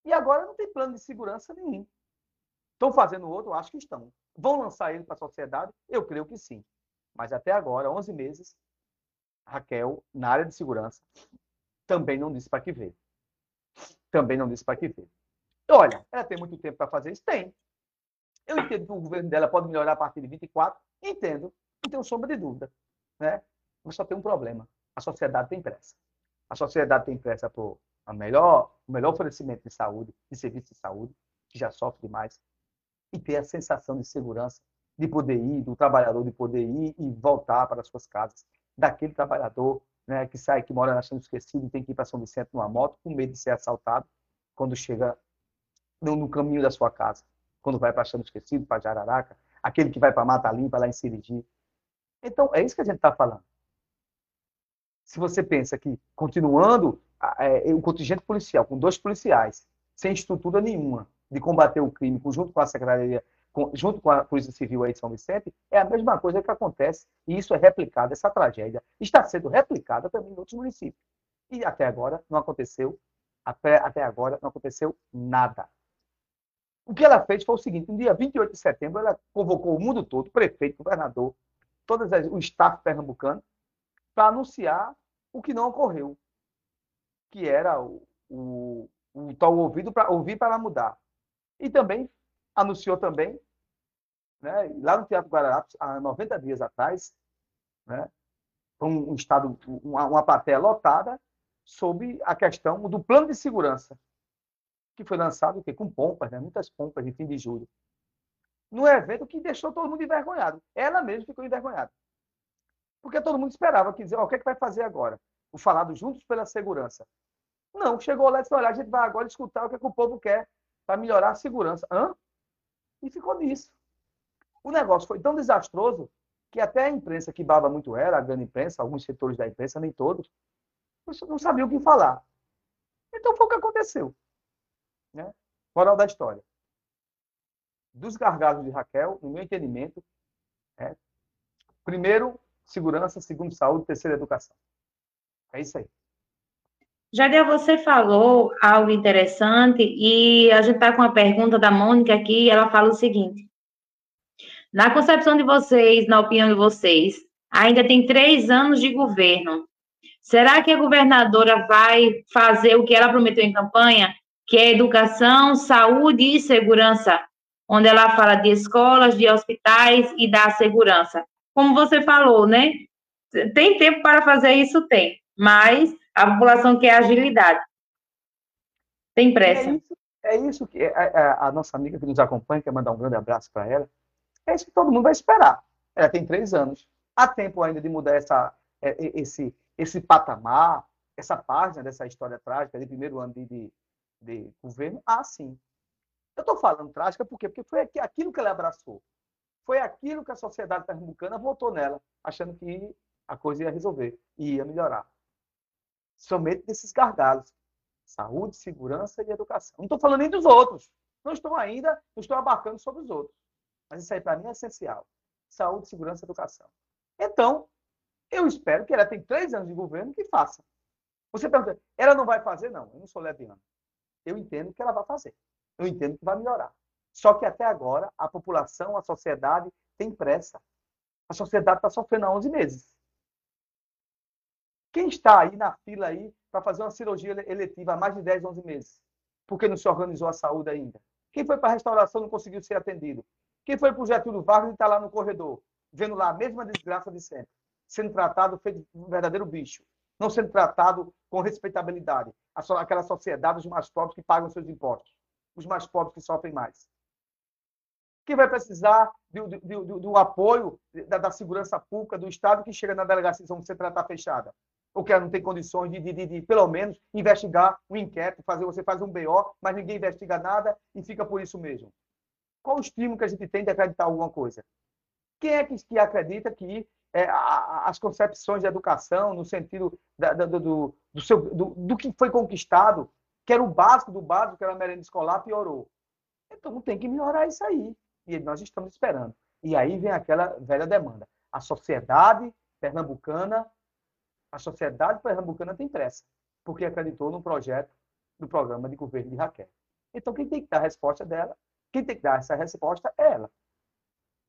E agora não tem plano de segurança nenhum. Estão fazendo outro? Acho que estão. Vão lançar ele para a sociedade? Eu creio que sim. Mas até agora, 11 meses, Raquel, na área de segurança, também não disse para que ver. Também não disse para que ver. Olha, ela tem muito tempo para fazer isso? Tem. Eu entendo que o governo dela pode melhorar a partir de 24. Entendo. Não tenho sombra de dúvida. Né? Mas só tem um problema. A sociedade tem pressa. A sociedade tem pressa por a melhor, o melhor oferecimento de saúde, de serviço de saúde, que já sofre demais, e ter a sensação de segurança de poder ir, do trabalhador de poder ir e voltar para as suas casas, daquele trabalhador né, que sai, que mora na Chão Esquecido e tem que ir para São Vicente numa moto com medo de ser assaltado quando chega no, no caminho da sua casa, quando vai para Chão Esquecido, para Jararaca, aquele que vai para Mata Limpa, lá em Sirigi. Então, é isso que a gente está falando. Se você pensa que, continuando é, o contingente policial, com dois policiais, sem estrutura nenhuma de combater o crime, junto com a Secretaria, com, junto com a Polícia Civil aí de São Vicente, é a mesma coisa que acontece, e isso é replicado, essa tragédia está sendo replicada também em outros municípios. E até agora não aconteceu, até, até agora não aconteceu nada. O que ela fez foi o seguinte: no dia 28 de setembro, ela convocou o mundo todo, prefeito, governador, todo o staff pernambucano, para anunciar o que não ocorreu, que era o, o, o tal ouvido para ouvir para mudar. E também anunciou também, né, lá no Teatro Guararapes, há 90 dias atrás, né, um, um estado, uma, uma plateia lotada, sobre a questão do plano de segurança, que foi lançado que, com pompas, né, muitas pompas de fim de julho. No evento que deixou todo mundo envergonhado. Ela mesma ficou envergonhada. Porque todo mundo esperava que dizer, oh, o que, é que vai fazer agora? O falado Juntos pela Segurança. Não, chegou lá e disse, olha, a gente vai agora escutar o que, é que o povo quer para melhorar a segurança. Hã? E ficou nisso. O negócio foi tão desastroso que até a imprensa, que baba muito era, a grande imprensa, alguns setores da imprensa, nem todos, não sabiam o que falar. Então foi o que aconteceu. Né? Moral da história. Dos gargalos de Raquel, no meu entendimento, é, primeiro, segurança, segundo, saúde, terceiro, educação. É isso aí. Jadiel, você falou algo interessante e a gente está com uma pergunta da Mônica aqui ela fala o seguinte. Na concepção de vocês, na opinião de vocês, ainda tem três anos de governo. Será que a governadora vai fazer o que ela prometeu em campanha, que é educação, saúde e segurança, onde ela fala de escolas, de hospitais e da segurança? Como você falou, né? Tem tempo para fazer isso? Tem. Mas a população quer agilidade. Tem pressa. É isso, é isso que a, é, a, é, a, nossa amiga que nos acompanha, quer mandar um grande abraço para ela. É isso que todo mundo vai esperar. Ela tem três anos. Há tempo ainda de mudar essa, é, esse, esse patamar, essa página dessa história trágica de primeiro ano de, de, de governo? Ah, sim. Eu estou falando trágica por quê? Porque foi aquilo que ela abraçou. Foi aquilo que a sociedade pernambucana votou nela, achando que a coisa ia resolver, ia melhorar somente desses gargalos. Saúde, segurança e educação. Não estou falando nem dos outros. Não estou ainda, não estou abarcando sobre os outros. Mas isso aí para mim é essencial. Saúde, segurança e educação. Então, eu espero que ela tem três anos de governo que faça. Você pergunta, ela não vai fazer? Não, eu não sou leviano. Eu entendo que ela vai fazer. Eu entendo que vai melhorar. Só que até agora, a população, a sociedade tem pressa. A sociedade está sofrendo há 11 meses. Quem está aí na fila aí para fazer uma cirurgia eletiva há mais de 10, 11 meses? Porque não se organizou a saúde ainda? Quem foi para a restauração não conseguiu ser atendido? Quem foi para o Getúlio Vargas e está lá no corredor, vendo lá a mesma desgraça de sempre, sendo tratado feito um verdadeiro bicho, não sendo tratado com respeitabilidade, aquela sociedade dos mais pobres que pagam seus impostos, os mais pobres que sofrem mais. Quem vai precisar do, do, do, do apoio da, da, segurança pública do Estado que chega na delegacia vão ser tratar fechada? Ou que ela não tem condições de, de, de, de, pelo menos, investigar um inquérito, fazer, você faz um BO, mas ninguém investiga nada e fica por isso mesmo. Qual o estímulo que a gente tem de acreditar alguma coisa? Quem é que, que acredita que é, a, as concepções de educação, no sentido da, da, do, do, seu, do, do que foi conquistado, que era o básico do básico, que era a merenda escolar, piorou. Então tem que melhorar isso aí. E nós estamos esperando. E aí vem aquela velha demanda. A sociedade pernambucana, a sociedade pernambucana tem pressa, porque acreditou no projeto do programa de governo de Raquel. Então quem tem que dar a resposta dela, quem tem que dar essa resposta é ela.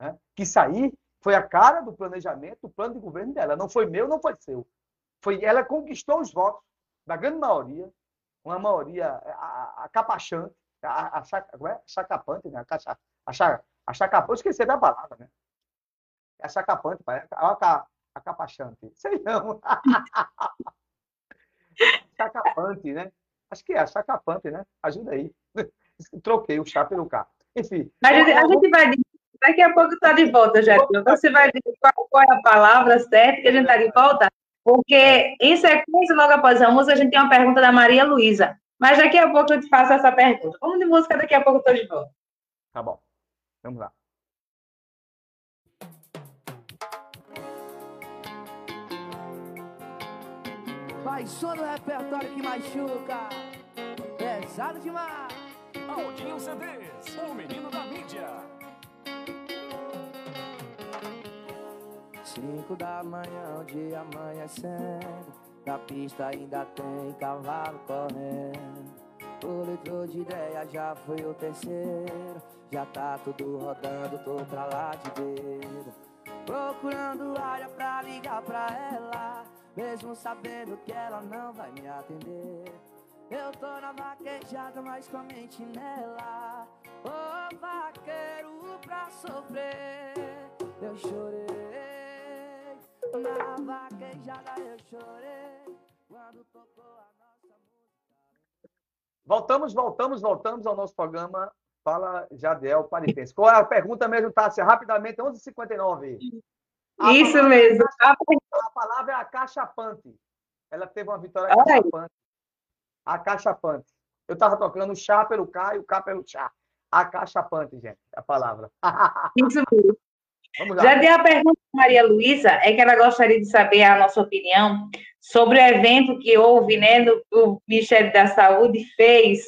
Né? Que sair foi a cara do planejamento, do plano de governo dela. Não foi meu, não foi seu. Foi ela conquistou os votos da grande maioria, uma maioria acapachante, a, a, a, é? chacapante, né? A, a, a chacapante, esqueci da palavra, né? É a chacapante, a, a capachante. Sei não. chacapante, né? Acho que é chacapante, né? Ajuda aí. Troquei o chá pelo K. Enfim. A gente, a gente vai Daqui a pouco está de volta, Jéssica. Você vai dizer qual, qual, é a palavra certa que a gente está de volta? Porque, em sequência, logo após a música, a gente tem uma pergunta da Maria Luísa. Mas daqui a pouco eu te faço essa pergunta. Vamos de música, daqui a pouco eu estou de volta. Tá bom. Vamos lá. Vai só no repertório que machuca. Pesado demais. Aldinho CDs, o menino da mídia. Cinco da manhã, o dia amanhecendo. Na pista ainda tem cavalo correndo. O litro de ideia já foi o terceiro. Já tá tudo rodando, tô pra lá de beiro. Procurando área pra ligar pra ela. Mesmo sabendo que ela não vai me atender. Eu tô na vaquejada, mas com a mente nela. Ô oh, vaqueiro pra sofrer, eu chorei. Na vaquejada eu chorei quando tocou a nossa música. Voltamos, voltamos, voltamos ao nosso programa Fala Jadiel Paripense. Qual é a pergunta mesmo, Tássia? Rapidamente, 11h59. A Isso palavra, é mesmo. A palavra é acachapante. Ela teve uma vitória acachapante. Acachapante. Eu estava tocando chá pelo K e o K pelo chá. Acachapante, gente, a palavra. Isso mesmo. Já dei a pergunta para Maria Luísa, é que ela gostaria de saber a nossa opinião sobre o evento que houve, né, no, o Ministério da Saúde fez,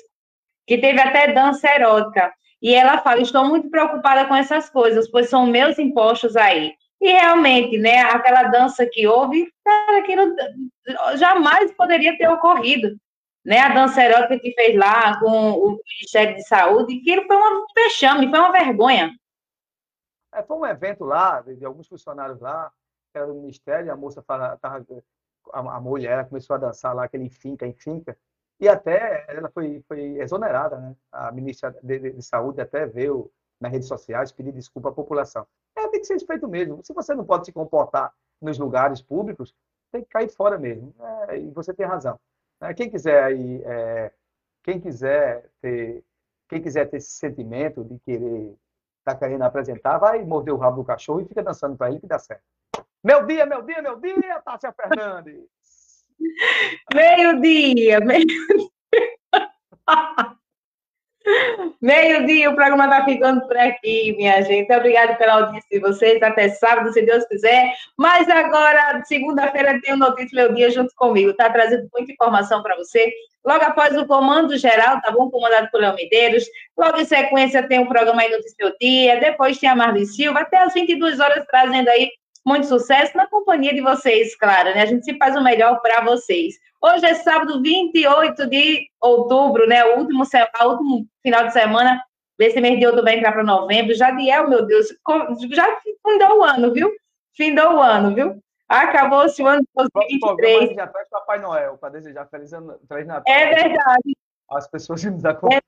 que teve até dança erótica. E ela fala: estou muito preocupada com essas coisas, pois são meus impostos aí. E realmente, né, aquela dança que houve, aquilo jamais poderia ter ocorrido. Né, a dança erótica que fez lá com o Ministério de Saúde, que foi um fechame, foi uma vergonha. É, foi um evento lá, de, alguns funcionários lá, que era do Ministério, a moça fala, a, a mulher começou a dançar lá, aquele finca, em finca, e até ela foi, foi exonerada, né? A ministra de, de, de Saúde até veio nas redes sociais pedir desculpa à população. É, tem que ser respeito mesmo. Se você não pode se comportar nos lugares públicos, tem que cair fora mesmo. É, e você tem razão. É, quem quiser aí, é, quem quiser ter, quem quiser ter esse sentimento de querer está querendo apresentar, vai morder o rabo do cachorro e fica dançando para ele que dá certo. Meu dia, meu dia, meu dia, Tássia Fernandes. Meio-dia, meio-dia. Meio-dia, o programa está ficando por aqui, minha gente. Obrigada pela audiência de vocês. Até sábado, se Deus quiser. Mas agora, segunda-feira, tem o Notícia Meu Dia junto comigo. Está trazendo muita informação para você. Logo após o comando geral, tá bom? Comandado por Léo Medeiros. Logo em sequência, tem o programa aí Notícia Meu Dia. Depois tem a Marlene Silva. Até às 22 horas, trazendo aí muito sucesso na companhia de vocês, claro, né? A gente se faz o melhor para vocês. Hoje é sábado 28 de outubro, né? O último, o último final de semana desse mês de outubro vai entrar para novembro. Jadiel, meu Deus, já findou o ano, viu? Findou o ano, viu? Acabou-se o ano de 2023. Já traz Papai Noel para desejar feliz ano, feliz Natal. É verdade. As pessoas nos acompanham.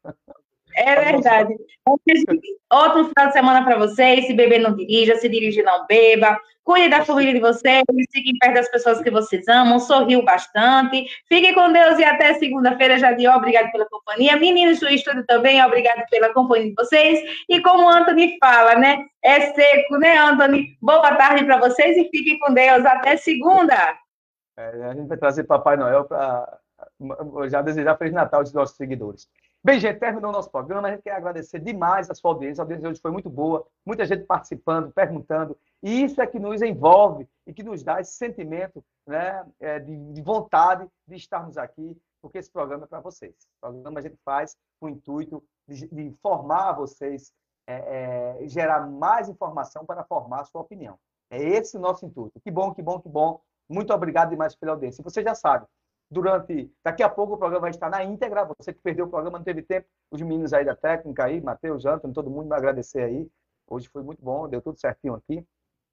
É, é verdade. Outro final de semana para vocês. Se beber, não dirija. Se dirige, não beba. Cuide da família de vocês, fiquem perto das pessoas que vocês amam, sorriu bastante. Fiquem com Deus e até segunda-feira, Jadir. Obrigado pela companhia. Meninos do estúdio também, obrigado pela companhia de vocês. E como o Anthony fala, né? É seco, né, Anthony? Boa tarde para vocês e fiquem com Deus. Até segunda. É, a gente vai trazer Papai Noel para já desejar Feliz Natal aos nossos seguidores. Bem, gente, terminou o nosso programa. A gente quer agradecer demais a sua audiência. A audiência hoje foi muito boa, muita gente participando, perguntando. E isso é que nos envolve e que nos dá esse sentimento né, é, de, de vontade de estarmos aqui, porque esse programa é para vocês. O programa a gente faz com o intuito de, de formar vocês, é, é, gerar mais informação para formar a sua opinião. É esse o nosso intuito. Que bom, que bom, que bom. Muito obrigado demais pela audiência. Você já sabe, durante. Daqui a pouco o programa vai estar na íntegra. Você que perdeu o programa, não teve tempo. Os meninos aí da técnica aí, Matheus, Antônio, todo mundo vai agradecer aí. Hoje foi muito bom, deu tudo certinho aqui.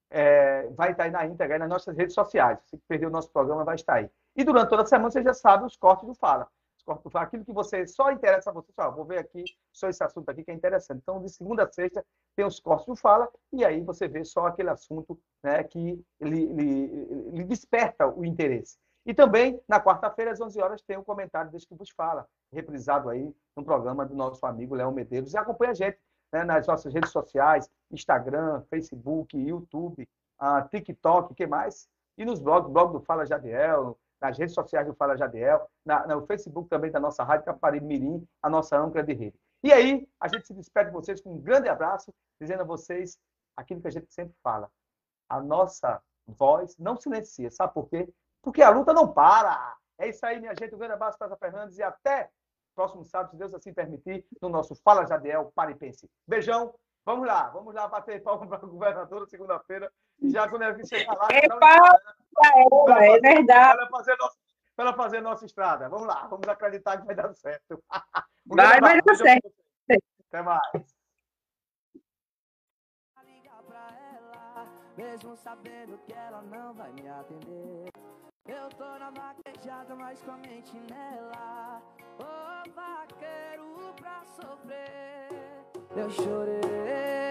É, vai estar aí na íntegra, aí nas nossas redes sociais. Você que perdeu o nosso programa, vai estar aí. E durante toda a semana você já sabe os cortes do Fala. Os cortes do Fala, aquilo que você só interessa a você, só, vou ver aqui só esse assunto aqui que é interessante. Então, de segunda a sexta, tem os cortes do Fala, e aí você vê só aquele assunto né, que lhe, lhe, lhe desperta o interesse. E também, na quarta-feira, às 11 horas, tem o comentário desse que vos fala, reprisado aí no programa do nosso amigo Léo Medeiros. E acompanha a gente né, nas nossas redes sociais, Instagram, Facebook, YouTube, uh, TikTok, que mais? E nos blogs, blog do Fala Jadiel, nas redes sociais do Fala Jadiel, na, no Facebook também da nossa Rádio Caparibe Mirim, a nossa âncora de rede. E aí, a gente se despede de vocês com um grande abraço, dizendo a vocês aquilo que a gente sempre fala. A nossa voz não silencia. Sabe por quê? Porque a luta não para. É isso aí, minha gente. Um grande abraço, Casa Fernandes, e até próximo sábado, se Deus assim permitir, no nosso Fala Jadiel Paripense. Beijão. Vamos lá, vamos lá bater palma para a governadora segunda-feira. E já quando ela chegar lá. É palma ela, é verdade. Para ela, fazer nossa, ela fazer nossa estrada. Vamos lá, vamos acreditar que vai dar certo. Um vai, vai dar certo. Até mais. Mesmo sabendo que ela não vai me atender eu tô na vaquejada, mas com a mente nela. Ô oh, vaqueiro pra sofrer. Eu chorei.